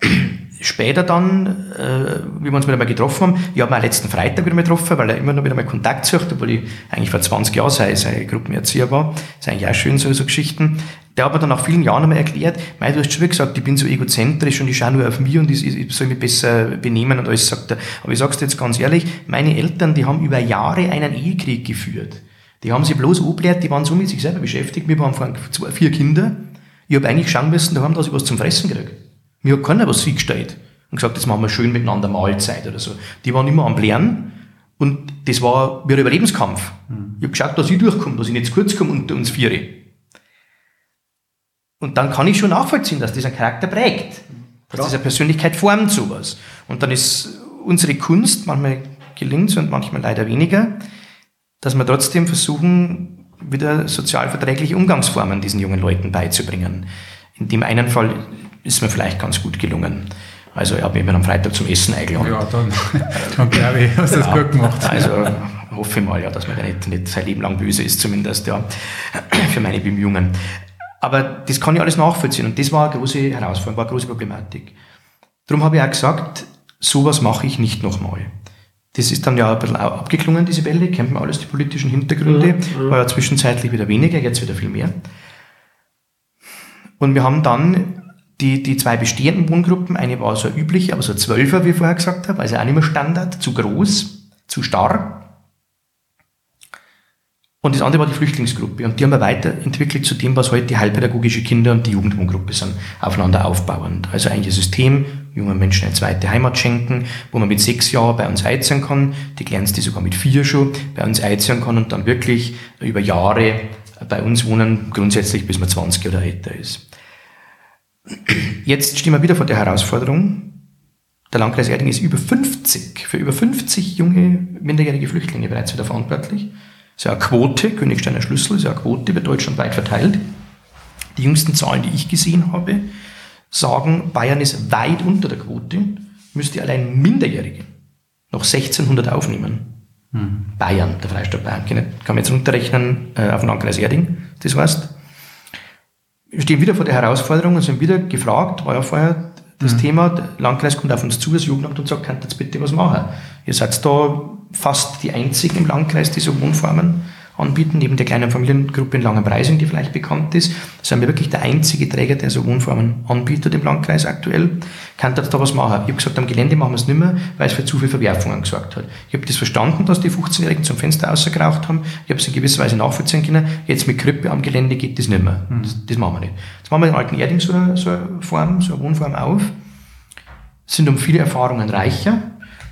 Später dann, äh, wie wir uns wieder mal getroffen haben, ich habe ihn letzten Freitag wieder mal getroffen, weil er immer noch wieder mal Kontakt sucht, obwohl ich eigentlich vor 20 Jahren sei, sei Gruppenerzieher war. Das ist eigentlich auch schön, so, so Geschichten. Der hat mir dann nach vielen Jahren einmal erklärt, mei, du hast schon gesagt, ich bin so egozentrisch und ich schaue nur auf mich und ich, ich soll mich besser benehmen und alles, sagt er. Aber ich sag's dir jetzt ganz ehrlich, meine Eltern, die haben über Jahre einen Ehekrieg geführt. Die haben sich bloß angelehrt, die waren so mit sich selber beschäftigt. Wir waren vor zwei, vier Kinder. Ich habe eigentlich schauen müssen, da haben dass ich was zum Fressen kriege. Mir hat keiner was gestellt und gesagt, jetzt machen wir schön miteinander Mahlzeit oder so. Die waren immer am Lernen und das war wie ein Überlebenskampf. Mhm. Ich habe geschaut, dass ich durchkomme, dass ich nicht zu kurz komme unter uns Viere. Und dann kann ich schon nachvollziehen, dass das einen Charakter prägt. Dass ja. diese Persönlichkeit formt sowas. Und dann ist unsere Kunst, manchmal gelingt es und manchmal leider weniger, dass wir trotzdem versuchen, wieder sozialverträgliche Umgangsformen diesen jungen Leuten beizubringen. In dem einen Fall ist mir vielleicht ganz gut gelungen. Also ich habe mich am Freitag zum Essen eingeladen. Ja, dann, dann glaube ich, hast du das gut gemacht. Also hoffe ich mal, ja, dass man da nicht, nicht sein Leben lang böse ist, zumindest, ja, für meine Bemühungen. Aber das kann ich alles nachvollziehen und das war eine große Herausforderung, war eine große Problematik. Darum habe ich auch gesagt, sowas mache ich nicht nochmal. Das ist dann ja ein bisschen abgeklungen, diese Welle, kennt man alles, die politischen Hintergründe, ja, ja. war ja zwischenzeitlich wieder weniger, jetzt wieder viel mehr. Und wir haben dann die, die zwei bestehenden Wohngruppen, eine war so üblich, aber so Zwölfer, wie ich vorher gesagt habe, also auch nicht mehr Standard, zu groß, zu starr. Und das andere war die Flüchtlingsgruppe. Und die haben wir weiterentwickelt zu dem, was heute die heilpädagogische Kinder- und die Jugendwohngruppe sind, aufeinander aufbauend. Also eigentlich ein System, jungen Menschen eine zweite Heimat schenken, wo man mit sechs Jahren bei uns einziehen kann, die Kleinste sogar mit vier schon bei uns einziehen kann und dann wirklich über Jahre bei uns wohnen, grundsätzlich bis man 20 oder älter ist. Jetzt stehen wir wieder vor der Herausforderung. Der Landkreis Erding ist über 50, für über 50 junge minderjährige Flüchtlinge bereits wieder verantwortlich. Das ist ja eine Quote, Königsteiner Schlüssel, ist ja eine Quote, wird deutschlandweit verteilt. Die jüngsten Zahlen, die ich gesehen habe, sagen, Bayern ist weit unter der Quote, müsste allein Minderjährige noch 1600 aufnehmen. Mhm. Bayern, der Freistaat Bayern, kann man jetzt runterrechnen äh, auf den Landkreis Erding, das heißt, wir stehen wieder vor der Herausforderung und sind wieder gefragt, war ja vorher das mhm. Thema, der Landkreis kommt auf uns zu, das Jugendamt und sagt, könnt ihr jetzt bitte was machen? Ihr seid da fast die einzigen im Landkreis, die so Wohnformen anbieten, neben der kleinen Familiengruppe in Langenpreising, die vielleicht bekannt ist. sind wir wirklich der einzige Träger, der so Wohnformen anbietet im Landkreis aktuell. Kann das da was machen? Ich habe gesagt, am Gelände machen wir es nicht mehr, weil es für zu viele Verwerfungen gesorgt hat. Ich habe das verstanden, dass die 15-Jährigen zum Fenster rausgeraucht haben. Ich habe es in gewisser Weise nachvollziehen können. Jetzt mit Krippe am Gelände geht das nicht mehr. Mhm. Das, das, machen wir nicht. Jetzt machen wir in Alten Erding so so eine Form, so eine Wohnform auf. Sind um viele Erfahrungen reicher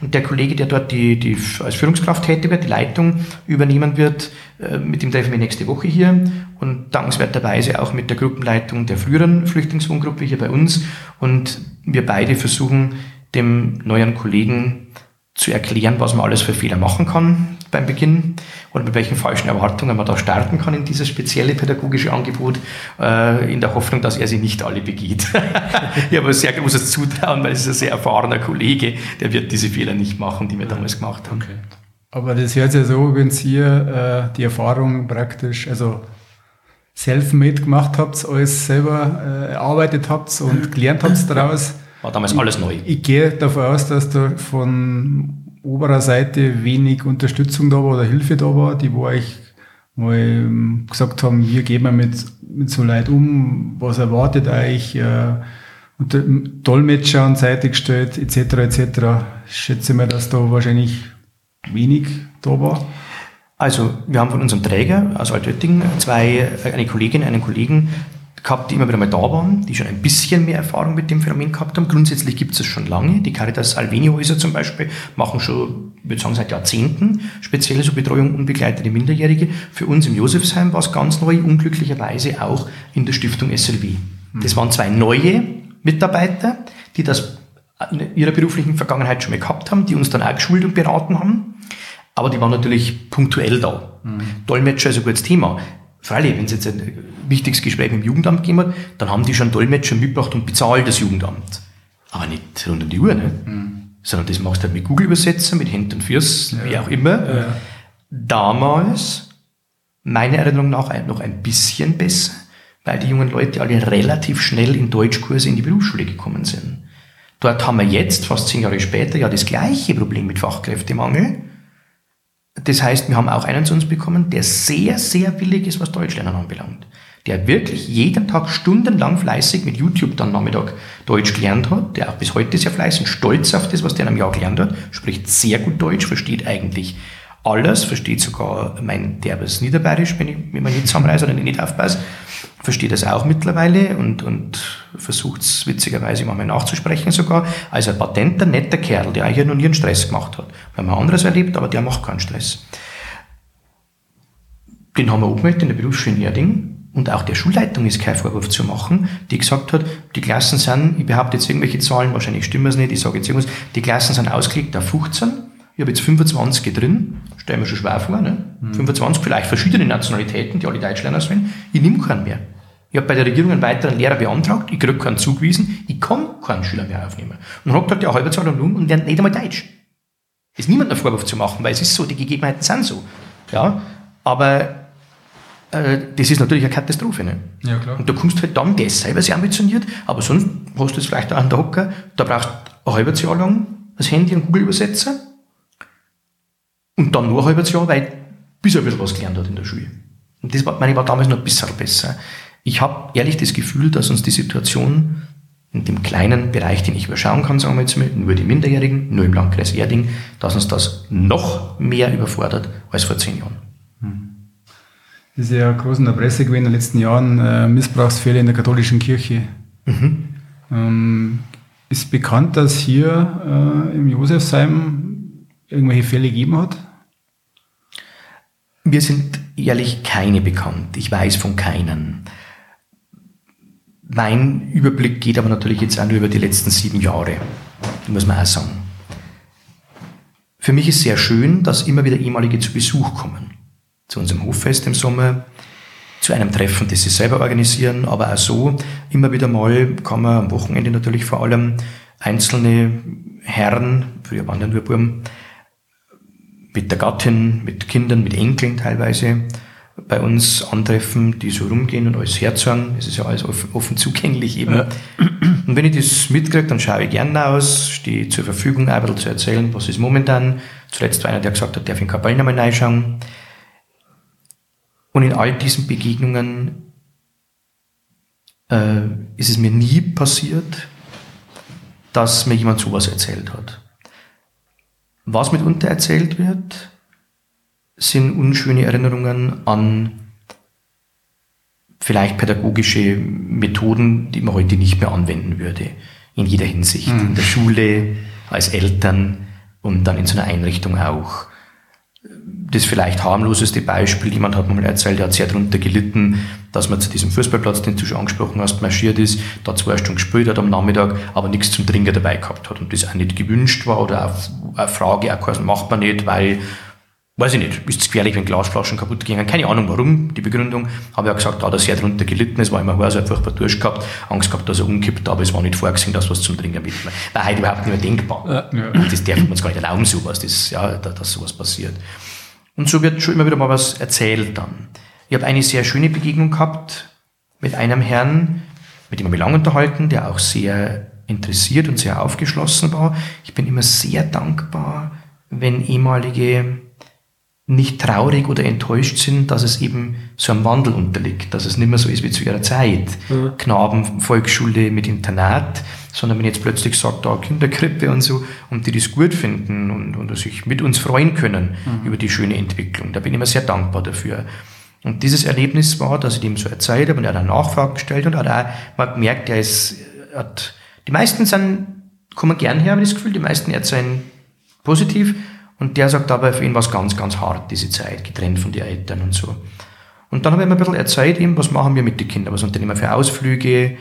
und der Kollege, der dort die, die als Führungskraft tätig wird, die Leitung übernehmen wird, äh, mit dem treffen wir nächste Woche hier und dankenswerterweise auch mit der Gruppenleitung der früheren Flüchtlingswohngruppe hier bei uns. Und wir beide versuchen, dem neuen Kollegen zu erklären, was man alles für Fehler machen kann beim Beginn oder mit welchen falschen Erwartungen man da starten kann in dieses spezielle pädagogische Angebot, äh, in der Hoffnung, dass er sie nicht alle begeht. ich habe ein sehr großes Zutrauen, weil es ist ein sehr erfahrener Kollege, der wird diese Fehler nicht machen, die wir damals gemacht haben. Okay. Aber das hört sich ja so, wenn ihr äh, die Erfahrung praktisch, also self-made gemacht habt, alles selber äh, erarbeitet habt und gelernt habt daraus. War damals alles neu. Ich, ich gehe davon aus, dass da von oberer Seite wenig Unterstützung da war oder Hilfe da war, die wo euch mal ähm, gesagt haben, wir gehen mit, mit so Leid um, was erwartet euch, äh, und Dolmetscher an Seite gestellt, etc., etc. Ich schätze mal, dass da wahrscheinlich wenig da war. Also, wir haben von unserem Träger aus Altötting zwei, eine Kollegin, einen Kollegen, gehabt, die immer wieder mal da waren, die schon ein bisschen mehr Erfahrung mit dem Phänomen gehabt haben. Grundsätzlich gibt es es schon lange. Die Caritas Alveni-Häuser zum Beispiel machen schon, ich würde sagen, seit Jahrzehnten spezielle so Betreuung unbegleitete Minderjährige. Für uns im Josefsheim war es ganz neu, unglücklicherweise auch in der Stiftung SLW. Mhm. Das waren zwei neue Mitarbeiter, die das in ihrer beruflichen Vergangenheit schon mal gehabt haben, die uns dann auch geschult und beraten haben. Aber die waren natürlich punktuell da. Mhm. Dolmetscher ist ein gutes Thema. Freilich, wenn es jetzt ein wichtiges Gespräch mit dem Jugendamt gegeben dann haben die schon Dolmetscher mitgebracht und bezahlt das Jugendamt. Aber nicht rund um die Uhr, ne? Mhm. Sondern das machst du halt mit Google-Übersetzer, mit Händen und Füßen, ja. wie auch immer. Ja. Damals, meiner Erinnerung nach, noch ein bisschen besser, weil die jungen Leute alle relativ schnell in Deutschkurse in die Berufsschule gekommen sind. Dort haben wir jetzt, fast zehn Jahre später, ja das gleiche Problem mit Fachkräftemangel. Das heißt, wir haben auch einen zu uns bekommen, der sehr, sehr willig ist, was Deutschlernen anbelangt. Der wirklich jeden Tag stundenlang fleißig mit YouTube dann Nachmittag Deutsch gelernt hat, der auch bis heute sehr fleißig, stolz auf das, was der in einem Jahr gelernt hat, spricht sehr gut Deutsch, versteht eigentlich alles, versteht sogar mein derbes Niederbayerisch, wenn ich, man nicht zusammenreise oder nicht aufpasse, versteht das auch mittlerweile und, und versucht es witzigerweise manchmal nachzusprechen sogar. Also ein patenter, netter Kerl, der eigentlich noch nie einen Stress gemacht hat. Wir haben anderes erlebt, aber der macht keinen Stress. Den haben wir angemeldet in der Berufsschule in Erding. Und auch der Schulleitung ist kein Vorwurf zu machen, die gesagt hat, die Klassen sind, ich behaupte jetzt irgendwelche Zahlen, wahrscheinlich stimmen es nicht, ich sage jetzt irgendwas, die Klassen sind ausgelegt auf 15, ich habe jetzt 25 drin, stellen wir schon schwer vor, ne? Mhm. 25, vielleicht verschiedene Nationalitäten, die alle Deutsch lernen sollen. Ich nehme keinen mehr. Ich habe bei der Regierung einen weiteren Lehrer beantragt, ich kriege keinen zugewiesen, ich kann keinen Schüler mehr aufnehmen. Und hat gesagt, ja, halbe Zahl und und lernt nicht einmal Deutsch. Ist niemand einen Vorwurf zu machen, weil es ist so, die Gegebenheiten sind so. Ja, aber äh, das ist natürlich eine Katastrophe. Ne? Ja, klar. Und du kommst halt dann, ist selber sehr ambitioniert, aber sonst hast du es vielleicht auch an der Hocker, da brauchst du ein halbes Jahr lang das Handy und Google-Übersetzer und dann nur ein halbes Jahr, weil bis er ein bisschen was gelernt hat in der Schule. Und das war, meine ich, war damals noch ein bisschen besser. Ich habe ehrlich das Gefühl, dass uns die Situation in dem kleinen Bereich, den ich überschauen kann, sagen wir jetzt mal, nur die Minderjährigen, nur im Landkreis Erding, dass uns das noch mehr überfordert als vor zehn Jahren. Das ist ja groß in der Presse gewesen in den letzten Jahren, äh, Missbrauchsfälle in der katholischen Kirche. Mhm. Ähm, ist bekannt, dass hier äh, im Josefsheim irgendwelche Fälle gegeben hat? Mir sind ehrlich keine bekannt. Ich weiß von keinen. Mein Überblick geht aber natürlich jetzt auch nur über die letzten sieben Jahre. Muss man auch sagen. Für mich ist sehr schön, dass immer wieder ehemalige zu Besuch kommen. Zu unserem Hoffest im Sommer, zu einem Treffen, das sie selber organisieren, aber auch so. Immer wieder mal kann man am Wochenende natürlich vor allem einzelne Herren, früher waren ja nur Buben, mit der Gattin, mit Kindern, mit Enkeln teilweise bei uns antreffen, die so rumgehen und alles herzahlen. Es ist ja alles offen, offen zugänglich eben. Ja. Und wenn ich das mitkriege, dann schaue ich gerne aus, stehe zur Verfügung, ein bisschen zu erzählen, was ist momentan. Zuletzt war einer, der gesagt hat, darf ich in Kapellen einmal reinschauen. Und in all diesen Begegnungen äh, ist es mir nie passiert, dass mir jemand sowas erzählt hat. Was mitunter erzählt wird, sind unschöne Erinnerungen an vielleicht pädagogische Methoden, die man heute nicht mehr anwenden würde. In jeder Hinsicht. Mhm. In der Schule, als Eltern und dann in so einer Einrichtung auch. Das vielleicht harmloseste Beispiel, jemand hat mir mal erzählt, der hat sehr darunter gelitten, dass man zu diesem Fußballplatz, den du schon angesprochen hast, marschiert ist, da zwei Stunden gespielt hat am Nachmittag, aber nichts zum Trinken dabei gehabt hat und das auch nicht gewünscht war oder auch eine Frage auch quasi macht man nicht, weil weiß ich nicht, ist es gefährlich, wenn Glasflaschen kaputt gingen. Keine Ahnung warum, die Begründung. Habe ja gesagt, da hat er sehr darunter gelitten, es war immer heiß, er hat furchtbar Durst gehabt, Angst gehabt, dass er umkippt, aber es war nicht vorgesehen, dass was zum Trinken mit. War heute überhaupt nicht mehr denkbar. Ja. Das darf man uns gar nicht erlauben, sowas, das, ja, dass sowas passiert. Und so wird schon immer wieder mal was erzählt dann. Ich habe eine sehr schöne Begegnung gehabt mit einem Herrn, mit dem ich mich lange unterhalten, der auch sehr interessiert und sehr aufgeschlossen war. Ich bin immer sehr dankbar, wenn ehemalige nicht traurig oder enttäuscht sind, dass es eben so einem Wandel unterliegt, dass es nicht mehr so ist wie zu ihrer Zeit. Mhm. Knaben, Volksschule mit Internat, sondern wenn jetzt plötzlich sagt, da Kinderkrippe und so, und die das gut finden und, und sich mit uns freuen können mhm. über die schöne Entwicklung. Da bin ich immer sehr dankbar dafür. Und dieses Erlebnis war, dass ich ihm so erzählt habe und er hat eine Nachfrage gestellt und hat auch man gemerkt, er ist, hat, die meisten sind, kommen gern her, habe ich das Gefühl, die meisten erzählen positiv und der sagt aber, für ihn war es ganz, ganz hart, diese Zeit, getrennt von den Eltern und so. Und dann habe ich mir ein bisschen erzählt, ihm, was machen wir mit den Kindern, was unternehmen wir für Ausflüge.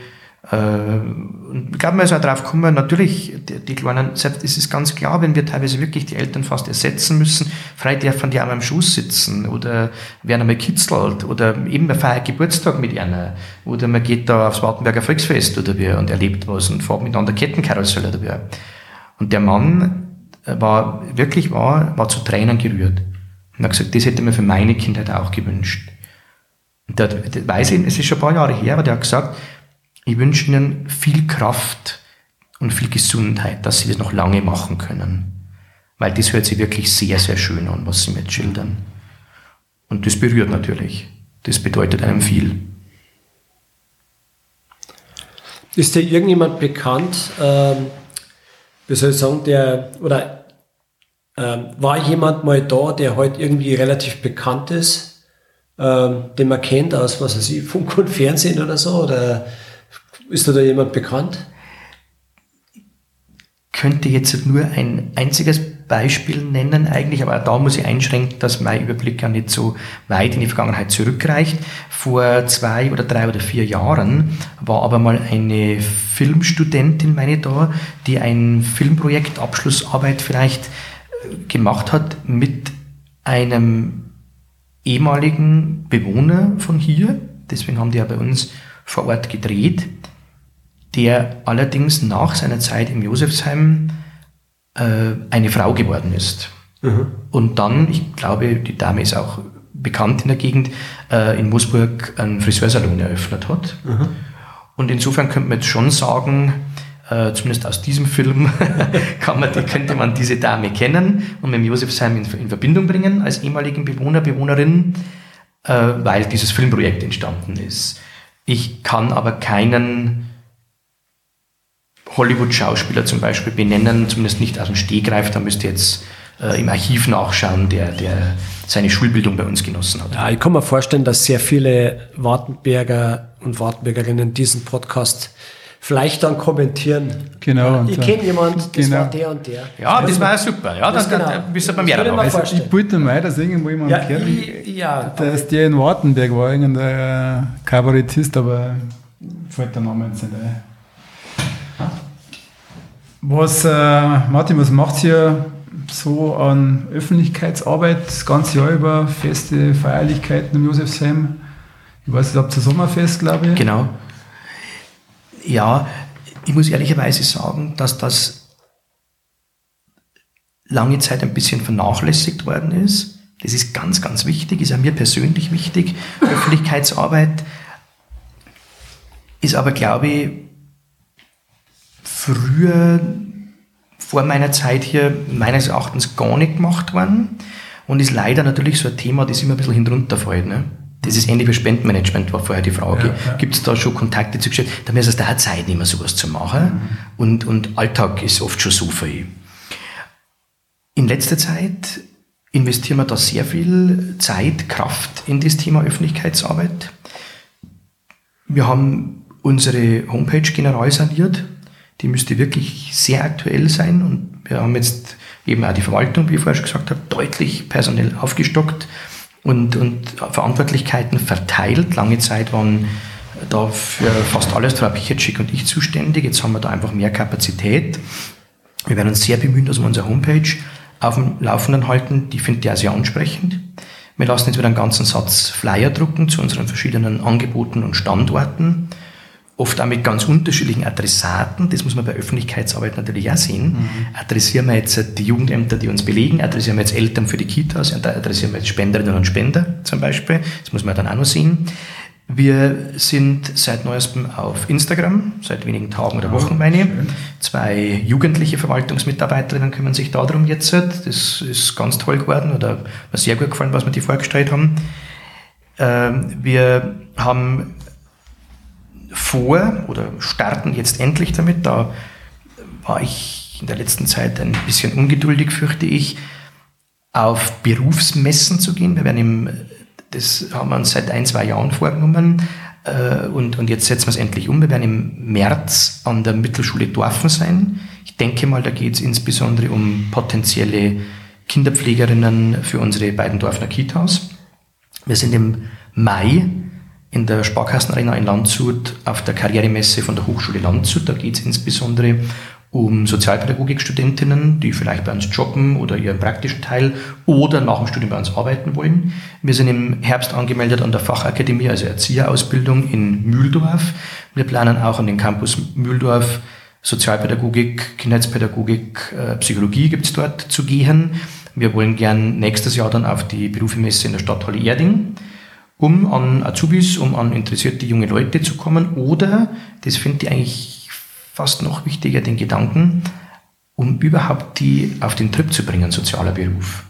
Äh, und ich glaube, man ist auch drauf gekommen, natürlich, die, die Kleinen, es ist ganz klar, wenn wir teilweise wirklich die Eltern fast ersetzen müssen, frei dürfen die auch am Schuss sitzen oder werden einmal kitzelt oder eben man feiert Geburtstag mit einer oder man geht da aufs Wartenberger Volksfest oder wie und erlebt was und fährt miteinander Kettenkarussell oder wie. Und der Mann, war wirklich war, war zu Tränen gerührt. Und hat gesagt, das hätte mir für meine Kindheit auch gewünscht. Und der, der weiß ich, es ist schon ein paar Jahre her, aber der hat gesagt, ich wünsche Ihnen viel Kraft und viel Gesundheit, dass Sie das noch lange machen können. Weil das hört sich wirklich sehr, sehr schön an, was Sie mir schildern. Und das berührt natürlich. Das bedeutet einem viel. Ist dir irgendjemand bekannt, ähm, wie soll ich sagen, der, oder ähm, war jemand mal da, der heute irgendwie relativ bekannt ist, ähm, den man kennt aus, was weiß ich, Funk und Fernsehen oder so, oder ist da, jemand bekannt? Könnte jetzt nur ein einziges Beispiel nennen eigentlich, aber da muss ich einschränken, dass mein Überblick ja nicht so weit in die Vergangenheit zurückreicht. Vor zwei oder drei oder vier Jahren war aber mal eine Filmstudentin, meine ich da, die ein Filmprojekt, Abschlussarbeit vielleicht äh, gemacht hat mit einem ehemaligen Bewohner von hier, deswegen haben die ja bei uns vor Ort gedreht, der allerdings nach seiner Zeit im Josefsheim äh, eine Frau geworden ist. Mhm. Und dann, ich glaube, die Dame ist auch bekannt in der Gegend, äh, in Moosburg einen Friseursalon eröffnet hat. Mhm. Und insofern könnte man jetzt schon sagen, äh, zumindest aus diesem Film man, könnte man diese Dame kennen und mit Josefsheim in, in Verbindung bringen als ehemaligen Bewohner, Bewohnerin, äh, weil dieses Filmprojekt entstanden ist. Ich kann aber keinen Hollywood-Schauspieler zum Beispiel benennen, zumindest nicht aus dem Stehgreif, da müsste jetzt äh, im Archiv nachschauen, der, der seine Schulbildung bei uns genossen hat. Ja, ich kann mir vorstellen, dass sehr viele Wartenberger und Wartenbergerinnen diesen Podcast vielleicht dann kommentieren. Genau. Ich kenne jemanden, das genau. war der und der. Ja, das war ja super. Ja, das, das genau. müssen wir mehr also Ich bitte mal, dass irgendwo jemand ja, kennt, ja, dass der in Wartenberg war, irgendein Kabarettist, aber fällt der Name jetzt nicht ein. Was, äh, Martin, was macht ihr so an Öffentlichkeitsarbeit das ganze Jahr über, Feste, Feierlichkeiten im Josefsheim? Ich weiß nicht, habt ihr Sommerfest, glaube ich? Genau. Ja, ich muss ehrlicherweise sagen, dass das lange Zeit ein bisschen vernachlässigt worden ist. Das ist ganz, ganz wichtig, ist auch mir persönlich wichtig. Öffentlichkeitsarbeit ist aber, glaube ich, früher vor meiner Zeit hier meines Erachtens gar nicht gemacht worden und ist leider natürlich so ein Thema, das immer ein bisschen hinunterfällt. Ne? Das ist ähnlich wie Spendenmanagement, war vorher die Frage. Ja, ja. Gibt es da schon Kontakte zu Geschäften? Da ist es da Zeit nicht mehr sowas zu machen. Mhm. Und, und Alltag ist oft schon so viel. In letzter Zeit investieren wir da sehr viel Zeit, Kraft in das Thema Öffentlichkeitsarbeit. Wir haben unsere Homepage general saniert. Die müsste wirklich sehr aktuell sein und wir haben jetzt eben auch die Verwaltung, wie ich vorher schon gesagt habe, deutlich personell aufgestockt und, und Verantwortlichkeiten verteilt. Lange Zeit waren da für fast alles Frau Pichetschik und ich zuständig. Jetzt haben wir da einfach mehr Kapazität. Wir werden uns sehr bemühen, dass wir unsere Homepage auf dem Laufenden halten. Die finde ich auch sehr ansprechend. Wir lassen jetzt wieder einen ganzen Satz Flyer drucken zu unseren verschiedenen Angeboten und Standorten oft auch mit ganz unterschiedlichen Adressaten, das muss man bei Öffentlichkeitsarbeit natürlich auch sehen. Mhm. Adressieren wir jetzt die Jugendämter, die uns belegen, adressieren wir jetzt Eltern für die Kitas, adressieren wir jetzt Spenderinnen und Spender zum Beispiel, das muss man dann auch noch sehen. Wir sind seit neuestem auf Instagram, seit wenigen Tagen oder Wochen meine. Schön. Zwei jugendliche Verwaltungsmitarbeiterinnen kümmern sich darum jetzt. Das ist ganz toll geworden oder mir sehr gut gefallen, was wir die vorgestellt haben. Ähm, wir haben vor oder starten jetzt endlich damit. Da war ich in der letzten Zeit ein bisschen ungeduldig, fürchte ich, auf Berufsmessen zu gehen. Wir werden im, das haben wir uns seit ein, zwei Jahren vorgenommen äh, und, und jetzt setzen wir es endlich um. Wir werden im März an der Mittelschule Dorfen sein. Ich denke mal, da geht es insbesondere um potenzielle Kinderpflegerinnen für unsere beiden Dorfner Kitas. Wir sind im Mai in der Sparkassenarena in Landshut auf der Karrieremesse von der Hochschule Landshut. Da geht es insbesondere um Sozialpädagogikstudentinnen, die vielleicht bei uns jobben oder ihren praktischen Teil oder nach dem Studium bei uns arbeiten wollen. Wir sind im Herbst angemeldet an der Fachakademie, also Erzieherausbildung in Mühldorf. Wir planen auch an den Campus Mühldorf Sozialpädagogik, Kindheitspädagogik, äh, Psychologie gibt's dort zu gehen. Wir wollen gern nächstes Jahr dann auf die Berufemesse in der Stadthalle Erding um an Azubis, um an interessierte junge Leute zu kommen oder, das finde ich eigentlich fast noch wichtiger, den Gedanken, um überhaupt die auf den Trip zu bringen, sozialer Beruf.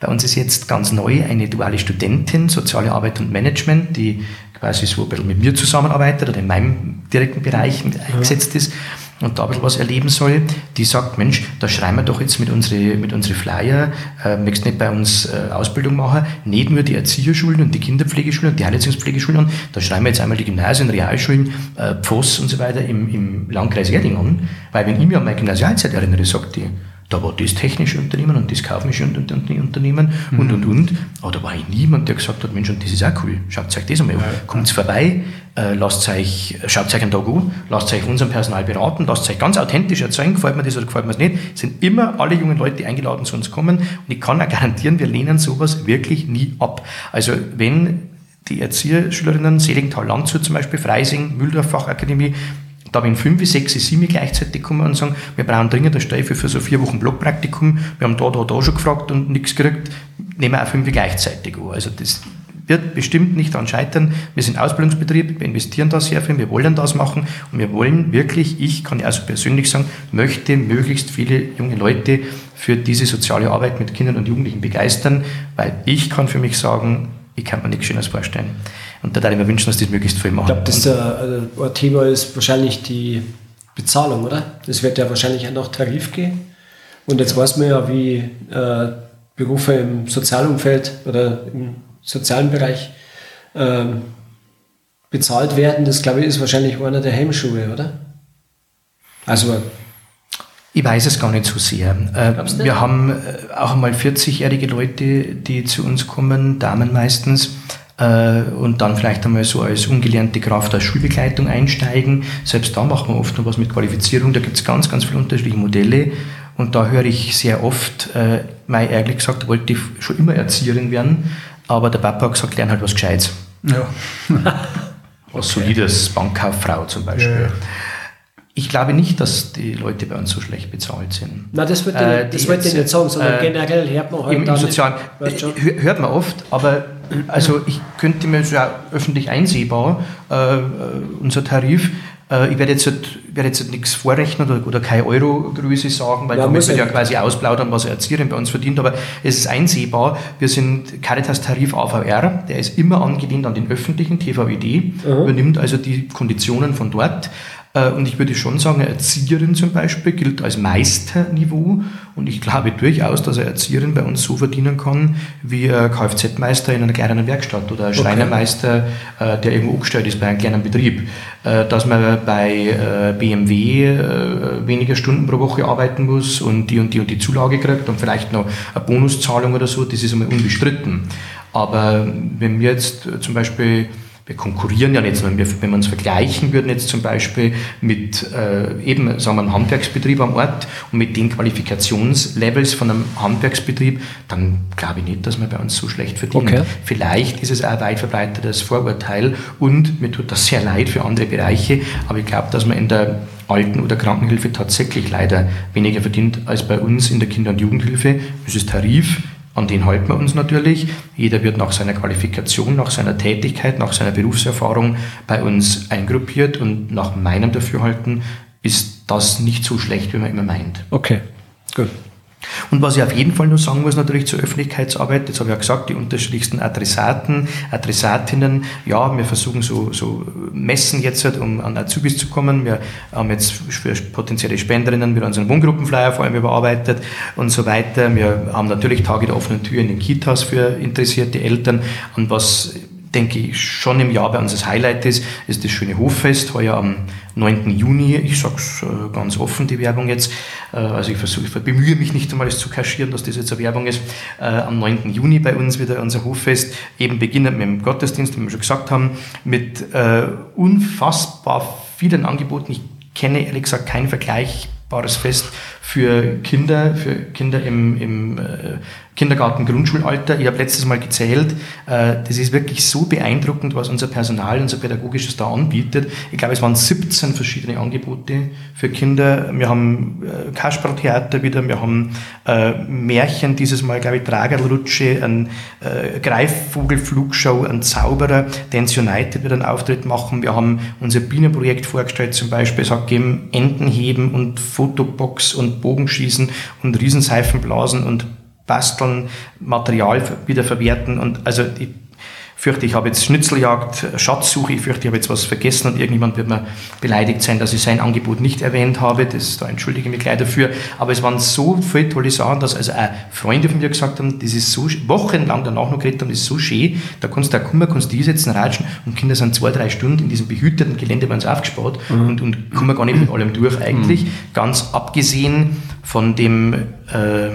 Bei uns ist jetzt ganz neu eine duale Studentin, Soziale Arbeit und Management, die quasi so ein bisschen mit mir zusammenarbeitet oder in meinem direkten Bereich eingesetzt ist und da ein bisschen was erleben soll, die sagt, Mensch, da schreiben wir doch jetzt mit unsere, mit unsere Flyer, äh, möchtest nicht bei uns äh, Ausbildung machen, nicht nur die Erzieherschulen und die Kinderpflegeschulen und die Heilerziehungspflegeschulen an, da schreiben wir jetzt einmal die Gymnasien, Realschulen, äh, Pfoss und so weiter im, im Landkreis Erding an, weil wenn ich mich an meine Gymnasialzeit erinnere, sagt die, da war das technische Unternehmen und das kaufmännische Unternehmen mhm. und, und, und. Aber da war eigentlich niemand, der gesagt hat, Mensch, und das ist auch cool. Schaut euch das einmal an. Ja. Kommt vorbei, äh, lasst euch, schaut euch einen Tag an, lasst euch unserem Personal beraten, lasst euch ganz authentisch erzählen, gefällt mir das oder gefällt mir das nicht. Es sind immer alle jungen Leute, eingeladen zu uns kommen. Und ich kann auch garantieren, wir lehnen sowas wirklich nie ab. Also wenn die Erzieherschülerinnen, Seligenthal Landshut zum Beispiel, Freising, Mühldorf Fachakademie, da wenn fünf, sechs, sieben gleichzeitig kommen und sagen, wir brauchen dringend eine Stelle für so vier Wochen Blockpraktikum, wir haben da, da, da schon gefragt und nichts gekriegt, nehmen wir auch fünf gleichzeitig an. Also das wird bestimmt nicht daran scheitern. Wir sind Ausbildungsbetrieb, wir investieren da sehr viel, wir wollen das machen und wir wollen wirklich, ich kann ja also persönlich sagen, möchte möglichst viele junge Leute für diese soziale Arbeit mit Kindern und Jugendlichen begeistern, weil ich kann für mich sagen, ich kann mir nichts Schönes vorstellen. Und da würde ich mir wünschen, dass das möglichst viel machen. Ich glaube, das der, ein Thema ist wahrscheinlich die Bezahlung, oder? Das wird ja wahrscheinlich auch nach Tarif gehen. Und jetzt weiß man ja, wie äh, Berufe im Sozialumfeld oder im sozialen Bereich ähm, bezahlt werden. Das, glaube ich, ist wahrscheinlich einer der Hemmschuhe, oder? Also ich weiß es gar nicht so sehr. Äh, wir haben äh, auch einmal 40-jährige Leute, die zu uns kommen, Damen meistens, äh, und dann vielleicht einmal so als ungelernte Kraft als Schulbegleitung einsteigen. Selbst da machen wir oft noch was mit Qualifizierung. Da gibt es ganz, ganz viele unterschiedliche Modelle. Und da höre ich sehr oft, äh, mal ehrlich gesagt, wollte ich schon immer Erzieherin werden, aber der Papa hat gesagt, lern halt was Gescheites. Ja. was okay. solides, Bankkauffrau zum Beispiel. Ja. Ich glaube nicht, dass die Leute bei uns so schlecht bezahlt sind. Na, das wollte äh, ich nicht sagen, sondern äh, generell hört man halt im, im Sozialen, hört man oft, aber also ich könnte mir so öffentlich einsehbar äh, unser Tarif äh, ich werde jetzt, werde jetzt nichts vorrechnen oder, oder keine Euro-Größe sagen, weil ja, damit wird ja quasi ausplaudern, was Erzieherin bei uns verdient, aber es ist einsehbar. Wir sind Caritas-Tarif AVR, der ist immer angelehnt an den öffentlichen TVED, mhm. übernimmt also die Konditionen von dort. Äh, und ich würde schon sagen, eine Erzieherin zum Beispiel gilt als Meisterniveau. Und ich glaube durchaus, dass eine Erzieherin bei uns so verdienen kann, wie ein Kfz-Meister in einer kleinen Werkstatt oder ein Schreinermeister, okay. Äh, der irgendwo angestellt ist bei einem kleinen Betrieb. Äh, dass man bei BMW weniger Stunden pro Woche arbeiten muss und die und die und die Zulage kriegt und vielleicht noch eine Bonuszahlung oder so, das ist einmal unbestritten. Aber wenn wir jetzt zum Beispiel wir konkurrieren ja nicht, sondern wir, wenn wir uns vergleichen würden jetzt zum Beispiel mit äh, eben sagen wir, einem Handwerksbetrieb am Ort und mit den Qualifikationslevels von einem Handwerksbetrieb, dann glaube ich nicht, dass wir bei uns so schlecht verdienen. Okay. Vielleicht ist es auch ein weit verbreitetes Vorurteil und mir tut das sehr leid für andere Bereiche, aber ich glaube, dass man in der Alten- oder Krankenhilfe tatsächlich leider weniger verdient als bei uns in der Kinder- und Jugendhilfe. Es ist Tarif, an den halten wir uns natürlich. Jeder wird nach seiner Qualifikation, nach seiner Tätigkeit, nach seiner Berufserfahrung bei uns eingruppiert und nach meinem Dafürhalten ist das nicht so schlecht, wie man immer meint. Okay, gut. Und was ich auf jeden Fall nur sagen muss, natürlich zur Öffentlichkeitsarbeit, das habe ich ja gesagt, die unterschiedlichsten Adressaten, Adressatinnen, ja, wir versuchen so, so Messen jetzt, halt, um an Azubis zu kommen. Wir haben jetzt für potenzielle Spenderinnen wieder unseren Wohngruppenflyer vor allem überarbeitet und so weiter. Wir haben natürlich Tage der offenen Tür in den Kitas für interessierte Eltern. Und was denke ich, schon im Jahr bei uns das Highlight ist, ist das schöne Hoffest, heuer am 9. Juni. Ich sage es äh, ganz offen, die Werbung jetzt. Äh, also ich versuche, ich bemühe mich nicht einmal, es zu kaschieren, dass das jetzt eine Werbung ist. Äh, am 9. Juni bei uns wieder unser Hoffest, eben beginnend mit dem Gottesdienst, wie wir schon gesagt haben, mit unfassbar vielen Angeboten. Ich kenne ehrlich gesagt kein vergleichbares Fest für Kinder, für Kinder im, im Kindergarten, Grundschulalter. Ich habe letztes Mal gezählt, äh, das ist wirklich so beeindruckend, was unser Personal, unser Pädagogisches da anbietet. Ich glaube, es waren 17 verschiedene Angebote für Kinder. Wir haben äh, Kasperltheater wieder, wir haben äh, Märchen, dieses Mal, glaube ich, Tragerlutsche, ein Greifvogelflugshow, ein Zauberer, Dance United wird einen Auftritt machen. Wir haben unser Bienenprojekt vorgestellt zum Beispiel. Es hat gegeben Entenheben und Fotobox und Bogenschießen und Riesenseifenblasen und basteln, Material wieder verwerten und also ich fürchte, ich habe jetzt Schnitzeljagd, Schatzsuche, ich fürchte, ich habe jetzt was vergessen und irgendjemand wird mir beleidigt sein, dass ich sein Angebot nicht erwähnt habe. Das, da entschuldige ich mich gleich dafür. Aber es waren so viele tolle Sachen, dass also auch Freunde von mir gesagt haben, das ist so, wochenlang danach noch geredet haben, das ist so schön, da kannst du auch kommen, kannst du setzen, ratschen und Kinder sind zwei, drei Stunden in diesem behüteten Gelände bei uns aufgespart mhm. und, und kommen gar nicht mit allem durch eigentlich. Mhm. Ganz abgesehen von dem, äh,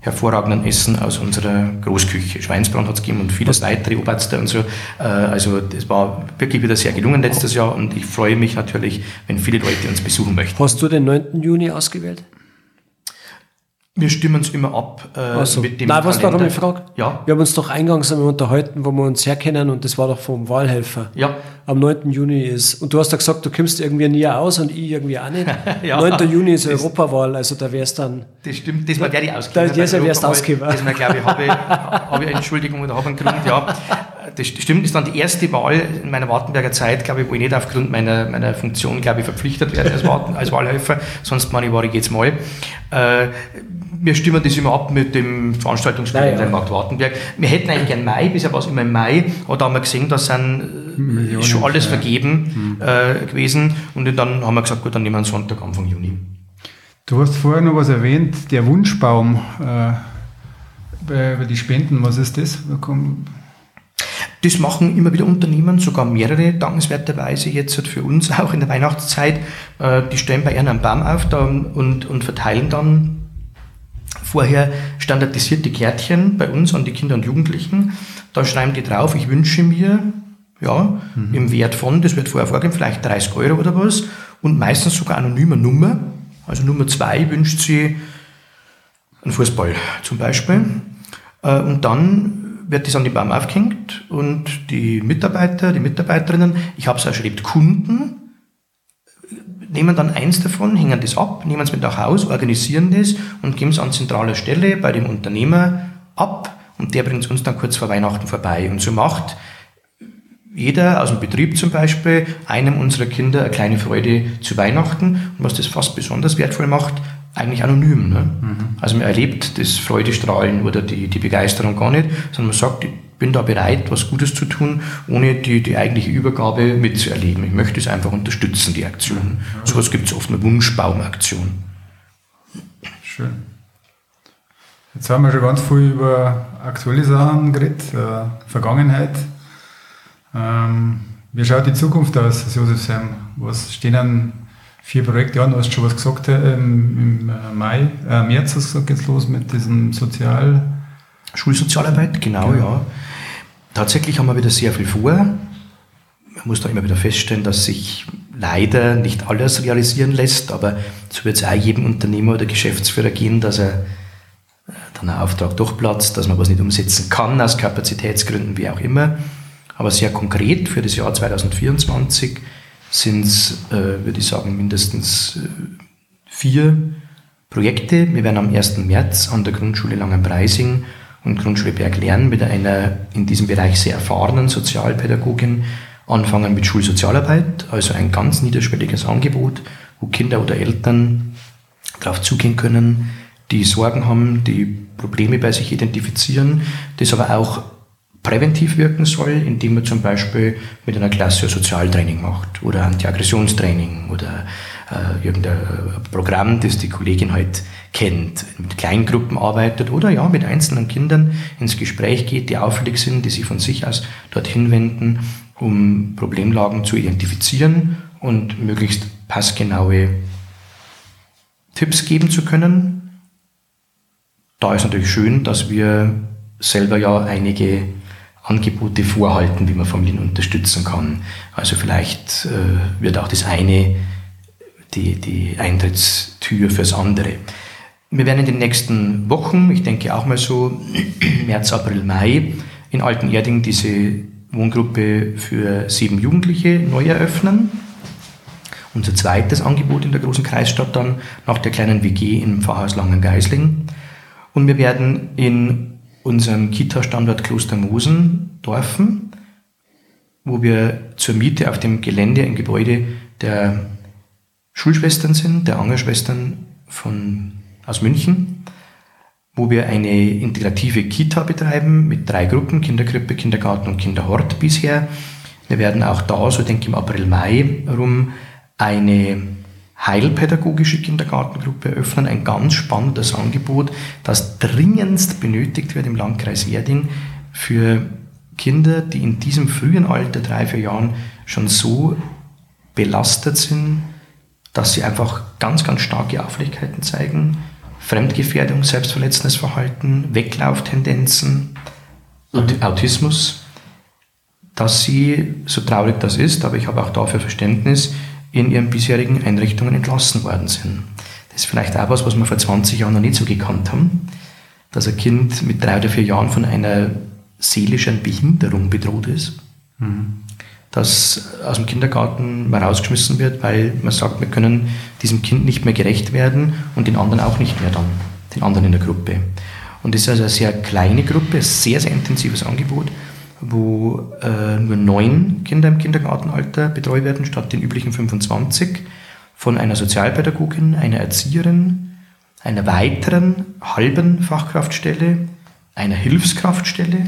hervorragenden Essen aus unserer Großküche. Schweinsbrand hat es gegeben und vieles weitere Oberste und so. Äh, also das war wirklich wieder sehr gelungen letztes Jahr und ich freue mich natürlich, wenn viele Leute uns besuchen möchten. Hast du den 9. Juni ausgewählt? Wir stimmen es immer ab äh, also. mit dem Nein, was warum ich frage? Ja. Wir haben uns doch eingangs unterhalten, wo wir uns herkennen und das war doch vom Wahlhelfer. Ja. Am 9. Juni ist. Und du hast ja gesagt, du kommst irgendwie nie aus und ich irgendwie auch nicht. ja. 9. Juni ist das, Europawahl, also da wär's dann. Das stimmt, das war der die Ausgeber. Da, der wärst ausgeber. Das mal, glaube ich, habe ich, hab ich Entschuldigung oder habe einen Grund, ja. Das stimmt, das ist dann die erste Wahl in meiner Wartenberger Zeit, glaube ich, wo ich nicht aufgrund meiner, meiner Funktion, glaube ich, verpflichtet werde als, Warten, als Wahlhelfer. Sonst, meine ich, war ich jetzt mal. Äh, wir stimmen das immer ab mit dem Veranstaltungskalender naja. Markt Wartenberg. Wir hätten eigentlich gern Mai, bisher war es immer im Mai, aber da haben wir gesehen, da sind äh, Millionen, schon alles ja. vergeben mhm. äh, gewesen und dann haben wir gesagt, gut, dann nehmen wir einen Sonntag Anfang Juni. Du hast vorher noch was erwähnt, der Wunschbaum äh, bei, bei die Spenden, was ist das? Das machen immer wieder Unternehmen, sogar mehrere, dankenswerterweise jetzt für uns auch in der Weihnachtszeit. Äh, die stellen bei ihnen einen Baum auf und, und verteilen dann vorher standardisierte Kärtchen bei uns an die Kinder und Jugendlichen. Da schreiben die drauf, ich wünsche mir, ja, mhm. im Wert von, das wird vorher vorgegeben, vielleicht 30 Euro oder was, und meistens sogar anonyme Nummer. Also Nummer zwei wünscht sie einen Fußball zum Beispiel. Äh, und dann wird das an den Baum aufgehängt und die Mitarbeiter, die Mitarbeiterinnen, ich habe es auch schreibt Kunden, nehmen dann eins davon, hängen das ab, nehmen es mit nach Hause, organisieren das und geben es an zentraler Stelle bei dem Unternehmer ab und der bringt es uns dann kurz vor Weihnachten vorbei. Und so macht jeder aus dem Betrieb zum Beispiel einem unserer Kinder eine kleine Freude zu Weihnachten. Und was das fast besonders wertvoll macht, eigentlich anonym. Ne? Mhm. Also man erlebt das Freudestrahlen oder die, die Begeisterung gar nicht, sondern man sagt, ich bin da bereit, was Gutes zu tun, ohne die, die eigentliche Übergabe mitzuerleben. Ich möchte es einfach unterstützen, die Aktion. Mhm. So etwas gibt es oft, eine Wunschbaumaktion. Schön. Jetzt haben wir schon ganz viel über aktuelle Sachen geredet, äh, Vergangenheit. Ähm, wie schaut die Zukunft aus, Josefsheim? Was stehen an vier Projekte an. Du hast schon was gesagt äh, im, äh, Mai, äh, März hast du gesagt, geht's los mit diesem Sozial... Schulsozialarbeit, genau, genau, ja. Tatsächlich haben wir wieder sehr viel vor. Man muss da immer wieder feststellen, dass sich leider nicht alles realisieren lässt, aber so wird es auch jedem Unternehmer oder Geschäftsführer gehen, dass er äh, dann ein Auftrag durchplatzt, dass man was nicht umsetzen kann, aus Kapazitätsgründen, wie auch immer. Aber sehr konkret für das Jahr 2024 sind es, äh, würde ich sagen, mindestens äh, vier Projekte. Wir werden am 1. März an der Grundschule Langenpreising und Grundschule Berg lernen mit einer in diesem Bereich sehr erfahrenen Sozialpädagogin anfangen mit Schulsozialarbeit, also ein ganz niederschwelliges Angebot, wo Kinder oder Eltern darauf zugehen können, die Sorgen haben, die Probleme bei sich identifizieren, das aber auch präventiv wirken soll, indem man zum Beispiel mit einer Klasse Sozialtraining macht oder Antiaggressionstraining oder äh, irgendein Programm, das die Kollegin halt kennt, mit Kleingruppen arbeitet oder ja, mit einzelnen Kindern ins Gespräch geht, die auffällig sind, die sich von sich aus dorthin wenden, um Problemlagen zu identifizieren und möglichst passgenaue Tipps geben zu können. Da ist natürlich schön, dass wir selber ja einige Angebote vorhalten, wie man Familien unterstützen kann. Also vielleicht äh, wird auch das eine die, die Eintrittstür fürs andere. Wir werden in den nächsten Wochen, ich denke auch mal so März, April, Mai, in Altenerding diese Wohngruppe für sieben Jugendliche neu eröffnen. Unser zweites Angebot in der großen Kreisstadt dann nach der kleinen WG im Pfarrhaus Langengeisling. Und wir werden in unserem Kita-Standort Klostermosen Dorfen, wo wir zur Miete auf dem Gelände im Gebäude der Schulschwestern sind, der Angerschwestern von, aus München, wo wir eine integrative Kita betreiben mit drei Gruppen, Kinderkrippe, Kindergarten und Kinderhort bisher. Wir werden auch da, so denke ich im April, Mai rum, eine heilpädagogische Kindergartengruppe eröffnen, ein ganz spannendes Angebot, das dringendst benötigt wird im Landkreis Erding für Kinder, die in diesem frühen Alter, drei, vier Jahren, schon so belastet sind, dass sie einfach ganz, ganz starke Auffälligkeiten zeigen. Fremdgefährdung, selbstverletzendes Verhalten, Weglauftendenzen, und Autismus, dass sie, so traurig das ist, aber ich habe auch dafür Verständnis, in ihren bisherigen Einrichtungen entlassen worden sind. ist vielleicht auch was, was wir vor 20 Jahren noch nicht so gekannt haben, dass ein Kind mit drei oder vier Jahren von einer seelischen Behinderung bedroht ist. Mhm. Dass aus dem Kindergarten mal rausgeschmissen wird, weil man sagt, wir können diesem Kind nicht mehr gerecht werden und den anderen auch nicht mehr dann, den anderen in der Gruppe. Und das ist also eine sehr kleine Gruppe, ein sehr, sehr intensives Angebot, wo äh, nur neun Kinder im Kindergartenalter betreut werden, statt den üblichen 25, von einer Sozialpädagogin, einer Erzieherin, einer weiteren halben Fachkraftstelle, einer Hilfskraftstelle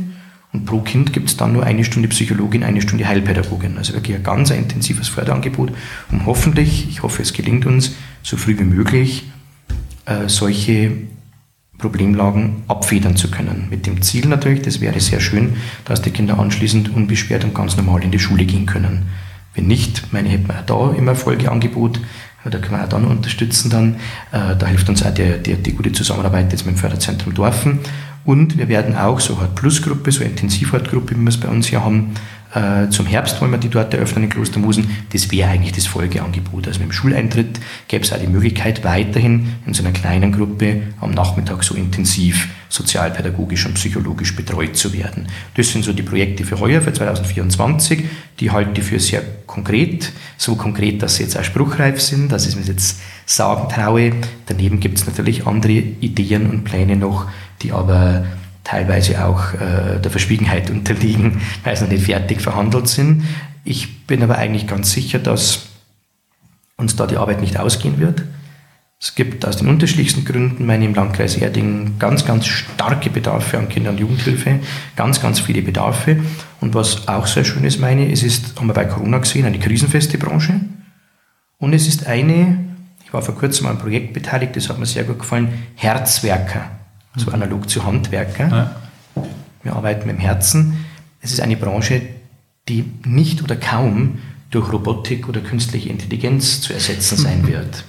und pro Kind gibt es dann nur eine Stunde Psychologin, eine Stunde Heilpädagogin. Also wirklich ein ganz intensives Förderangebot, um hoffentlich, ich hoffe es gelingt uns, so früh wie möglich äh, solche Problemlagen abfedern zu können. Mit dem Ziel natürlich, das wäre sehr schön, dass die Kinder anschließend unbeschwert und ganz normal in die Schule gehen können. Wenn nicht, meine, hätten wir da immer Folgeangebot, da können wir auch dann unterstützen dann. Äh, da hilft uns auch die, die, die gute Zusammenarbeit jetzt mit dem Förderzentrum Dorfen. Und wir werden auch so eine Plusgruppe, so eine Intensivhartgruppe, wie wir es bei uns hier haben, äh, zum Herbst wollen wir die dort eröffnen in Klostermusen. Das wäre eigentlich das Folgeangebot. Also mit dem Schuleintritt gäbe es auch die Möglichkeit, weiterhin in so einer kleinen Gruppe am Nachmittag so intensiv sozialpädagogisch und psychologisch betreut zu werden. Das sind so die Projekte für heuer, für 2024. Die halte ich für sehr konkret, so konkret, dass sie jetzt auch spruchreif sind, dass ich mir jetzt sagen traue. Daneben gibt es natürlich andere Ideen und Pläne noch, die aber teilweise auch äh, der Verschwiegenheit unterliegen, weil sie noch nicht fertig verhandelt sind. Ich bin aber eigentlich ganz sicher, dass uns da die Arbeit nicht ausgehen wird. Es gibt aus den unterschiedlichsten Gründen, meine im Landkreis Erding, ganz, ganz starke Bedarfe an Kinder- und Jugendhilfe, ganz, ganz viele Bedarfe. Und was auch sehr schön ist, meine, es ist, haben wir bei Corona gesehen, eine krisenfeste Branche. Und es ist eine, ich war vor kurzem an einem Projekt beteiligt, das hat mir sehr gut gefallen, Herzwerker so analog zu Handwerker. Ja. Wir arbeiten mit dem Herzen. Es ist eine Branche, die nicht oder kaum durch Robotik oder künstliche Intelligenz zu ersetzen sein wird.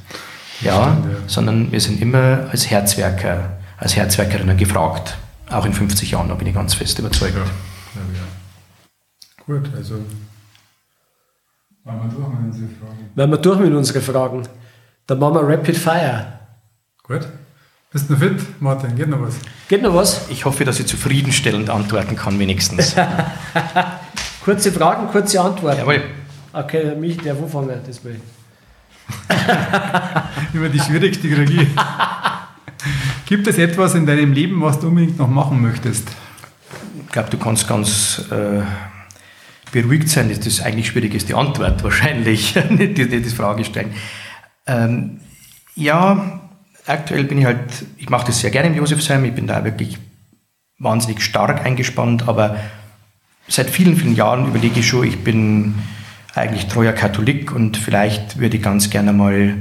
Ja, sondern wir sind immer als Herzwerker, als Herzwerkerinnen gefragt. Auch in 50 Jahren, da bin ich ganz fest überzeugt. Ja. Ja, Gut, also waren wir durch mit unseren Fragen. Wenn wir durch mit unseren Fragen, dann machen wir Rapid Fire. Gut. Bist du noch fit, Martin? Geht noch was? Geht noch was? Ich hoffe, dass ich zufriedenstellend antworten kann, wenigstens. kurze Fragen, kurze Antworten. Jawohl. Okay, mich, der wo fangen das will. Über die schwierigste kriege Gibt es etwas in deinem Leben, was du unbedingt noch machen möchtest? Ich glaube, du kannst ganz äh, beruhigt sein. Das ist eigentlich schwierig, ist die Antwort wahrscheinlich, nicht die, die, die Frage stellen. Ähm, ja, aktuell bin ich halt, ich mache das sehr gerne im Josefsheim, ich bin da wirklich wahnsinnig stark eingespannt, aber seit vielen, vielen Jahren überlege ich schon, ich bin eigentlich treuer Katholik und vielleicht würde ich ganz gerne mal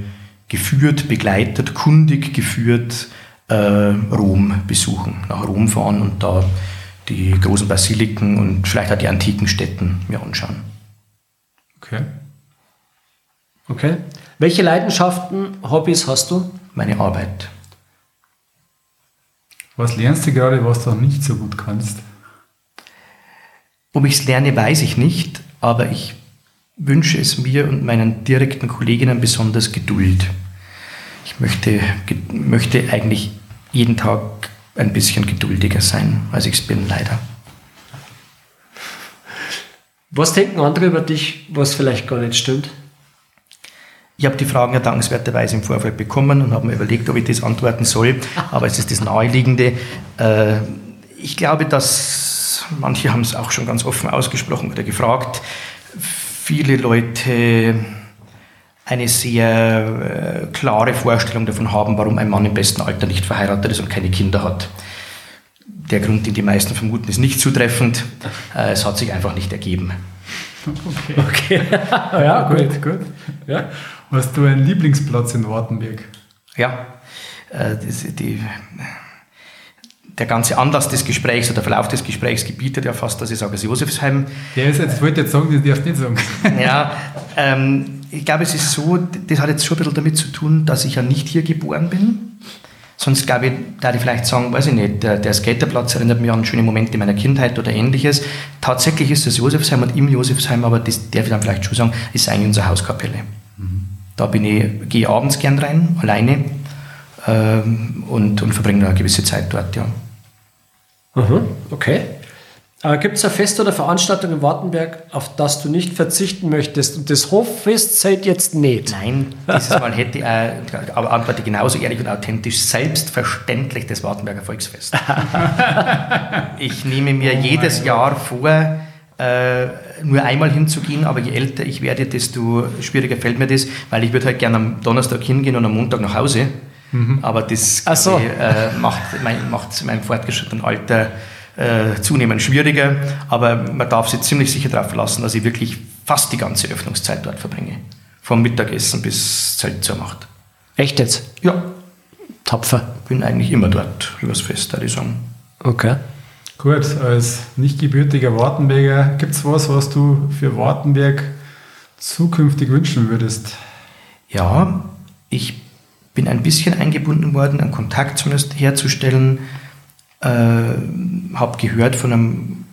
geführt, begleitet, kundig geführt äh, Rom besuchen, nach Rom fahren und da die großen Basiliken und vielleicht auch die antiken Städten mir anschauen. Okay. Okay. Welche Leidenschaften, Hobbys hast du? Meine Arbeit. Was lernst du gerade, was du nicht so gut kannst? Ob ich es lerne, weiß ich nicht, aber ich wünsche es mir und meinen direkten Kolleginnen besonders Geduld. Ich möchte, möchte eigentlich jeden Tag ein bisschen geduldiger sein, als ich es bin, leider. Was denken andere über dich, was vielleicht gar nicht stimmt? Ich habe die Fragen ja dankenswerterweise im Vorfeld bekommen und habe mir überlegt, ob ich das antworten soll. Aber es ist das Naheliegende. Äh, ich glaube, dass manche haben es auch schon ganz offen ausgesprochen oder gefragt. Viele Leute eine sehr äh, klare Vorstellung davon haben, warum ein Mann im besten Alter nicht verheiratet ist und keine Kinder hat. Der Grund, den die meisten vermuten, ist nicht zutreffend. Äh, es hat sich einfach nicht ergeben. Okay. okay. ja, gut, gut. Ja. Hast du einen Lieblingsplatz in Wartenberg? Ja, äh, die, die, der ganze Anlass des Gesprächs oder der Verlauf des Gesprächs gebietet ja fast, dass ich sage, es ist Josefsheim. Ja, jetzt wollte jetzt sagen, das darfst nicht sagen. ja, ähm, ich glaube, es ist so, das hat jetzt schon ein bisschen damit zu tun, dass ich ja nicht hier geboren bin. Sonst glaube ich, da ich vielleicht sagen, weiß ich nicht, der, der Skaterplatz erinnert mich an schöne Momente meiner Kindheit oder ähnliches. Tatsächlich ist das Josefsheim und im Josefsheim, aber das darf ich dann vielleicht schon sagen, ist eigentlich unsere Hauskapelle. Da bin ich, gehe abends gern rein, alleine, ähm, und, und verbringe eine gewisse Zeit dort, ja. Mhm, okay. Äh, Gibt es ein Fest oder Veranstaltung in Wartenberg, auf das du nicht verzichten möchtest? Und das Hoffest zählt jetzt nicht. Nein, dieses Mal hätte ich, äh, aber antworte genauso ehrlich und authentisch, selbstverständlich das Wartenberger Volksfest. ich nehme mir oh jedes Jahr vor, nur einmal hinzugehen, aber je älter ich werde, desto schwieriger fällt mir das, weil ich würde halt gerne am Donnerstag hingehen und am Montag nach Hause. Mhm. Aber das so. ich, äh, macht, mein, macht meinem fortgeschrittenen Alter äh, zunehmend schwieriger, aber man darf sich ziemlich sicher darauf verlassen, dass ich wirklich fast die ganze Öffnungszeit dort verbringe. Vom Mittagessen bis Zelt zur Macht. Echt jetzt? Ja. Tapfer. Bin eigentlich immer dort übers Fest, würde ich sagen. Okay. Gut, als nicht gebürtiger Wartenberger, gibt es was, was du für Wartenberg zukünftig wünschen würdest? Ja, ich bin ein bisschen eingebunden worden, einen Kontakt zumindest herzustellen äh, habe gehört von einem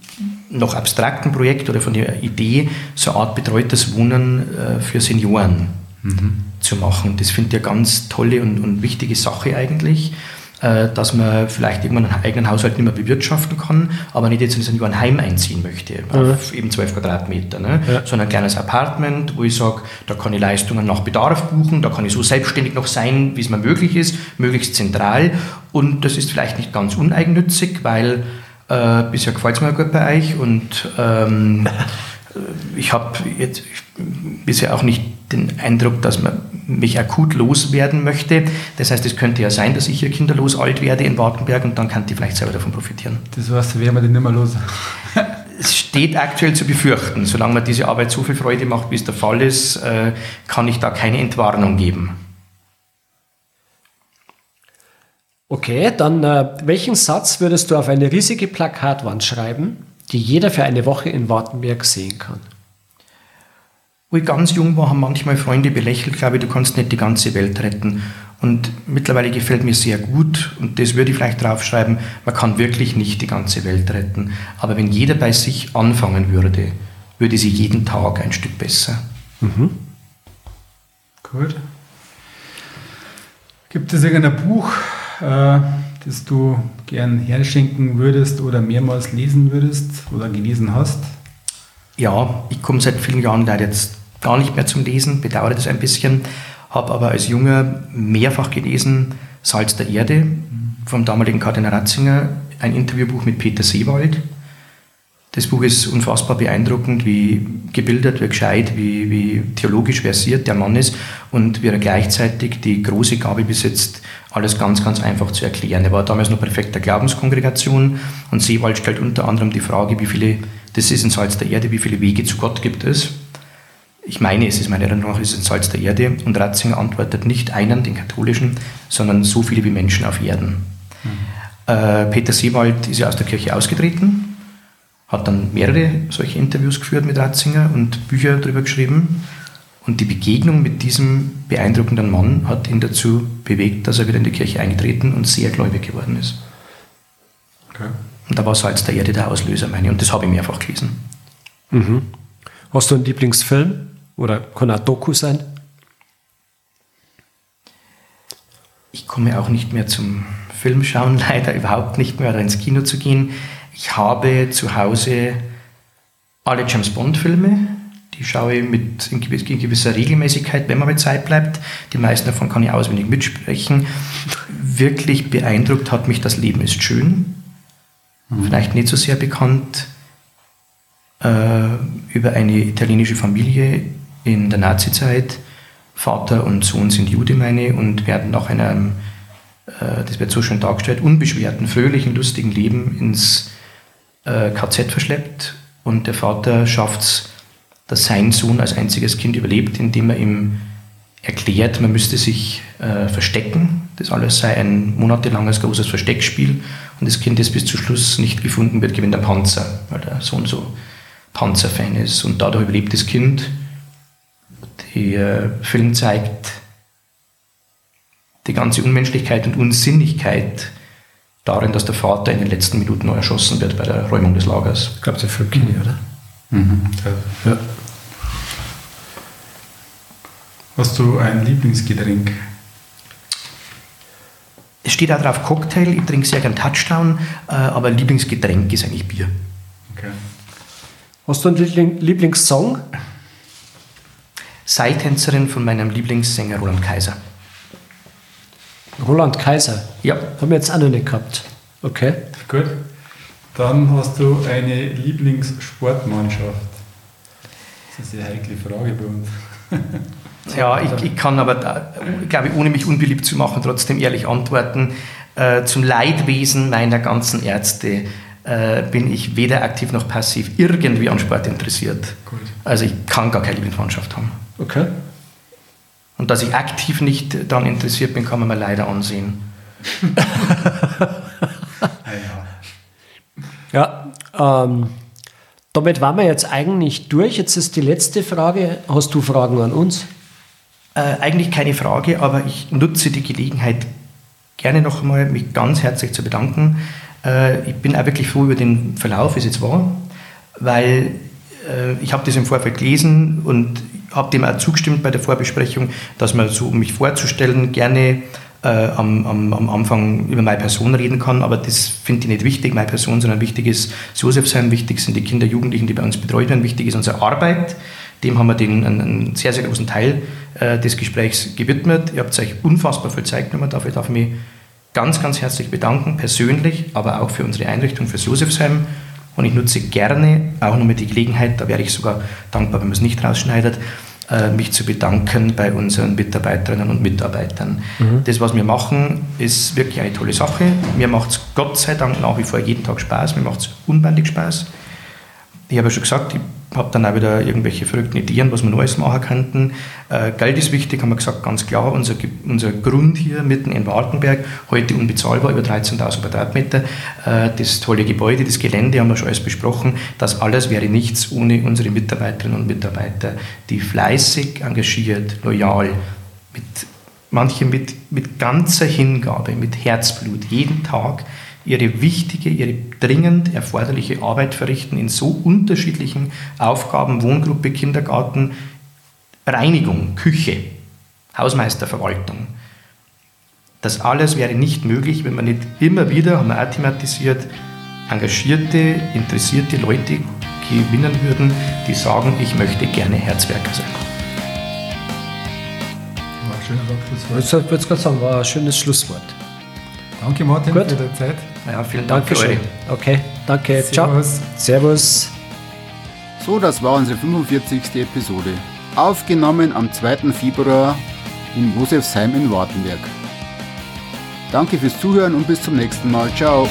noch abstrakten Projekt oder von der Idee, so eine Art betreutes Wohnen äh, für Senioren mhm. zu machen. Das finde ich eine ganz tolle und, und wichtige Sache eigentlich dass man vielleicht irgendwann einen eigenen Haushalt nicht mehr bewirtschaften kann, aber nicht jetzt in ein Heim einziehen möchte, mhm. auf eben 12 Quadratmeter, ne? Ja. sondern ein kleines Apartment, wo ich sage, da kann ich Leistungen nach Bedarf buchen, da kann ich so selbstständig noch sein, wie es mir möglich ist, möglichst zentral und das ist vielleicht nicht ganz uneigennützig, weil äh, bisher gefällt es mir gut bei euch und ähm, ich habe jetzt bisher auch nicht den Eindruck, dass man mich akut loswerden möchte. Das heißt, es könnte ja sein, dass ich hier kinderlos alt werde in Wartenberg und dann kann die vielleicht selber davon profitieren. Das heißt, wäre man den nicht mehr los? es steht aktuell zu befürchten. Solange man diese Arbeit so viel Freude macht, wie es der Fall ist, äh, kann ich da keine Entwarnung geben. Okay, dann äh, welchen Satz würdest du auf eine riesige Plakatwand schreiben, die jeder für eine Woche in Wartenberg sehen kann? Wo ich ganz jung war, haben manchmal Freunde belächelt, glaube ich, du kannst nicht die ganze Welt retten. Und mittlerweile gefällt mir sehr gut, und das würde ich vielleicht draufschreiben, man kann wirklich nicht die ganze Welt retten. Aber wenn jeder bei sich anfangen würde, würde sie jeden Tag ein Stück besser. Mhm. Gut. Gibt es irgendein Buch, äh, das du gern herschenken würdest oder mehrmals lesen würdest oder gelesen hast? Ja, ich komme seit vielen Jahren leider jetzt gar nicht mehr zum Lesen, bedauere das ein bisschen, habe aber als Junger mehrfach gelesen Salz der Erde vom damaligen Kardinal Ratzinger, ein Interviewbuch mit Peter Seewald. Das Buch ist unfassbar beeindruckend, wie gebildet, wie gescheit, wie, wie theologisch versiert der Mann ist und wie er gleichzeitig die große Gabe besitzt, alles ganz, ganz einfach zu erklären. Er war damals noch Präfekt der Glaubenskongregation und Seewald stellt unter anderem die Frage, wie viele, das ist in Salz der Erde, wie viele Wege zu Gott gibt es ich meine, es ist meine Erinnerung nach, es ist ein Salz der Erde. Und Ratzinger antwortet nicht einen, den katholischen, sondern so viele wie Menschen auf Erden. Mhm. Äh, Peter Seewald ist ja aus der Kirche ausgetreten, hat dann mehrere solche Interviews geführt mit Ratzinger und Bücher darüber geschrieben. Und die Begegnung mit diesem beeindruckenden Mann hat ihn dazu bewegt, dass er wieder in die Kirche eingetreten und sehr gläubig geworden ist. Okay. Und da war Salz der Erde der Auslöser, meine ich. Und das habe ich mehrfach gelesen. Mhm. Hast du einen Lieblingsfilm? Oder kann auch Doku sein? Ich komme auch nicht mehr zum Filmschauen, leider überhaupt nicht mehr, oder ins Kino zu gehen. Ich habe zu Hause alle James Bond-Filme, die schaue ich mit in gewisser Regelmäßigkeit, wenn man mit Zeit bleibt. Die meisten davon kann ich auswendig mitsprechen. Wirklich beeindruckt hat mich Das Leben ist schön. Mhm. Vielleicht nicht so sehr bekannt. Äh, über eine italienische Familie, in der Nazizeit. Vater und Sohn sind Jude, meine und werden nach einem, äh, das wird so schön dargestellt, unbeschwerten, fröhlichen, lustigen Leben ins äh, KZ verschleppt. Und der Vater schafft es, dass sein Sohn als einziges Kind überlebt, indem er ihm erklärt, man müsste sich äh, verstecken. Das alles sei ein monatelanges großes Versteckspiel. Und das Kind, das bis zum Schluss nicht gefunden wird, gewinnt ein Panzer, weil der Sohn so Panzerfan ist. Und dadurch überlebt das Kind der äh, Film zeigt die ganze Unmenschlichkeit und Unsinnigkeit darin, dass der Vater in den letzten Minuten noch erschossen wird bei der Räumung des Lagers. Ich glaube, der Film kenne ich, oder? Mhm. Ja. Hast du ein Lieblingsgetränk? Es steht auch drauf Cocktail, ich trinke sehr gern Touchdown, äh, aber Lieblingsgetränk ist eigentlich Bier. Okay. Hast du einen Liebling Lieblingssong? Seitänzerin von meinem Lieblingssänger Roland Kaiser. Roland Kaiser? Ja. Haben wir jetzt auch noch nicht gehabt. Okay. Gut. Dann hast du eine Lieblingssportmannschaft. Das ist eine heikle Frage bei uns. ja, ich, ich, kann aber, da, glaube ich, ohne mich unbeliebt zu machen, trotzdem ehrlich antworten. Äh, zum Leidwesen meiner ganzen Ärzte äh, bin ich weder aktiv noch passiv irgendwie an Sport interessiert. Gut. Also ich kann gar keine Lieblingsmannschaft haben. Okay. Und dass ich aktiv nicht daran interessiert bin, kann man mir leider ansehen. ja, ähm, damit waren wir jetzt eigentlich durch. Jetzt ist die letzte Frage. Hast du Fragen an uns? Äh, eigentlich keine Frage, aber ich nutze die Gelegenheit gerne noch einmal, mich ganz herzlich zu bedanken. Äh, ich bin auch wirklich froh über den Verlauf, wie es jetzt war, weil äh, ich habe das im Vorfeld gelesen und habe dem auch zugestimmt bei der Vorbesprechung, dass man so, um mich vorzustellen, gerne äh, am, am, am, Anfang über meine Person reden kann, aber das finde ich nicht wichtig, meine Person, sondern wichtig ist das Josefsheim, wichtig sind die Kinder, Jugendlichen, die bei uns betreut werden, wichtig ist unsere Arbeit. Dem haben wir den, einen, einen sehr, sehr großen Teil äh, des Gesprächs gewidmet. Ihr habt euch unfassbar viel Zeit genommen, dafür darf ich mich ganz, ganz herzlich bedanken, persönlich, aber auch für unsere Einrichtung, für Josefsheim. Und ich nutze gerne auch nochmal die Gelegenheit, da wäre ich sogar dankbar, wenn man es nicht rausschneidet, äh, mich zu bedanken bei unseren Mitarbeiterinnen und Mitarbeitern. Mhm. Das, was wir machen, ist wirklich eine tolle Sache. Mir macht es Gott sei Dank nach wie vor jeden Tag Spaß. Mir macht es unbändig Spaß. Ich habe ja schon gesagt, ich habe dann auch wieder irgendwelche verrückten Ideen, was wir Neues machen könnten. Äh, Geld ist wichtig, haben wir gesagt, ganz klar. Unser, unser Grund hier mitten in Wartenberg, heute unbezahlbar, über 13.000 Quadratmeter. Äh, das tolle Gebäude, das Gelände haben wir schon alles besprochen. Das alles wäre nichts ohne unsere Mitarbeiterinnen und Mitarbeiter, die fleißig, engagiert, loyal, mit, manche mit, mit ganzer Hingabe, mit Herzblut, jeden Tag ihre wichtige, ihre dringend erforderliche Arbeit verrichten in so unterschiedlichen Aufgaben, Wohngruppe, Kindergarten, Reinigung, Küche, Hausmeisterverwaltung. Das alles wäre nicht möglich, wenn man nicht immer wieder, haben wir auch thematisiert, engagierte, interessierte Leute gewinnen würden, die sagen, ich möchte gerne Herzwerker sein. War ein schönes Abschlusswort. Ich würde gerade sagen, war ein schönes Schlusswort. Danke Martin Gut. für deine Zeit. Ja, vielen Dank Dankeschön. für euch. Okay, danke. Servus. Ciao. Servus. So, das war unsere 45. Episode. Aufgenommen am 2. Februar in Josefsheim in Wartenberg. Danke fürs Zuhören und bis zum nächsten Mal. Ciao.